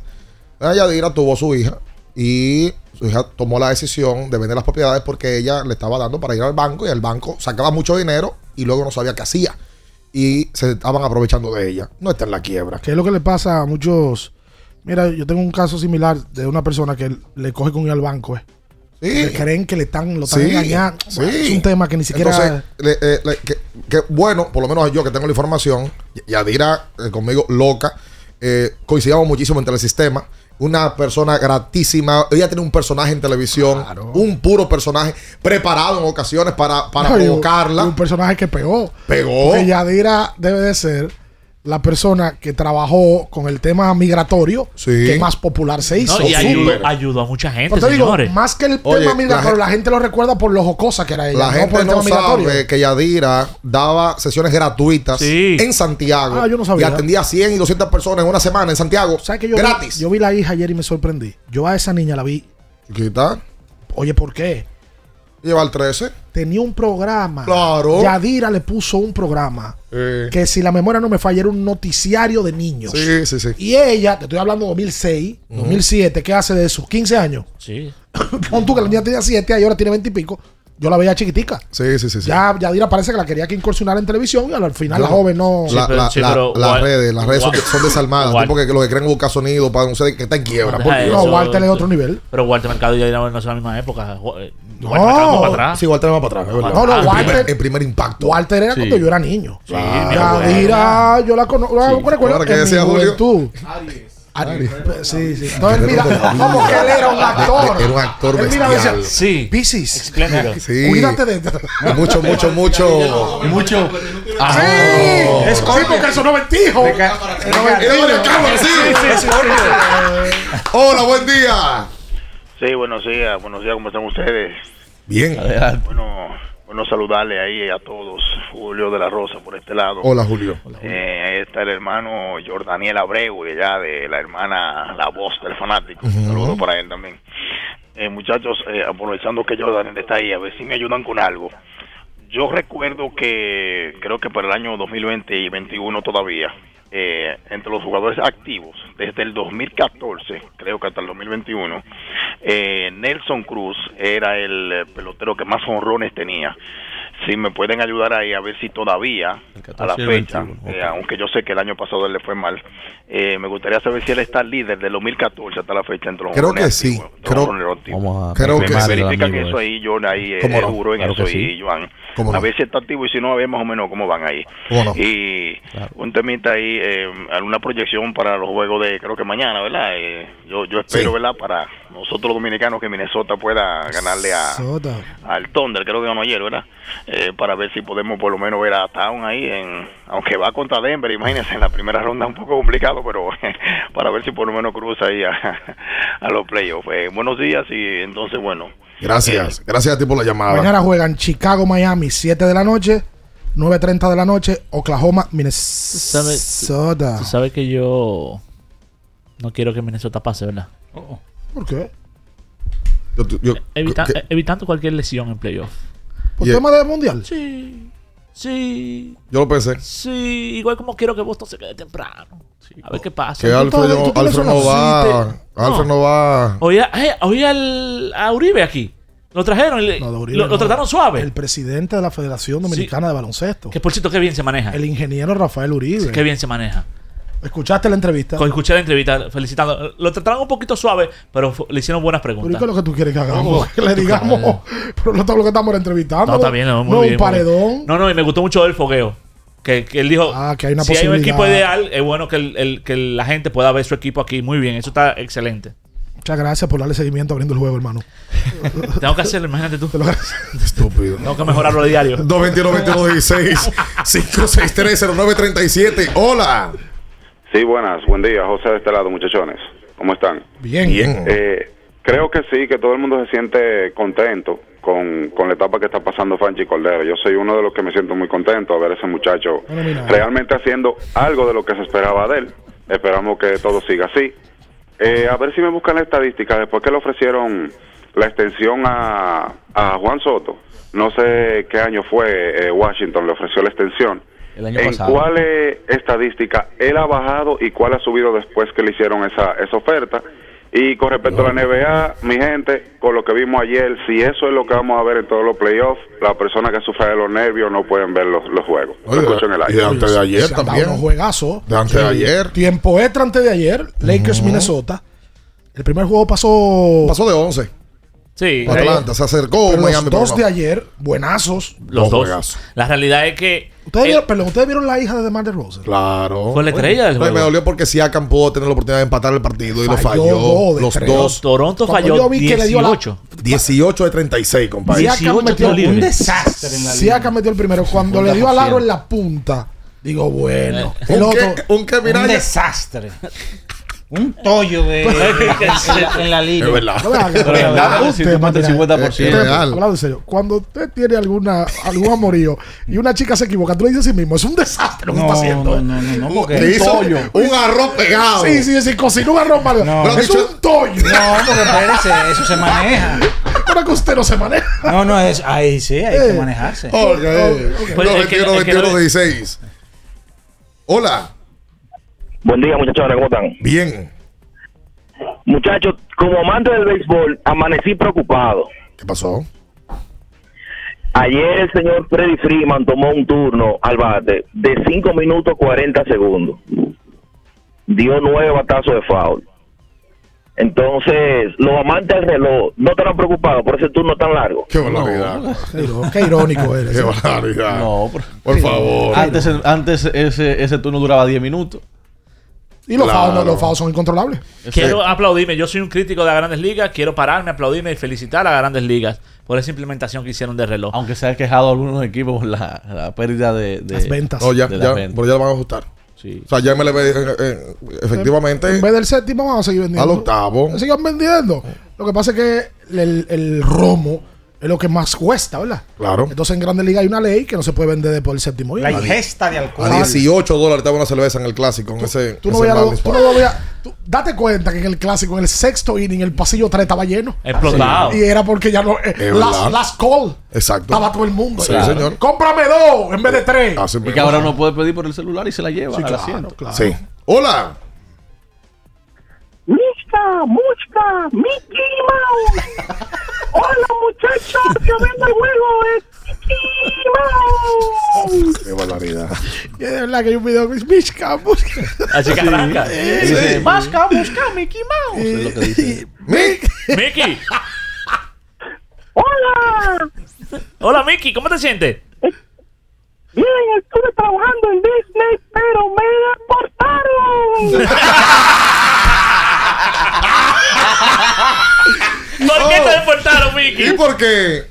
Yadira tuvo su hija y su hija tomó la decisión de vender las propiedades porque ella le estaba dando para ir al banco y el banco sacaba mucho dinero y luego no sabía qué hacía. Y se estaban aprovechando de ella. No está en la quiebra. ¿Qué es lo que le pasa a muchos? Mira, yo tengo un caso similar de una persona que le coge con ir al banco. Eh. Que creen que le están, lo están Sí, engañando. sí. Es un tema que ni siquiera. Entonces, le- eh, le- que, que, bueno, por lo menos yo que tengo la información, Yadira eh, conmigo loca, eh, coincidíamos muchísimo en Telesistema. Una persona gratísima. Ella tiene un personaje en televisión, un puro personaje preparado en ocasiones para, para No, provocarla. Un personaje que pegó. Pegó. Porque Yadira debe de ser la persona que trabajó con el tema migratorio que más popular se hizo. No, y ayudó, a mucha gente, Pero te digo, más que el Oye, tema migratorio, la, gente lo recuerda por lo jocosa que era ella. La no gente por el no tema migratorio. sabe que Yadira daba sesiones gratuitas en Santiago. Ah, yo no sabía. Y atendía a 100 y 200 personas en una semana en Santiago. ¿Sabes que yo gratis. Vi, yo vi la hija ayer y me sorprendí. Yo a esa niña la vi. Chiquita. Oye, ¿por qué? Lleva el 13. Tenía un programa. Claro. Yadira le puso un programa. Eh. Que si la memoria no me falla, era un noticiario de niños. Sí, sí, sí. Y ella, te estoy hablando de 2006, 2007, ¿qué hace de sus 15 años? Sí. [coughs] Pon tú que la niña tenía 7 y ahora tiene 20 y pico. Yo la veía chiquitica. Sí, sí, sí. sí. Ya Yadira parece que la quería que incursionar en televisión y al final la joven no. La- la- la- las redes, las redes son, son desalmadas. Tipo que lo que creen buscar sonido para no sé que está en quiebra. Deja Por Dios. eso. No, Walter es otro nivel. Pero Walter Mercado y Yadira no son la misma época. No. Walter para atrás. Sí, Walter va para atrás. es verdad. No, no, El Walter- primer- El primer impacto. Walter era Sí. cuando yo era niño. Claro. Yadira, yo la conozco. Sí. recuerdo que decía Julio. juventud. Aries. Sí, sí. Entonces, mira, como que él era un actor. Era un actor Él mira, decía, Sí. Piscis. Espléndido. Sí. Cuídate de. Y mucho, mucho, mucho. mucho. Ah, sí, es sí, porque eso no vestijo. Era varias cámaras, sí. Hola, buen día. Sí, buenos días, buenos días, ¿cómo están ustedes? Bien. Bueno, bueno saludarle ahí a todos, Julio de la Rosa por este lado. Hola, Julio. Eh, ahí está el hermano Jordaniel Abreu, y ya de la hermana La Voz del Fanático. Ujú. Saludos para él también. Eh, muchachos, eh, aprovechando que Jordaniel está ahí, a ver si me ayudan con algo. Yo recuerdo que creo que para el año 2020 y 21 todavía, eh, entre los jugadores activos, desde el 2014, creo que hasta el 2021, eh, Nelson Cruz era el eh, pelotero que más honrones tenía. Si me pueden ayudar ahí a ver si todavía, a la 14 y el fecha, 21, eh, aunque yo sé que el año pasado él le fue mal, eh, me gustaría saber si él está líder del 2014 hasta la fecha entre los Creo que activos, Creo. Vamos a creo que Me sí. verifican eso ahí, yo ahí eh, juro en Claro eso que sí. y Joan. A ver si está activo y si no, a ver más o menos cómo van ahí. ¿Cómo no? Y un temita ahí, eh, alguna proyección para los juegos de, creo que mañana, ¿verdad? Eh, yo, yo espero, Sí. ¿verdad? Para nosotros los dominicanos que Minnesota pueda ganarle a, Sota. al Thunder, creo que ganó ayer, ¿verdad? Eh, para ver si podemos por lo menos ver a Town ahí, en, aunque va contra Denver, imagínense, en la primera ronda un poco complicado, pero [laughs] para ver si por lo menos cruza ahí a, [laughs] a los playoffs. Eh, buenos días y entonces, bueno. Gracias. Gracias a ti por la llamada. Mañana juegan Chicago, Miami, 7 de la noche. 9.30 de la noche, Oklahoma, Minnesota. Tú sabes que yo no quiero que Minnesota pase, ¿verdad? ¿Por qué? Yo- yo- Evita- que- eh, evitando cualquier lesión en playoff. ¿Por tema de mundial? Sí. Sí. Yo lo pensé. Sí. Igual como quiero que Boston se quede temprano. A ver qué pasa. Que Alfred, no- Alfred no va. Alfred no va. Oye, eh, oye al, a Uribe aquí. Lo trajeron y le- No, Uribe lo, lo no. trataron suave. El presidente de la Federación Dominicana de Baloncesto. Que por cierto, qué bien se maneja. El ingeniero Rafael Uribe. Qué bien se maneja. ¿Escuchaste la entrevista? Con- Escuché la entrevista felicitando. Lo trataron un poquito suave, pero le hicieron buenas ¿Pero y preguntas. qué es lo que tú quieres que hagamos? [laughs] Que le digamos. Pero no todo lo que estamos entrevistando. No, está bien, no, muy no, bien. un muy bien. paredón. No, no, y me gustó mucho el fogueo. Que, que él dijo: Ah, que hay una si hay un equipo ideal, es bueno que, el- el- que la gente pueda ver su equipo aquí. Muy bien, eso está excelente. Muchas gracias por darle seguimiento abriendo el juego, hermano. [laughs] Tengo que hacerlo, imagínate tú. [laughs] Estúpido. Tengo que mejorarlo a diario. [laughs] 221-2216 5630937 Hola. Sí, buenas. Buen día. José de este lado, muchachones. ¿Cómo ¿Cómo están? Bien. Eh, creo que sí, que todo el mundo se siente contento con, con la etapa que está pasando Franchi Cordero. Yo soy uno de los que me siento muy contento a ver ese muchacho realmente haciendo algo de lo que se esperaba de él. Esperamos que todo siga así. Eh, a ver si me buscan la estadística. Después que le ofrecieron la extensión a, a Juan Soto, no sé qué año fue, eh, Washington le ofreció la extensión. El año ¿En pasado. cuál eh, estadística él ha bajado y cuál ha subido después que le hicieron esa, esa oferta? Y con respecto a la NBA, mi gente, con lo que vimos ayer, si eso es lo que vamos a ver en todos los playoffs, las personas que sufren de los nervios no pueden ver los, los juegos. Lo escucho en el y de antes de ayer Se también. unos juegazos. De antes de ayer. Tiempo extra antes de ayer. Lakers. Minnesota. El primer juego pasó. Pasó de 11. Sí. Atlanta se acercó. Pero Miami, los dos pero de ayer, buenazos. Los dos. La realidad es que. ¿Ustedes, el- vieron, perdón, ¿ustedes vieron la hija de DeMar DeRozan? Claro. Fue la estrella del juego. Me dolió porque Siakam pudo tener la oportunidad de empatar el partido y lo Falló falló. dos de los tres. dos. Toronto Cuando falló yo vi que le dio la- 18. 18 de 36, compadre. Siakam metió un desastre en la Siakam metió el primero. Cuando le dio al aro en la punta, digo, bueno. El Un otro. que- un que Un desastre. Un tollo de, [laughs] en, la, en la línea. Es verdad. Pero verdad, Usted, metes mira, 50%. usted, Es real. hablando en serio, cuando usted tiene alguna, algún amorío y una chica se equivoca, tú le dices a sí mismo, es un desastre lo que No, está haciendo. no, no, no, no, porque Le hizo tollo. un arroz pegado. Sí, sí, sí, cocinó un arroz mal. No. es un tollo. No, porque espérese, eso se maneja. Ahora que usted no se maneja. No, no es. Ahí sí, hay Eh. que manejarse. Ok. Pues, No, el que- 21, el que 21, no- 16. Hola. Buen día, muchachones, ¿cómo están? Bien. Muchachos, como amante del béisbol, amanecí preocupado. ¿Qué pasó? Ayer el señor Freddy Freeman tomó un turno al bate de 5 minutos 40 segundos. Dio nueve batazos de foul. Entonces, los amantes del reloj no estarán preocupados por ese turno tan largo. Qué barbaridad. Qué, iró- [laughs] qué irónico eres. Qué barbaridad. No, por, Por favor. Antes, antes ese, ese turno duraba 10 minutos. Y los Claro. los son incontrolables. Quiero aplaudirme. Yo soy un crítico de las grandes ligas. Quiero pararme, aplaudirme y felicitar a las grandes ligas por esa implementación que hicieron de reloj. Aunque se ha quejado algunos equipos por la, la pérdida de, de- Las ventas. No, ya, de ya, las ventas. pero ya lo van a ajustar. Sí. O sea, ya MLB eh, eh, efectivamente En vez del séptimo, vamos a seguir vendiendo. al octavo. Sigan vendiendo. Lo que pasa es que el, el romo es lo que más cuesta, ¿verdad? Claro. Entonces en Grandes Ligas hay una ley que no se puede vender después del séptimo La ingesta de alcohol. A 18 dólares estaba una cerveza en el clásico. En ese, Tú no veías tú no date cuenta que en el clásico, en el sexto inning, el pasillo 3 estaba lleno. Explotado. Y era porque ya no. eh, las, call. Exacto. Estaba todo el mundo. Sí, señor. Cómprame dos en vez de tres. Así Y mismo. que ahora uno puede pedir por el celular y se la lleva Sí, al claro, asiento. claro. Sí. Hola. ¡Muchka, muchka, Mickey Mouse! ¡Hola, muchachos! ¡Que venga el juego! ¡Es Mickey Mouse! Qué barbaridad. Y es verdad que hay un video que es Mishka, busca. Así que arranca. Dice, Busca, busca, Mickey Mouse. Es lo que dice. Mickey. ¡Hola! Hola, Mickey. ¿Cómo te sientes? Bien, estuve trabajando en Disney, pero me deportaron. [laughs] ¿Por qué te deportaron, Mickey? ¿Y por qué?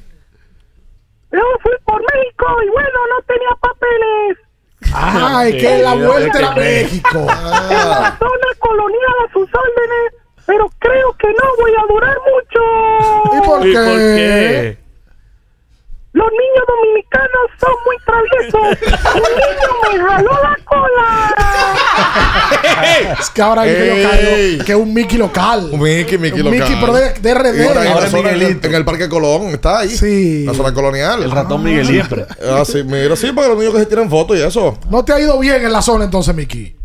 Yo fui por México y bueno, no tenía papeles. Ay, que la vuelta era México. [laughs] En la zona colonial a sus órdenes, pero creo que no voy a durar mucho. ¿Y por ¿Y qué? por qué? Los niños dominicanos son muy traviesos. Un niño me jaló la cola. [laughs] Es que ahora hay local, que es un Mickey local. Un Mickey, Mickey Un local. Mickey, pero de, de RD. Ahora en, el, Miguelito. en el Parque Colón, está ahí. Sí. La zona colonial. El ratón Miguelito. Ah, sí, mira, sí, para los niños que se tiran fotos y eso. No te ha ido bien en la zona entonces, Mickey.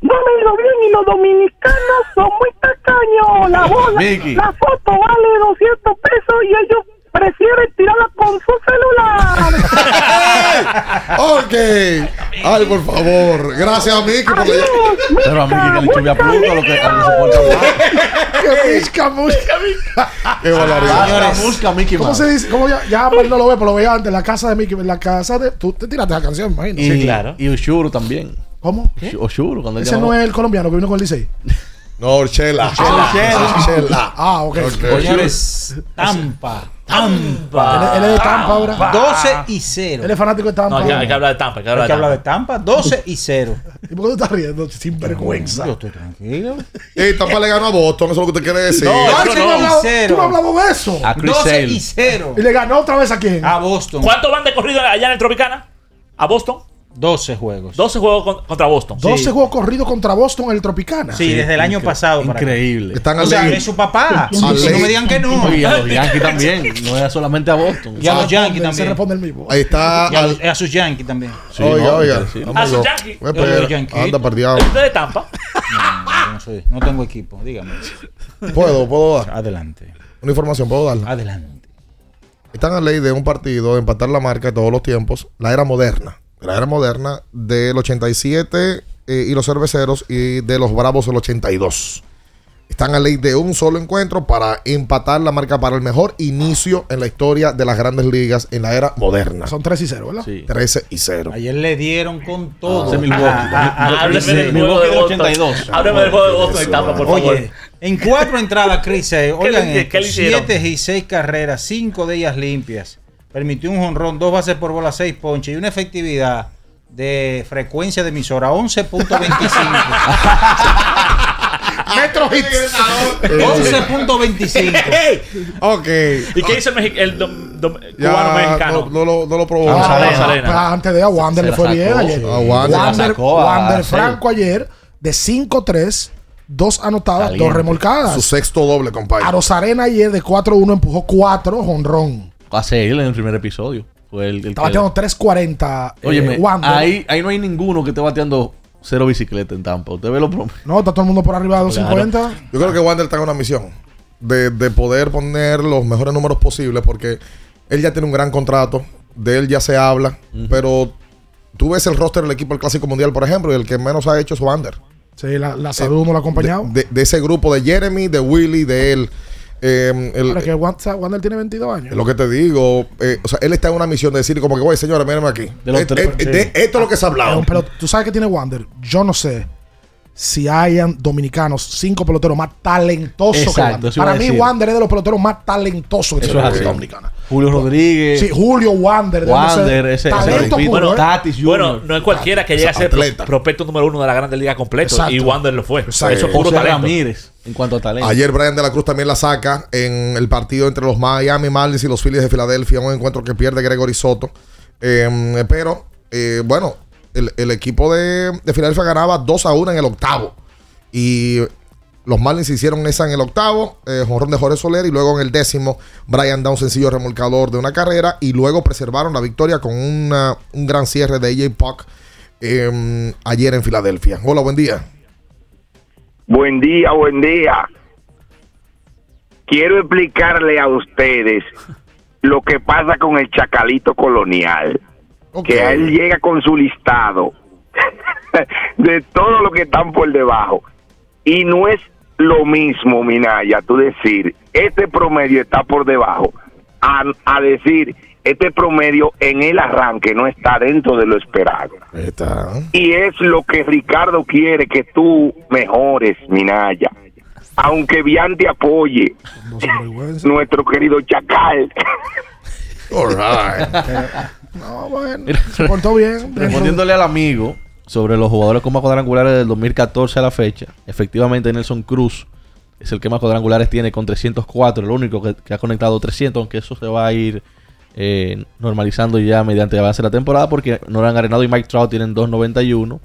No me ha ido bien y los dominicanos son muy tacaños. La bola, Mickey. la foto vale 200 pesos y ellos prefieren tirarla con su celular. [laughs] ok. Ay, por favor. Gracias, Mickey, por la Pero a Mickey que le chube a Pluto, a lo que a lo que soporta más. [laughs] Que Mishka, Mishka. Qué barbaridad. Señores, busca a Mickey ¿Cómo se dice? ¿Cómo ya, ya no lo ve, pero lo veía antes. La casa de Mickey. La casa de. Tú te tiraste la canción, imagino. Y, Sí, claro. Y Ushuru también. ¿Cómo? Ushuru, cuando Ese llamaba- no es el colombiano que vino con el Licey. No, Chela. Chela. Chela. Ah, ok. Ok. Señores, Tampa. Tampa. Él, él es de Tampa ahora. 12 y 0. Él es fanático de Tampa. No, hay que, hay que hablar de Tampa. Hay que hablar Hay que de hablar de Tampa. Tampa. 12 y 0. [laughs] ¿Y por qué tú estás riendo? Sin vergüenza. Yo estoy tranquilo. Y Tampa le ganó a Boston, eso es lo que usted quiere decir. No, Ay, eso tú no has no. hablado- Cero. Tú no has hablado de eso. A Chris 12 Sale. y 0. Y le ganó otra vez a quién. A Boston. ¿Cuántos van de corrido allá en el Tropicana? ¿A Boston? 12 juegos. 12 juegos con- contra Boston. 12 juegos corridos contra Boston en el Tropicana. Sí, desde el año pasado. Increíble. Están O al sea, es su papá. Sí, No me digan que no. Y a [laughs] los Yankees también. No era solamente a Boston. Y a los Yankees Se también. responde el mismo. Ahí está. Y a, al- los- a sus Yankees también. Sí, oiga, no, oiga. sí. A sus Yankees. Anda perdido. ¿Usted de Tampa? No, yo no, soy- no tengo equipo, dígame. Puedo, puedo dar. Adelante. Una información, puedo darla. Adelante. Están a ley de un partido de empatar la marca de todos los tiempos, la era moderna. La era moderna del 87 eh, y los cerveceros y de los bravos del 82. Están a ley de un solo encuentro para empatar la marca para el mejor inicio en la historia de las grandes ligas en la era moderna. Son 3 y 0, ¿verdad? Sí. 13 y 0. Ayer le dieron con todo. Ese Milwaukee. a- a- a- Hábleme Chris del Sale. juego de Milwaukee Boston. 82. Hábleme del juego de Boston y Tampa, por favor. Oye, en cuatro entradas, Chris, Sale, oigan, le- esto, qué le hicieron? siete y seis carreras, cinco de ellas limpias. Permitió un jonrón, dos bases por bola, seis ponches y una efectividad de frecuencia de emisora 11.25. [laughs] Metro Hits. 11.25. [laughs] Ok. ¿Y qué hizo el, el dom- dom- Ya, cubano mexicano? No, no lo, no lo probó. Ah, pues antes de a Wander le fue sacó, bien ayer. sí. A Wander. Wander, sacó. Franco ayer de 5-3, dos anotadas, Caliente. dos remolcadas. Su sexto doble, compadre. A Rosarena ayer de 4-1 empujó 4, jonrón. A seguir en el primer episodio. Fue el, el Está que- bateando 3.40. eh, Óyeme, Wander. ahí, ahí no hay ninguno que esté bateando cero bicicleta en Tampa. Usted ve lo No, está todo el mundo por arriba de 250. Yo creo que Wander está en una misión de, de poder poner los mejores números posibles porque él ya tiene un gran contrato, de él ya se habla, pero tú ves el roster del equipo del Clásico Mundial, por ejemplo, y el que menos ha hecho es Wander. Sí, la, la salud no lo ha acompañado. De, de ese grupo de Jeremy, de Willy, de él. Eh, el- Ahora que Wander, Wander tiene 22 años. es lo que te digo, eh, o sea, él está en una misión de decir como que, güey, señores, mírenme aquí. De los Eh, tres- eh, de- esto es lo que se ha hablado. un pelo- Tú sabes que tiene Wander. Yo no sé si hayan dominicanos, cinco peloteros más talentosos que Exacto, Para mí, decir. Wander es de los peloteros más talentosos que Eso tiene. República Dominicana. Julio Rodríguez. Sí, Julio Wander. Wander, ese- ese talento repito. puro, Bueno, ¿eh? Tatis Jr. Bueno, no es cualquiera que llegue a ser pro- prospecto número uno de la Grande Liga completo. Exacto. Y Wander lo fue. Exacto. Eso es puro José talento. Ramírez, en cuanto a talento. Ayer Brian de la Cruz también la saca en el partido entre los Miami Marlins y los Phillies de Filadelfia, un encuentro que pierde Gregory Soto. Eh, pero, eh, bueno, el, el equipo de, de Filadelfia ganaba 2 a 1 en el octavo. Y los Marlins hicieron esa en el octavo, eh, de Jorge Soler, y luego en el décimo, Brian da un sencillo remolcador de una carrera, y luego preservaron la victoria con una- un gran cierre de AJ Puck eh, ayer en Filadelfia. Hola, buen día. Buen día, buen día. Quiero explicarle a ustedes lo que pasa con el chacalito colonial. Que a él llega con su listado [laughs] de todo lo que están por debajo. Y no es lo mismo, Minaya, tú decir, este promedio está por debajo, a, a decir, este promedio en el arranque no está dentro de lo esperado. Está. Y es lo que Ricardo quiere, que tú mejores, Minaya. Aunque Bian te apoye, nuestro querido Chacal. [laughs] All right. [laughs] No, bueno, se portó bien. Respondiéndole al amigo sobre los jugadores con más cuadrangulares del 2014 a la fecha, efectivamente Nelson Cruz es el que más cuadrangulares tiene con 304, el único que, que ha conectado 300, aunque eso se va a ir eh, normalizando ya mediante avance de la temporada, porque Nolan Arenado y Mike Trout tienen 291,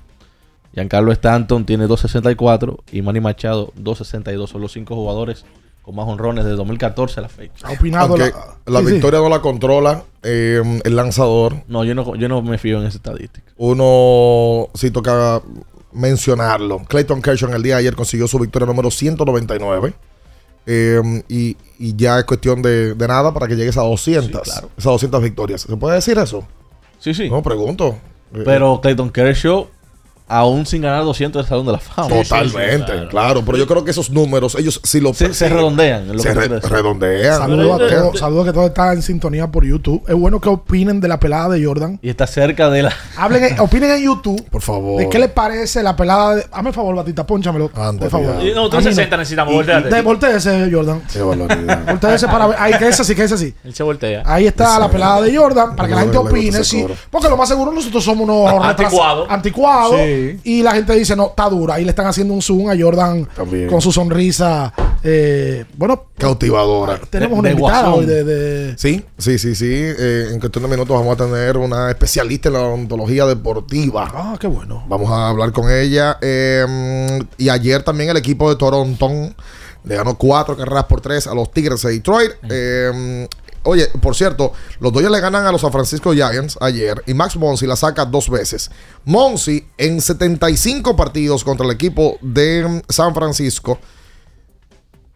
Giancarlo Stanton tiene 264 y Manny Machado 262. Son los cinco jugadores con más honrones de 2014 a la fecha. Ha opinado Aunque la- la sí, sí. victoria no la controla eh, el lanzador. No, yo no, yo no me fío en esa estadística. Uno sí toca mencionarlo. Clayton Kershaw en el día de ayer consiguió su victoria número 199. Eh, y, y ya es cuestión de, de nada para que llegues a 200. Esas 200 victorias. ¿Se puede decir eso? Sí, sí. No, pregunto. Eh, Pero Clayton Kershaw aún sin ganar 200 del Salón de la Fama. Totalmente, claro. Pero yo creo que esos números, ellos si lo Se- se redondean, es lo Se que re- redondean. Saludos a todos, saludos que todos están en sintonía por YouTube. Es bueno que opinen de la pelada de Jordan. Y está cerca de la. Hablen, en- opinen en YouTube. Por favor. ¿De qué les parece la pelada de. Hazme el favor, Batita, pónchamelo. por favor. Y No, A mí 360 necesitamos, volteate. De, volteese, Jordan. Qué. Volteese para ver. Ahí, que ese sí, que ese sí. Él se voltea. Ahí está la pelada de Jordan para que la gente opine. Sí, porque lo más seguro nosotros somos unos Anticuados. anticuados. Sí. Y la gente dice, no, está dura. Ahí le están haciendo un zoom a Jordan También. con su sonrisa. eh, bueno, Cautivadora. tenemos una invitada hoy de, de- Sí, sí, sí, sí. Eh, en cuestión de minutos vamos a tener una especialista en la ontología deportiva. Ah, qué bueno. Vamos a hablar con ella. Eh, y ayer también el equipo de Toronto le ganó cuatro carreras por tres a los Tigres de Detroit. Eh, oye, por cierto, los Dodgers le ganan a los San Francisco Giants ayer y Max Monsi la saca dos veces. Monsi en 75 partidos contra el equipo de San Francisco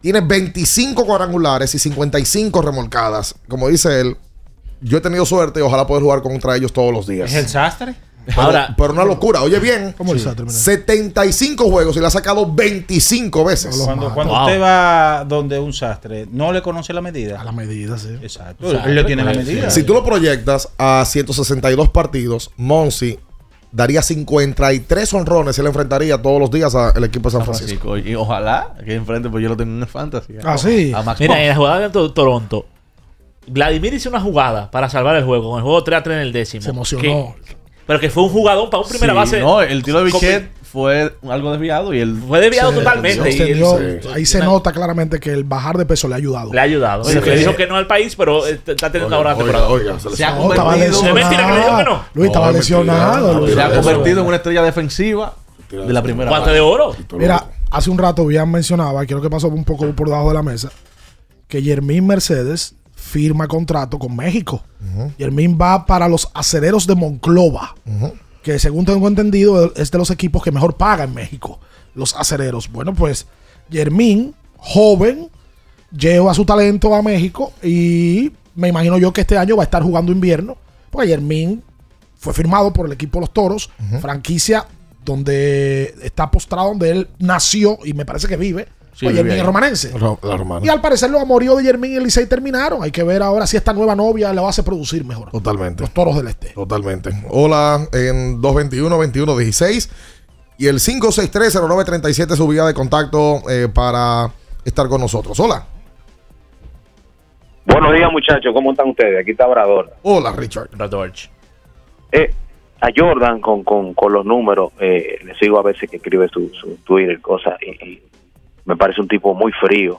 tiene 25 cuadrangulares y 55 remolcadas. Como dice él, yo he tenido suerte y ojalá poder jugar contra ellos todos los días. ¿Es el sastre? Pero, Ahora- pero una locura. Oye bien, ¿Cómo el sastre, mira? 75 juegos y le ha sacado 25 veces. Cuando, cuando usted va donde un sastre, no le conoce la medida. A la medida, sí. Exacto. Él le tiene la medida. Si tú lo proyectas a 162 partidos, Monsi daría 53 honrones. Él enfrentaría todos los días al equipo de San Francisco. Francisco. Y ojalá que enfrente, pues yo lo tengo en el fantasy. Ah, sí. A Max Mira, en la jugada de To- Toronto, Vladimir hizo una jugada para salvar el juego, con el juego 3 a 3 en el décimo. Se emocionó. Que- pero que fue un jugador para un primera Sí, base. No, el tiro de Con- Bichet fue algo desviado y él Fue desviado Se- totalmente. se y él- dio- ahí se nota claramente que el bajar de peso le ha ayudado. Le ha ayudado. Sí, le que- dijo que no al país, pero eh, está teniendo una gran Oiga, temporada. oiga, se se ha No, convertido, Es mentira que le dijo que no. Luis estaba No, es lesionado. Luis. se ha convertido en una estrella defensiva de la primera Guante de oro. Mira, hace un rato bien mencionaba, creo que pasó un poco por debajo de la mesa, que Yermín Mercedes firma contrato con México. Yermín va para los acereros de Monclova, que según tengo entendido es de los equipos que mejor paga en México, los acereros. Bueno, pues Yermín, joven, lleva su talento a México y me imagino yo que este año va a estar jugando invierno, porque Yermín fue firmado por el equipo Los Toros, franquicia donde está postrado, donde él nació y me parece que vive. Sí, pues es romanense. Ro- La. Y al parecer los amoríos de Yermín y el Licey terminaron. Hay que ver ahora si esta nueva novia le va a hacer producir mejor. Totalmente. Los toros del este. Totalmente. Hola en 221-2116 y el 563-0937 su vía de contacto eh, para estar con nosotros. Hola. Buenos días, muchachos. ¿Cómo están ustedes? Aquí está Obrador. Hola, Richard. Radorch. Eh, a Jordan con, con, con los números, eh, le sigo a veces que escribe su, su Twitter, cosas, y, y me parece un tipo muy frío.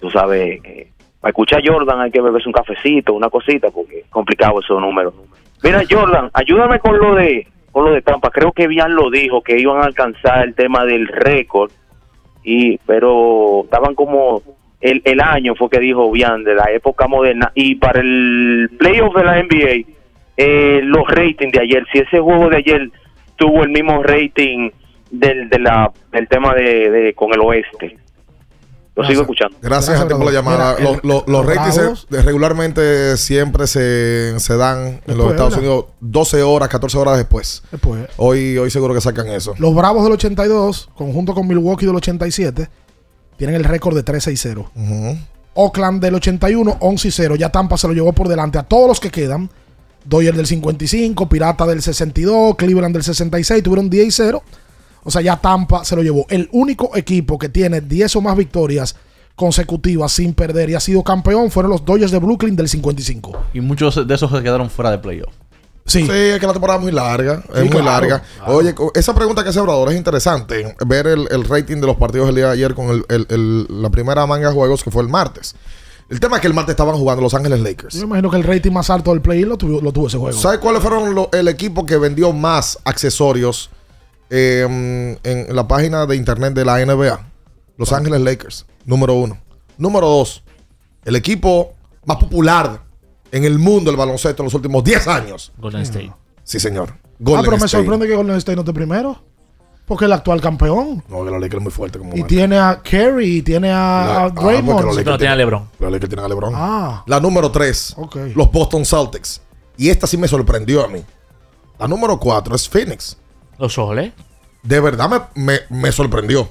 Tú sabes, eh, para escuchar a Jordan hay que beberse un cafecito, una cosita, porque es complicado esos números. Mira, Jordan, ayúdame con lo de con lo de Tampa. Creo que Bian lo dijo, que iban a alcanzar el tema del récord, y pero estaban como el, el año fue que dijo Bian de la época moderna y para el playoff de la NBA eh, los ratings de ayer si ese juego de ayer tuvo el mismo rating del de la del tema de, de con el oeste lo sigo escuchando Gracias, a ti por la llamada. Mira, Los- los- los ratings regularmente siempre se, se dan en los Después, Estados ¿verdad? Unidos 12 horas, 14 horas después. Después. Hoy, hoy seguro que sacan eso. Los Bravos del 82, conjunto con Milwaukee del 87, tienen el récord de 3-6-0. Ujú. Oakland del 81, 11-0. Ya Tampa se lo llevó por delante a todos los que quedan. Dodgers del 55, Pirata del 62, Cleveland del 66, tuvieron 10 y 0. O sea, ya Tampa se lo llevó. El único equipo que tiene 10 o más victorias consecutivas sin perder y ha sido campeón fueron los Dodgers de Brooklyn del 55. Y muchos de esos se quedaron fuera de playoff. Sí. es que la temporada es muy larga. Es Sí, muy claro, larga. claro. Oye, esa pregunta que hace Obrador es interesante. Ver el, el rating de los partidos del día de ayer con el- el- el- la primera manga de juegos que fue el martes. El tema es que el martes estaban jugando Los Ángeles Lakers. Yo me imagino que el rating más alto del play lo tuvo, lo tuvo ese juego. ¿Sabes cuáles fueron lo- el equipo que vendió más accesorios eh, en la página de internet de la NBA? Los Ángeles Lakers, número uno. Número dos, el equipo más popular en el mundo del baloncesto en los últimos 10 años. Golden State. Sí, señor. ah, Golden pero me State. sorprende que Golden State no esté primero. Porque es el actual campeón. No, que los Lakers es muy fuerte como Y marca. tiene a Kerry y tiene a, La- a ah, Draymond. los Lakers No, tiene a LeBron. Los Lakers tienen a LeBron. Ah. La número 3, Ok. los Boston Celtics. Y esta sí me sorprendió a mí. La número 4 es Phoenix. Los Soles. de verdad me, me, me sorprendió.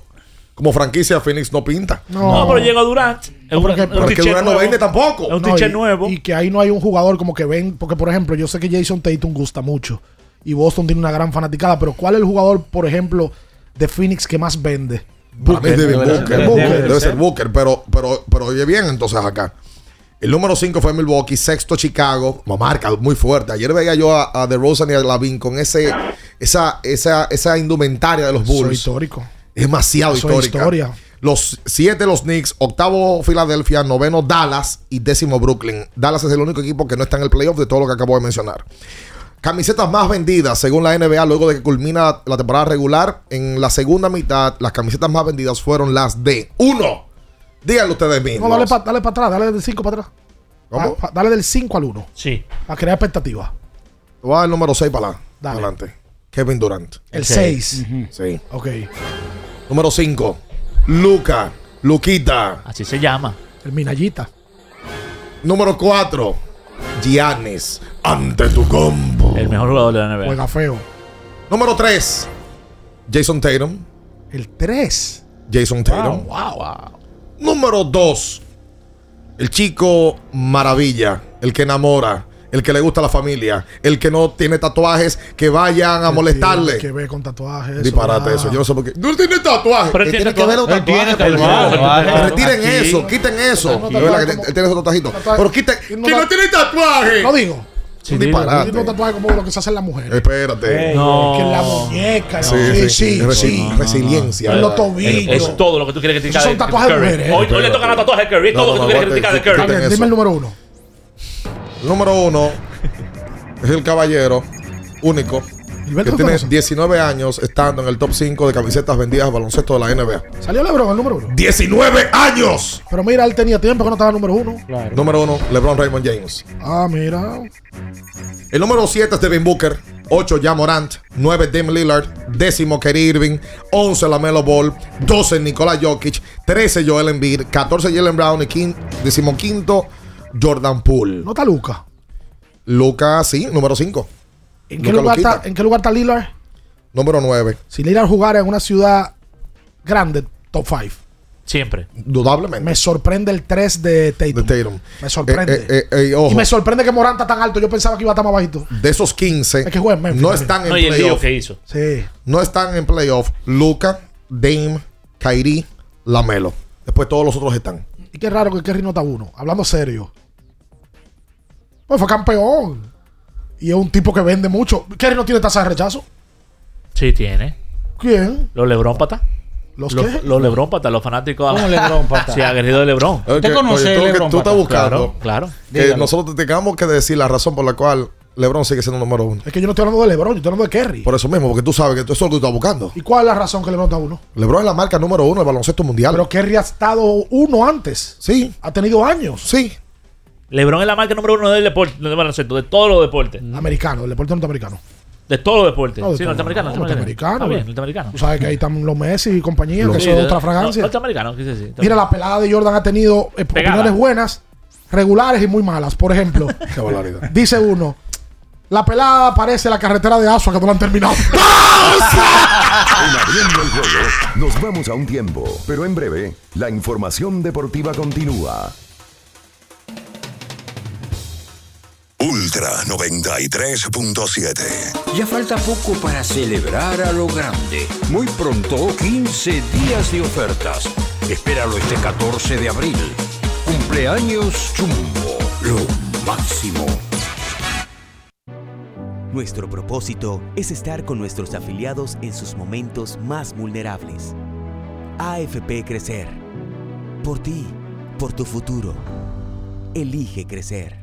Como franquicia, Phoenix no pinta. No, pero llegó Durant. Es un, porque- un Pero es que Durant no nuevo. vende tampoco. Es un No, y- nuevo. Y que ahí no hay un jugador como que ven. Porque, por ejemplo, yo sé que Jason Tatum gusta mucho. Y Boston tiene una gran fanaticada. Pero ¿cuál es el jugador, por ejemplo, de Phoenix que más vende? Para mí es Devin Debe Booker. ser- Booker, debe ser Booker, pero, pero, pero oye bien entonces acá. El número 5 fue Milwaukee, sexto Chicago, marca muy fuerte. Ayer veía yo a, a DeRozan y a Lavin con ese, esa, esa, esa indumentaria de los Bulls. histórico. Es demasiado es histórica. historia. Los siete los Knicks, octavo Filadelfia, noveno Dallas y décimo Brooklyn. Dallas es el único equipo que no está en el playoff de todo lo que acabo de mencionar. Camisetas más vendidas según la NBA luego de que culmina la temporada regular. En la segunda mitad, las camisetas más vendidas fueron las de uno. Díganlo ustedes mismos. No, dale para dale pa atrás. Dale del 5 para atrás. ¿Cómo? Pa- pa- dale del 5 al 1. Sí. Para crear expectativas. Voy a dar el número 6 para Dale. adelante. Kevin Durant. El 6. Sí. Ok. Número 5. Luca. Luquita. Así se llama. El Minayita. Número 4. Giannis. Ante tu combo. El mejor jugador de la NBA. Juega feo. Número 3. Jason Tatum. El 3. Jason Tatum. Wow. Número 2. El chico maravilla. El que enamora. El que le gusta a la familia. El que no tiene tatuajes que vayan a molestarle. Que ve con tatuajes. Disparate eso. Yo no sé por qué. No tiene tatuajes. Pero él tiene que ver los tatuajes. Retiren eso. Quiten eso. Él tiene esos tatuajitos. Pero quiten. Que no tiene tatuajes. No digo. Un disparate. Un tatuaje como lo que se hace en la mujer. Espérate. No. Que la muñeca. Sí, Sí, sí, sí. Resi- sí. Resiliencia. En los tobillos. Es todo lo que tú quieres criticar Esos son tatuajes de mujeres. Hoy, hoy le tocan a tatuajes de Curry. Es No, todo no, lo que tú no, quieres criticar de Curry. Dime eso. el número 1. Número uno es el caballero único que tiene Fenosa. 19 años estando en el top 5 de camisetas vendidas de baloncesto de la NBA. Salió LeBron el número 1. ¡19 años! Pero mira, él tenía tiempo que no estaba el número 1. Número uno, LeBron Raymond James. Ah, mira. El número 7 es Devin Booker. 8 ya Morant. 9 Dame Lillard. Décimo Kerry Irving. 11 Lamelo Ball. 12 Nikola Jokic. 13 Joel Embiid. 14 Jalen Brown. Y 15, decimoquinto Jordan Poole. No está Luca. Lucas, sí, número 5. ¿En qué, lugar está, ¿En qué lugar está Lillard? Número 9. Si Lillard jugara en una ciudad grande, top 5. Siempre. Indudablemente. Me sorprende el 3 de Tatum. De Tatum. Me sorprende. Eh, eh, eh, ojo. Y me sorprende que Morant está tan alto. Yo pensaba que iba a estar más bajito. de esos 15 Es que juega en Memphis no están en No, playoff. que hizo. Sí. No están en playoff. Luca, Dame, Kyrie, Lamelo. Después todos los otros están. Y qué raro que Kerry no está uno. Hablando serio. Pues fue campeón. Y es un tipo que vende mucho. Kerry no tiene tasa de rechazo. Sí, tiene. ¿Quién? Los Lebron patas. ¿Los Los, qué? los Lebron patas, los fanáticos. ¿Cómo Lebron patas? [laughs] Sí, agredido de Lebron. Ok, conoce oye, tú, LeBron tú estás buscando Claro, claro. que nosotros te tengamos que decir la razón por la cual LeBron sigue siendo número uno. Es que yo no estoy hablando de LeBron, yo estoy hablando de Kerry. Por eso mismo, porque tú sabes que eso es lo que tú estás buscando. ¿Y cuál es la razón que LeBron está uno? LeBron es la marca número uno del baloncesto mundial. Pero Kerry ha estado uno antes. sí, Ha tenido años. sí. Lebron es la marca número uno del deporte, del baloncesto, de todos los deportes. Americano, del deporte norteamericano. De todos los deportes. No, de sí, norteamericano. No, norteamericano. Está bien, norteamericano. Tú sabes que ahí están los Messi y compañía, que Sí, es de- otra no, fragancia. Norteamericano, quise decir. Mira, la pelada de Jordan ha tenido eh, Pegada. opiniones buenas, regulares y muy malas. Por ejemplo, [laughs] Qué dice uno, la pelada parece la carretera de Asua que no la han terminado. [laughs] En abriendo el juego, nos vamos a un tiempo, pero en breve, la información deportiva continúa. Ultra 93.7. Ya falta poco para celebrar a lo grande. Muy pronto, 15 días de ofertas. Espéralo este 14 de abril. Cumpleaños Jumbo. Lo máximo. Nuestro propósito es estar con nuestros afiliados en sus momentos más vulnerables. AFP Crecer. Por ti, por tu futuro. Elige crecer.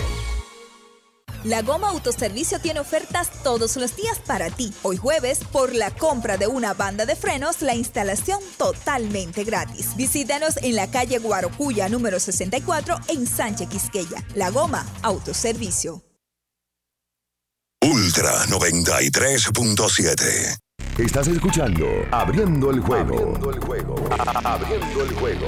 La Goma Autoservicio tiene ofertas todos los días para ti. Hoy jueves, por la compra de una banda de frenos, la instalación totalmente gratis. Visítanos en la calle Guarocuya número 64 en Sánchez Quisqueya. La Goma Autoservicio. Ultra 93.7. Estás escuchando Abriendo el juego. Abriendo el juego. Abriendo el juego.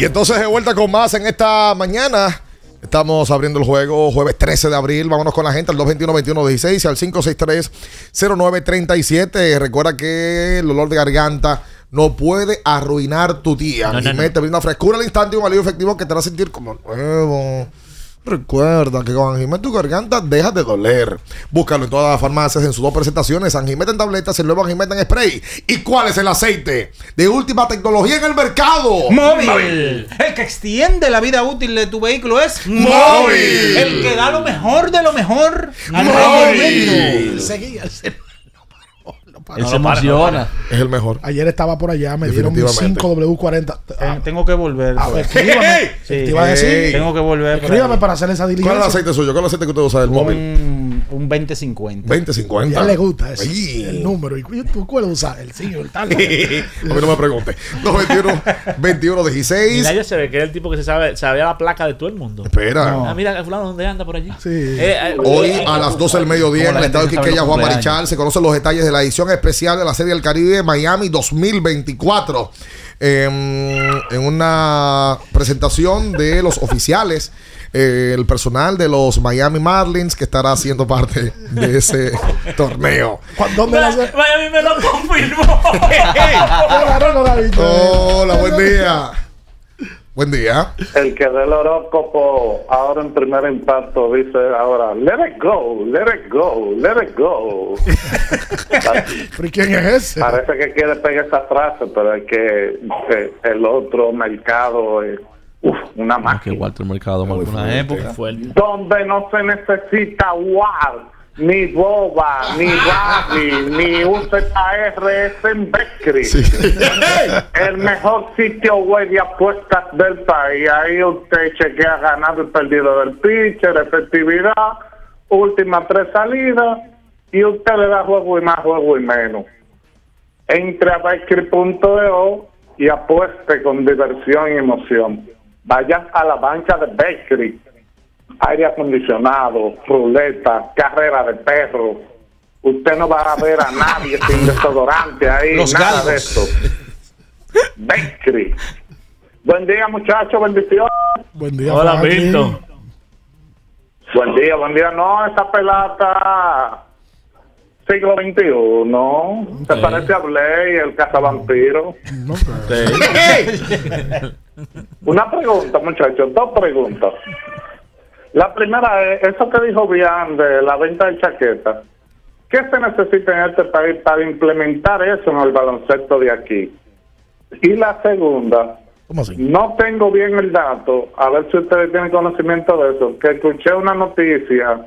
Y entonces de vuelta con más en esta mañana. Estamos abriendo el juego jueves 13 de abril. Vámonos con la gente al 221-2116 y al 563-0937. Recuerda que el olor de garganta no puede arruinar tu día. No, no, no. te brinda frescura al instante y un alivio efectivo que te hará sentir como nuevo. Recuerda que con Anjimet tu garganta deja de doler. Búscalo en todas las farmacias en sus dos presentaciones. Anjimet en tabletas, el nuevo Anjimet en spray. ¿Y cuál es el aceite de última tecnología en el mercado? Móvil. El que extiende la vida útil de tu vehículo es Móvil. El que da lo mejor de lo mejor. al Móvil. Seguía el cel- Él se emociona. Es el mejor. Ayer estaba por allá, me dieron mis Definitivamente. 5 W40. Ten- Tengo que volver. A ver, escríbame. Sí. Te iba a decir. Tengo que volver. Escríbame para hacer esa ¿Cuál es el diligencia. aceite suyo? ¿Cuál es el aceite que usted usa del móvil? Un, un 2050. 2050. Ya le gusta ese, Ay. el número. ¿Y tú cuál usas? El signo, el tal. [laughs] a mí no me pregunte. 221 21 16. Mira, yo se ve que es el tipo que se sabe, sabía la placa de todo el mundo. Espera. Ah, mira, fulano, ¿dónde anda por allí? Sí. Eh, eh, Hoy eh, a las 12 del mediodía en el sabe Quiqueya, Juan. Marichal, se conocen los detalles de la edición especial de la Serie del Caribe Miami 2024. Em, en una presentación de los oficiales, eh, el personal de los Miami Marlins que estará siendo parte de ese torneo. ¿Dónde la? Miami me lo confirmó. [laughs] Hola, buen día. Buen día. El que del horóscopo ahora en primer impacto dice ahora, let it go, let it go, let it go. ¿Pero quién es ese? Parece que quiere pegar esa frase, pero es que eh, el otro mercado es uf, una Que máquina. Walter Mercado en alguna época. Donde no se necesita WAR, ni boba, ni Barbie, ni un ZR es en Beckery. [laughs] El mejor sitio web de apuestas del país. Ahí usted chequea ganado y perdido del pitcher, efectividad, últimas tres salidas, y usted le da juego y más juego y menos. Entre a Beckery.de y apueste con diversión y emoción. Vaya a la banca de Beckery aire acondicionado, ruleta, carrera de perro. Usted no va a ver a nadie sin desodorante ahí, Los nada galgos. de eso. Becri. Buen día, muchachos, bendiciones. Buen día, Hola. Milton. Buen día, buen día. No, esa pelata siglo XXI. Se Sí. parece a Blade, el cazavampiro. [laughs] Una pregunta, muchachos, dos preguntas. La primera es, eso que dijo Bian de la venta de chaquetas. ¿Qué se necesita en este país para implementar eso en el baloncesto de aquí? Y la segunda, no tengo bien el dato, a ver si ustedes tienen conocimiento de eso, que escuché una noticia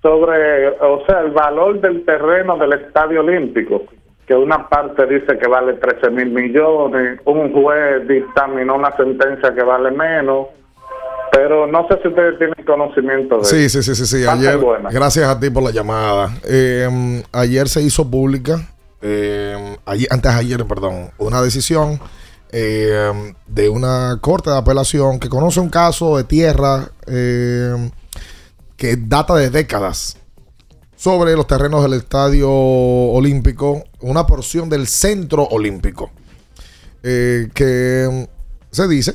sobre, o sea, el valor del terreno del Estadio Olímpico, que una parte dice que vale 13 mil millones, un juez dictaminó una sentencia que vale menos, pero no sé si ustedes tienen conocimiento de Sí, sí, sí, sí, sí. Ayer, gracias a ti por la llamada. Eh, ayer se hizo pública, eh, ayer, antes de ayer, perdón, una decisión eh, de una corte de apelación que conoce un caso de tierra que data de décadas sobre los terrenos del Estadio Olímpico, una porción del Centro Olímpico, eh, que se dice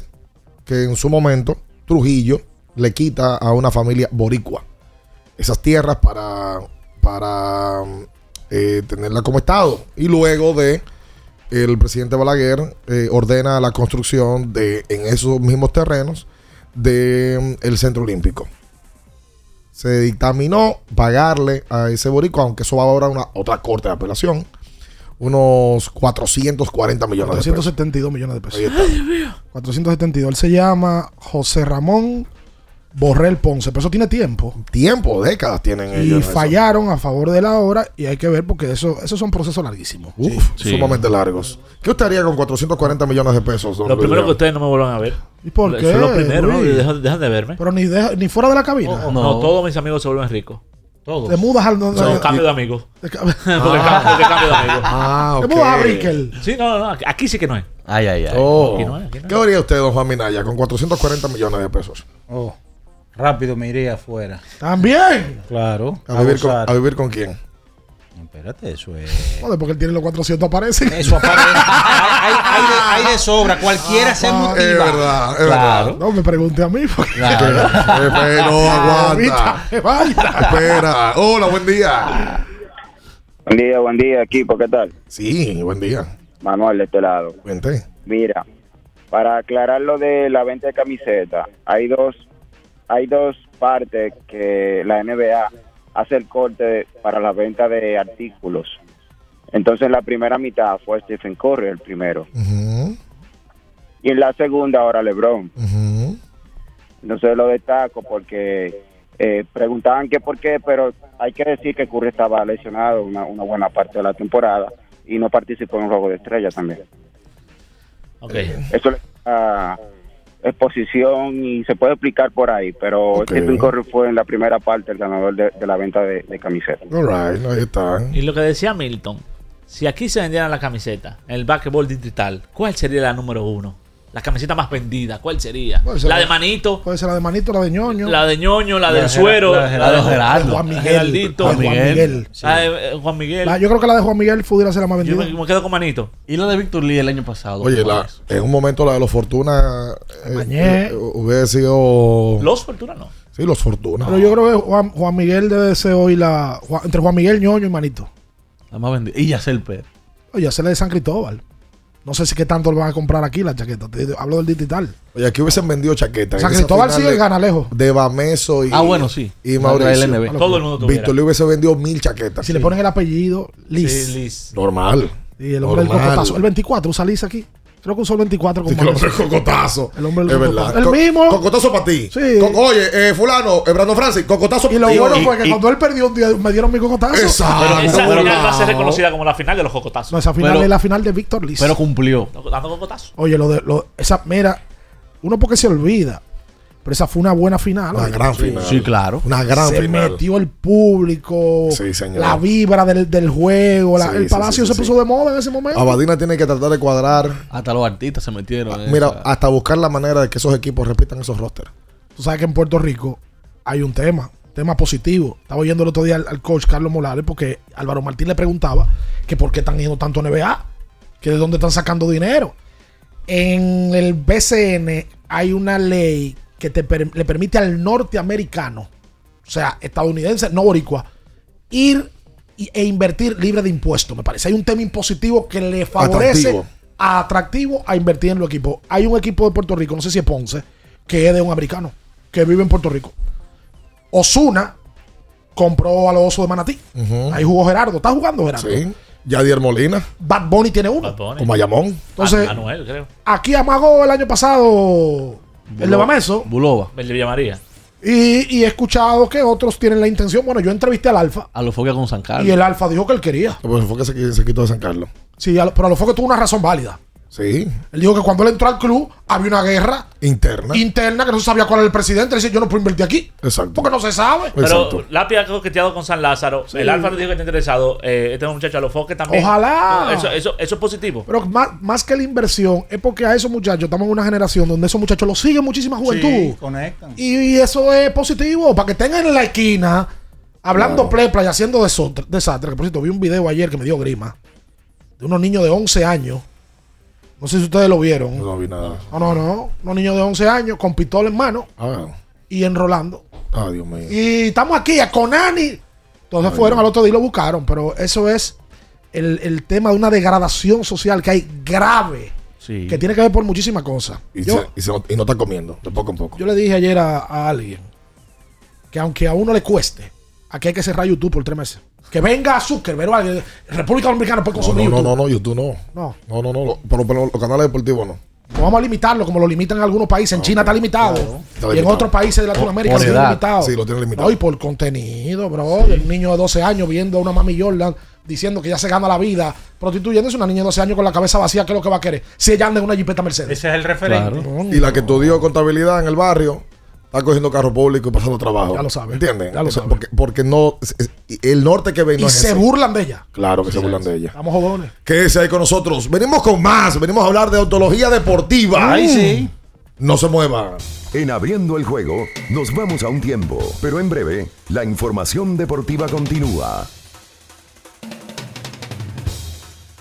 que en su momento Trujillo le quita a una familia boricua esas tierras para, para eh, tenerla como Estado. Y luego de el presidente Balaguer eh, ordena la construcción de en esos mismos terrenos del el Centro Olímpico. Se dictaminó pagarle a ese boricua, aunque eso va ahora a una otra corte de apelación, unos 440 millones de pesos. 472 millones de pesos. Ahí está. 472. Él se llama José Ramón Borrell Ponce, pero eso tiene tiempo. Tiempo, décadas tienen Y ellos. eso. fallaron a favor de la obra y hay que ver porque eso, esos son procesos larguísimos. Uf, sumamente largos. ¿Qué usted haría con 440 millones de pesos? don Lo primero que ustedes no me vuelvan a ver. ¿Y por Eso qué? es lo primero, ¿no? Dejan de verme. Pero ni, deja- ni fuera de la cabina. No, todos mis amigos se vuelven ricos. Todos. Te mudas al. O sea, un cambio de amigos. Te porque, porque cambio de amigos. Ah, Te ok. mudas a Brickell. Sí, no, no, no. aquí- sí que no es. Ay, ay, ay. Oh. Aquí no es, aquí no. ¿Qué haría usted, don Juan Minaya, con 440 millones de pesos? Oh, rápido me iré afuera. También. Claro. ¿A vivir, con. ¿A vivir con quién? Espérate, eso es. Joder, porque él tiene los 400 aparecen. Eso aparece. [laughs] hay, hay- hay de, hay de sobra. Cualquiera se motiva. Es verdad, es Claro. No me pregunte a mí. Porque... [laughs] Eh, Pero aguanta. Evita, vaya. Espera. Hola, buen día. Buen día, buen día, equipo, ¿qué tal? Sí, buen día. Manuel de este lado. Vente. Mira, para aclarar lo de la venta de camiseta, hay dos, hay dos partes que la NBA hace el corte para la venta de artículos. Entonces, la primera mitad fue Stephen Curry, el primero. Y en la segunda, ahora LeBron. ujú. Entonces lo destaco porque eh, preguntaban que por qué, pero hay que decir que Curry estaba lesionado una, una buena parte de la temporada y no participó en un juego de estrellas también. Ok. Eso le da exposición y se puede explicar por ahí, pero Ok. Stephen Curry fue en la primera parte el ganador de, de la venta de, de camisetas. All right, ahí está. Y lo que decía Milton, si aquí se vendieran la camiseta, el basketball digital, ¿cuál sería la número uno? La camiseta más vendida, ¿cuál sería? Ser La de Manito, Puede ser la de Manito, la de ñoño. la de Ñoño, la La del de suero, la de Gerardo, Gerardo. Juan Miguel. Geraldito, La de Juan Miguel. la de Juan Miguel. La- yo creo que la de Juan Miguel pudiera ser la más Yo vendida. me, me quedo con Manito. Y lo de Víctor Lee el año pasado. Oye, ¿cómo la, es? en un momento la de los Fortuna eh, Mañé. eh, hubiera sido. Los Fortuna no. Sí, los Fortuna. Pero yo creo que Juan, Juan Miguel debe ser hoy la. Juan- entre Juan Miguel, ñoño y Manito. La más vendida. Y Yacel Pérez. Oye, hacerle de San Cristóbal. No sé si qué tanto le van a comprar aquí la chaqueta. Te- Hablo del digital. Oye, aquí hubiesen vendido chaquetas. Esa Cristóbal sí de- gana lejos. De Bameso y. Ah, bueno, sí. Y Mauricio. LNB. Todo el mundo tuviera. Víctor Lee hubiese vendido mil chaquetas. Si le ponen el apellido, Liz. Sí, Liz. Normal. Y el hombre del Normal. cocotazo. El 24 usa Liz aquí. Creo que usó el 24 Sí, como que el hombre del cocotazo. El hombre del es cocotazo. verdad. El Co- mismo. Cocotazo para ti. Sí. Co- oye, eh, fulano, eh, Brandon Francis, cocotazo Y lo para ti. bueno Y- fue que y- cuando él perdió un día, me dieron mi cocotazo. Exacto. Pero esa pero final va a ser no. reconocida como la final de los cocotazos. No, esa final Pero- es la final de Víctor Liz. Pero cumplió. Dando cocotazos. Oye, lo de lo, esa, mira, uno porque se olvida, pero esa fue una buena final. Una gran final. Sí, claro. Una gran se final. metió el público, Sí, señor. la vibra del, del juego, la- Sí, el palacio sí, se sí, puso de moda en ese momento. Abadina tiene que tratar de cuadrar. Hasta los artistas se metieron. en Mira, esa- hasta buscar la manera de que esos equipos repitan esos rosters. Tú sabes que en Puerto Rico hay un tema, tema positivo. Estaba oyendo el otro día al, al coach Carlos Morales porque Álvaro Martín le preguntaba que por qué están yendo tanto a NBA. que de dónde están sacando dinero. En el BCN hay una ley que te per- le permite al norteamericano, o sea, estadounidense, no boricua, ir y- e invertir libre de impuestos, me parece. Hay un tema impositivo que le favorece Atractivo. a atractivo a invertir en los equipos. Hay un equipo de Puerto Rico, no sé si es Ponce, que es de un americano, que vive en Puerto Rico. Osuna compró a los osos de Manatí. Ahí jugó Gerardo. ¿Está jugando Gerardo? Sí. Yadier Molina. Bad Bunny tiene uno. Con Mayamón. Entonces, Anuel, creo. aquí amagó el año pasado el de Bameso. Bulova. El de Villa María. Y, y he escuchado que otros tienen la intención. Bueno, yo entrevisté al Alfa A los foques con San Carlos. y el Alfa dijo que él quería. Pues fue que se, se quitó de San Carlos. Sí, a lo- pero a lo fue que tuvo una razón válida. Sí. Él dijo que cuando él entró al club había una guerra Interna. interna que no se sabía cuál era el presidente. Él dice, yo no puedo invertir aquí. Exacto. Porque no se sabe. Pero Lapia ha coqueteado con San Lázaro. Sí. El Alfa nos dijo que está interesado. Eh, este muchacho a los foques también. Ojalá. Eso, eso, eso es positivo. Pero más, más que la inversión, es porque a esos muchachos, estamos en una generación donde esos muchachos los sigue muchísima juventud. Sí, conectan. Y, y eso es positivo, para que tengan en la esquina, hablando plepla y haciendo desastre. Que por cierto, vi un video ayer que me dio grima, de unos niños de 11 años. No sé si ustedes lo vieron. No vi nada. No, no, no. Unos niños de 11 años con pistola en mano Ah, y enrolando. ah, Dios mío. Y estamos aquí a Conani. Entonces fueron al otro día y lo buscaron. Pero eso es el, el tema de una degradación social que hay grave. Sí. Que tiene que ver por muchísimas cosas. Y, Yo, se- y se no, y no está comiendo, de poco en poco. yo le dije ayer a, a alguien que aunque a uno le cueste, aquí hay que cerrar YouTube por tres meses. Que venga Zuckerberg o alguien. República Dominicana puede consumir no, no, YouTube. no, no, YouTube no. No. No, no, no. lo- Pero, pero los canales deportivos no. No vamos a limitarlo como lo limitan en algunos países. En China está limitado. Está y en otros países de Latinoamérica Por está edad. limitado. Sí, lo tienen limitado. No, y por contenido, bro. El niño de 12 años viendo a una mami Jordan diciendo que ya se gana la vida, prostituyéndose una niña de 12 años con la cabeza vacía, ¿qué es lo que va a querer? Si ella anda en una jipeta Mercedes. Ese es el referente. Y la que estudió contabilidad en el barrio está cogiendo carro público y pasando trabajo. Ya lo sabe. ¿Entienden? Ya lo Eso- sabe. Porque, porque no. el norte que ven no y es se ese. burlan de ella. Claro que se burlan de ella. Estamos jodones. Quédese ahí con nosotros. Venimos con más. Venimos a hablar de ontología deportiva. Ay, sí. No se mueva. En abriendo el juego, nos vamos a un tiempo, pero en breve, la información deportiva continúa.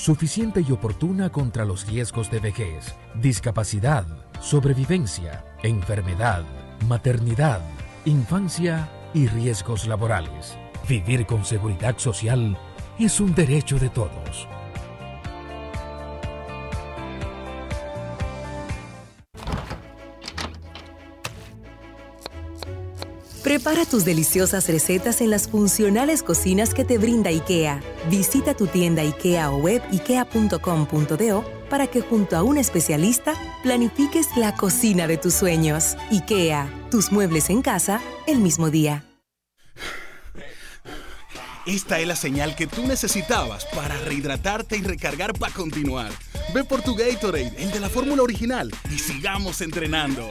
suficiente y oportuna contra los riesgos de vejez, discapacidad, sobrevivencia, enfermedad, maternidad, infancia y riesgos laborales. Vivir con seguridad social es un derecho de todos. Prepara tus deliciosas recetas en las funcionales cocinas que te brinda IKEA. Visita tu tienda IKEA o web ikea.com.do para que junto a un especialista planifiques la cocina de tus sueños. IKEA, tus muebles en casa el mismo día. Esta es la señal que tú necesitabas para rehidratarte y recargar para continuar. Ve por tu Gatorade, el de la fórmula original, y sigamos entrenando.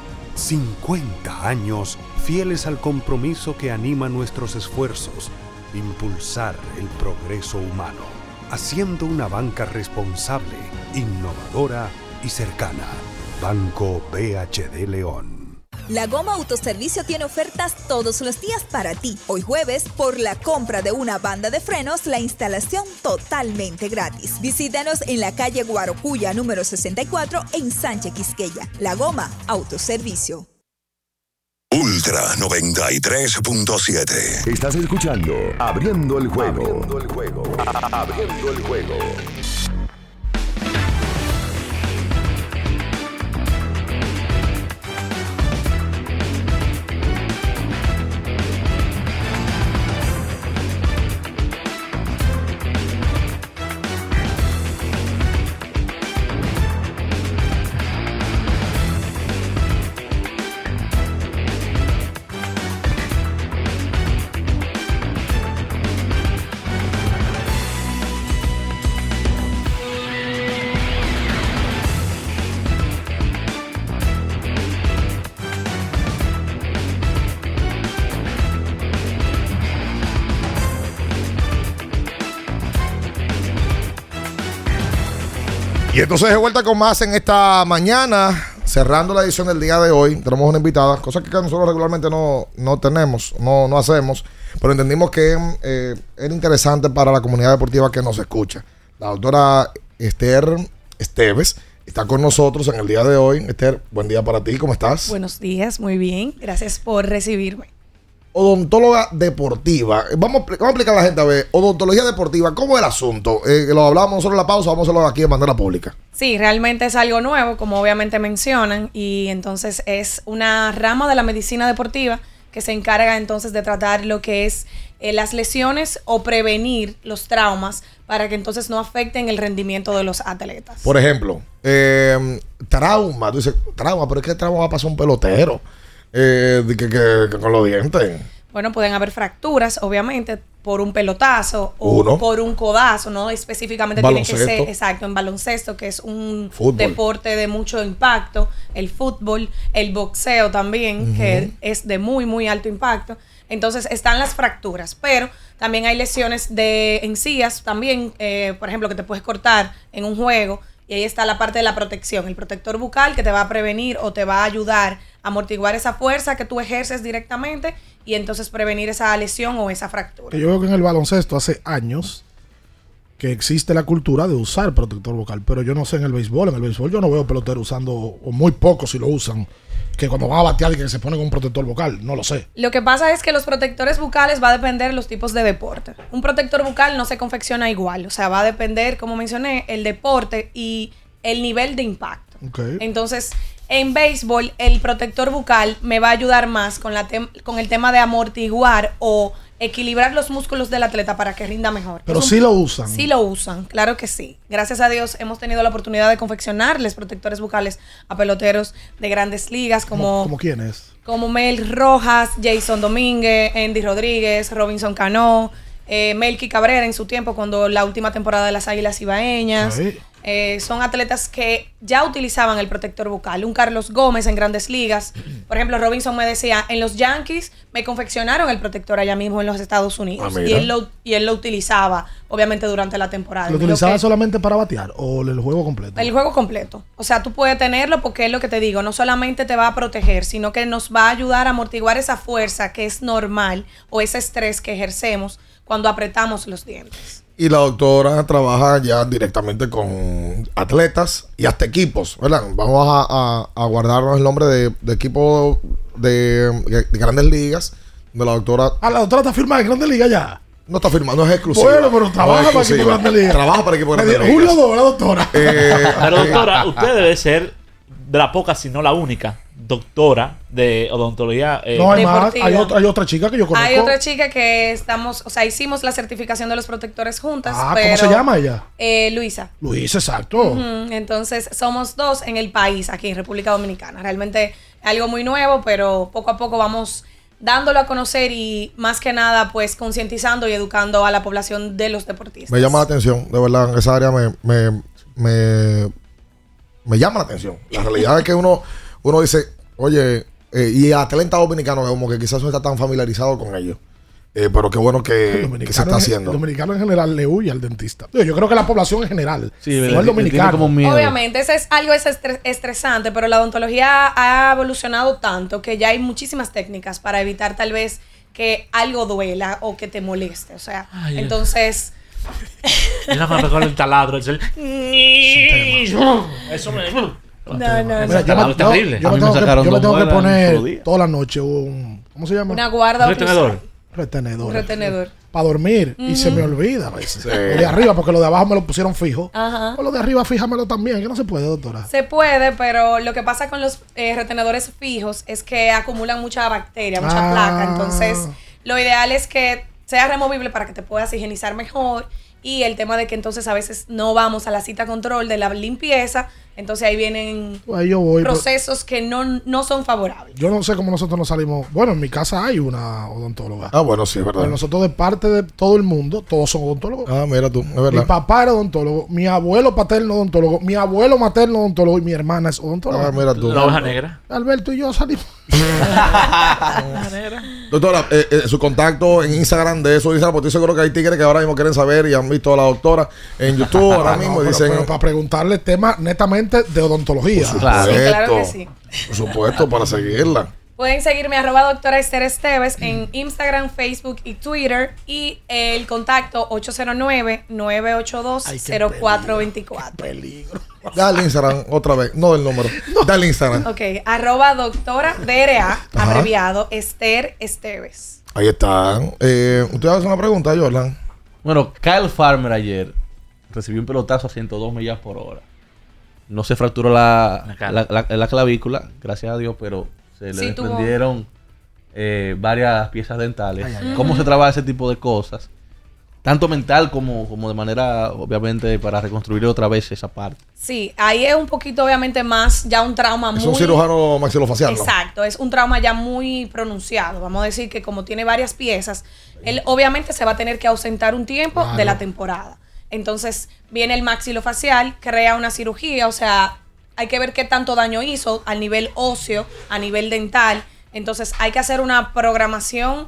50 años fieles al compromiso que anima nuestros esfuerzos, impulsar el progreso humano, haciendo una banca responsable, innovadora y cercana. Banco BHD León. La Goma Autoservicio tiene ofertas todos los días para ti. Hoy jueves, por la compra de una banda de frenos, la instalación totalmente gratis. Visítanos en la calle Guarocuya número 64 en Sánchez Quisqueya. La Goma Autoservicio. Ultra 93.7. Estás escuchando Abriendo el juego. Abriendo el juego. Abriendo el juego. Entonces de vuelta con más en esta mañana, cerrando la edición del día de hoy. Tenemos una invitada, cosa que nosotros regularmente no, no tenemos, no, no hacemos, pero entendimos que eh, era interesante para la comunidad deportiva que nos escucha. La doctora Esther Esteves está con nosotros en el día de hoy. Esther, buen día para ti, ¿cómo estás? Buenos días, muy bien. Gracias por recibirme. Odontóloga deportiva. Vamos, a expli- vamos a explicar a la gente a ver. Odontología deportiva, ¿cómo es el asunto? Eh, lo hablábamos nosotros en la pausa, vamos a hacerlo aquí de manera pública. Sí, realmente es algo nuevo, como obviamente mencionan, y entonces es una rama de la medicina deportiva que se encarga entonces de tratar lo que es eh, las lesiones o prevenir los traumas para que entonces no afecten el rendimiento de los atletas. Por ejemplo, eh, trauma. Tú dices, trauma, pero es que trauma va a pasar un pelotero. Eh, que, que- que con los dientes. Bueno, pueden haber fracturas, obviamente, por un pelotazo o Uno. por un codazo, ¿no? Específicamente tiene que ser, exacto, en baloncesto, que es un Fútbol. deporte de mucho impacto, el fútbol, el boxeo también, que es de muy, muy alto impacto. Entonces están las fracturas, pero también hay lesiones de encías, también, eh, por ejemplo, que te puedes cortar en un juego. Y ahí está la parte de la protección, el protector bucal que te va a prevenir o te va a ayudar amortiguar esa fuerza que tú ejerces directamente y entonces prevenir esa lesión o esa fractura. Yo veo que en el baloncesto hace años que existe la cultura de usar protector vocal, pero yo no sé en el béisbol. En el béisbol yo no veo peloteros usando, o muy pocos si lo usan, que cuando van a batear y que se ponen un protector vocal. No lo sé. Lo que pasa es que los protectores bucales va a depender de los tipos de deporte. Un protector bucal no se confecciona igual, o sea, va a depender, como mencioné, el deporte y el nivel de impacto. Entonces, en béisbol, el protector bucal me va a ayudar más con, la tem- con el tema de amortiguar o equilibrar los músculos del atleta para que rinda mejor. Pero un- sí lo usan. Sí lo usan, claro que sí. Gracias a Dios hemos tenido la oportunidad de confeccionarles protectores bucales a peloteros de grandes ligas como ¿Como quién es? como Mel Rojas, Jason Domínguez, Andy Rodríguez, Robinson Cano, eh, Melky Cabrera en su tiempo cuando la última temporada de las Águilas Ibaeñas. Eh, son atletas que ya utilizaban el protector bucal. Un Carlos Gómez en grandes ligas. [clears throat] Por ejemplo, Robinson me decía, en los Yankees me confeccionaron el protector allá mismo en los Estados Unidos. Ah, y, él lo, y él lo utilizaba, obviamente, durante la temporada. ¿Lo utilizaba que- solamente para batear o el juego completo? el juego completo. O sea, tú puedes tenerlo porque es lo que te digo, no solamente te va a proteger, sino que nos va a ayudar a amortiguar esa fuerza que es normal o ese estrés que ejercemos cuando apretamos los dientes. Y la doctora trabaja ya directamente con atletas y hasta equipos, ¿verdad? Vamos a, a- a guardarnos el nombre de, de equipo de, de grandes ligas, de la doctora... Ah, la doctora está firmada en Grandes Ligas ya. No está firmada, no es exclusiva. Bueno, pero trabaja No para equipo. Grandes Ligas. Trabaja para equipo Grandes Ligas. Julio Dora, doctora. Eh, Pero doctora, usted debe ser de la poca, si no la única, doctora de odontología. eh, no hay más. Hay otra, hay otra chica que yo conozco. Hay otra chica que estamos, o sea, hicimos la certificación de los protectores juntas. Ah, pero, ¿cómo se llama ella? Eh, Luisa. Luis, exacto. Entonces, somos dos en el país, aquí en República Dominicana. Realmente algo muy nuevo, pero poco a poco vamos dándolo a conocer y más que nada pues concientizando y educando a la población de los deportistas. Me llama la atención, de verdad, esa área me, me, me, me llama la atención. La realidad es que uno, uno dice, oye, eh, y atleta dominicano como que quizás no está tan familiarizado con ellos. Eh, pero qué bueno que, que se está haciendo. El dominicano en general le huye al dentista. Yo creo que la población en general, Sí, no el dominicano. tiene como miedo. Obviamente, ese es algo es estre- estresante, pero la odontología ha evolucionado tanto que ya hay muchísimas técnicas para evitar tal vez que algo duela o que te moleste. O sea, Ay, entonces... Mira cuando pegó el taladro. Es el... [laughs] Eso me. No, no, Mira, no. yo me- yo- me tengo que- yo me tengo poner toda la noche un. ¿Cómo se llama? Una guarda Un retenedor. Retenedor. Un retenedor. Para dormir. Y se me olvida a veces. Lo de arriba, porque lo de abajo me lo pusieron fijo. Ajá. Pues lo de arriba, fíjamelo también, que no se puede, doctora. Se puede, pero lo que pasa con los eh, retenedores fijos es que acumulan mucha bacteria, mucha Ah. placa. Entonces, lo ideal es que sea removible para que te puedas higienizar mejor. Y el tema de que entonces a veces no vamos a la cita control de la limpieza. Entonces ahí vienen Pues ahí yo voy. pero procesos que no, no son favorables. yo no sé cómo nosotros nos salimos. Bueno, en mi casa hay una odontóloga. Ah, bueno, sí, es verdad. Pero nosotros, de parte de todo el mundo, todos son odontólogos. Ah, mira tú, es Mi verdad. papá era odontólogo, mi abuelo paterno odontólogo, mi abuelo materno odontólogo y mi hermana es odontóloga. Ah, mira tú. La oveja negra. Alberto y yo salimos. [laughs] Doctora, eh, eh, su contacto en Instagram de eso, Instagram, porque estoy seguro que hay tigres que ahora mismo quieren saber y han visto a la doctora en YouTube [laughs] ahora Ah, no, mismo y pero- dicen. pero para preguntarle temas netamente de odontología. Claro. Sí, claro que sí. Por supuesto, para seguirla. Pueden seguirme arroba doctora Esther Esteves en Instagram, Facebook y Twitter. Y el contacto 809-982-0424. Dale Instagram otra vez, no del número. Dale Instagram. Ok, arroba doctora DRA, abreviado, Esther Esteves. Ahí están. Eh, ¿Usted hace una pregunta, Jordan? Bueno, Kyle Farmer ayer recibió un pelotazo a 102 millas por hora. No se fracturó la, La cara. la, la- la clavícula, gracias a Dios, pero se le Sí, tuvo- desprendieron eh, varias piezas dentales. ¿Cómo se trabaja ese tipo de cosas? Tanto mental como, como de manera, obviamente, para reconstruir otra vez esa parte. Sí, ahí es un poquito, obviamente, más ya un trauma Es muy. un cirujano maxilofacial, ¿no? Exacto, es un trauma ya muy pronunciado. Vamos a decir que como tiene varias piezas, él obviamente se va a tener que ausentar un tiempo de la temporada. Entonces viene el maxilofacial, crea una cirugía, o sea, hay que ver qué tanto daño hizo al nivel óseo, a nivel dental. Entonces hay que hacer una programación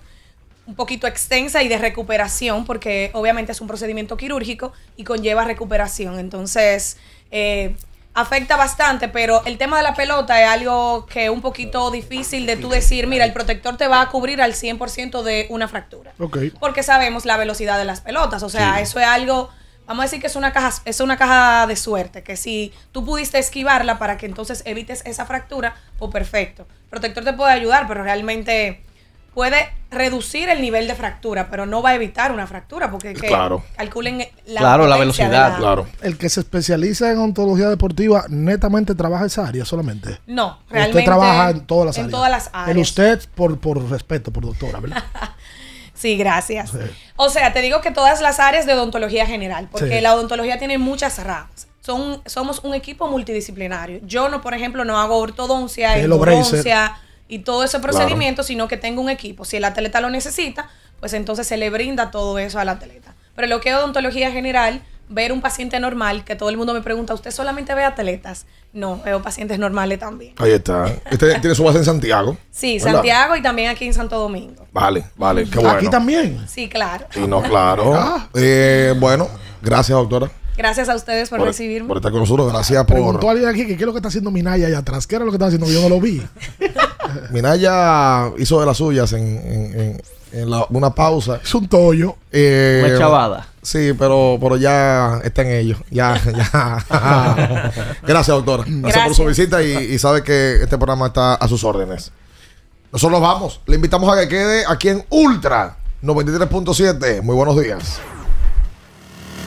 un poquito extensa y de recuperación, porque obviamente es un procedimiento quirúrgico y conlleva recuperación. Entonces, eh, afecta bastante, pero el tema de la pelota es algo que es un poquito difícil de tú decir, mira, el protector te va a cubrir al 100% de una fractura. Porque sabemos la velocidad de las pelotas. O sea, eso es algo, vamos a decir que es una caja, es una caja de suerte, que si tú pudiste esquivarla para que entonces evites esa fractura, pues perfecto. El protector te puede ayudar, pero realmente puede reducir el nivel de fractura, pero no va a evitar una fractura, porque que Claro. calculen la Claro, la velocidad, la- Claro. El que se especializa en odontología deportiva netamente trabaja esa área solamente. No, realmente. Usted trabaja en todas las en áreas. todas las El áreas. usted por, por respeto, por doctora, ¿verdad? [laughs] Sí, gracias. O sea, te digo que todas las áreas de odontología general, porque Sí. la odontología tiene muchas ramas. Son, somos un equipo multidisciplinario. Yo no, por ejemplo, no hago ortodoncia, endodoncia y todo ese procedimiento, sino que tengo un equipo. Si el atleta lo necesita, pues entonces se le brinda todo eso al atleta. Pero lo que es odontología general, ver un paciente normal, que todo el mundo me pregunta, ¿usted solamente ve atletas? No, veo pacientes normales también. Ahí está. Este [laughs] tiene su base en Santiago. Sí, ¿verdad? Santiago y también aquí en Santo Domingo. Vale, vale, qué bueno. Aquí también. Sí, claro. Y no, claro. Ah. Eh, bueno, gracias, doctora, Gracias a ustedes por, por, recibirme. por estar con nosotros. Gracias por. Preguntó alguien aquí que qué es lo que está haciendo Minaya allá atrás. ¿Qué era lo que estaba haciendo? Yo no lo vi. [laughs] Minaya hizo de las suyas en, en- en- en la- una pausa. Es un tollo. Eh, Una chavada. Sí, pero, pero ya está en ello. Ya, [laughs] ya. [laughs] Gracias, doctora. Gracias, por su visita y, y sabe que este programa está a sus órdenes. Nosotros nos vamos. Le invitamos a que quede aquí en Ultra 93.7. Muy buenos días.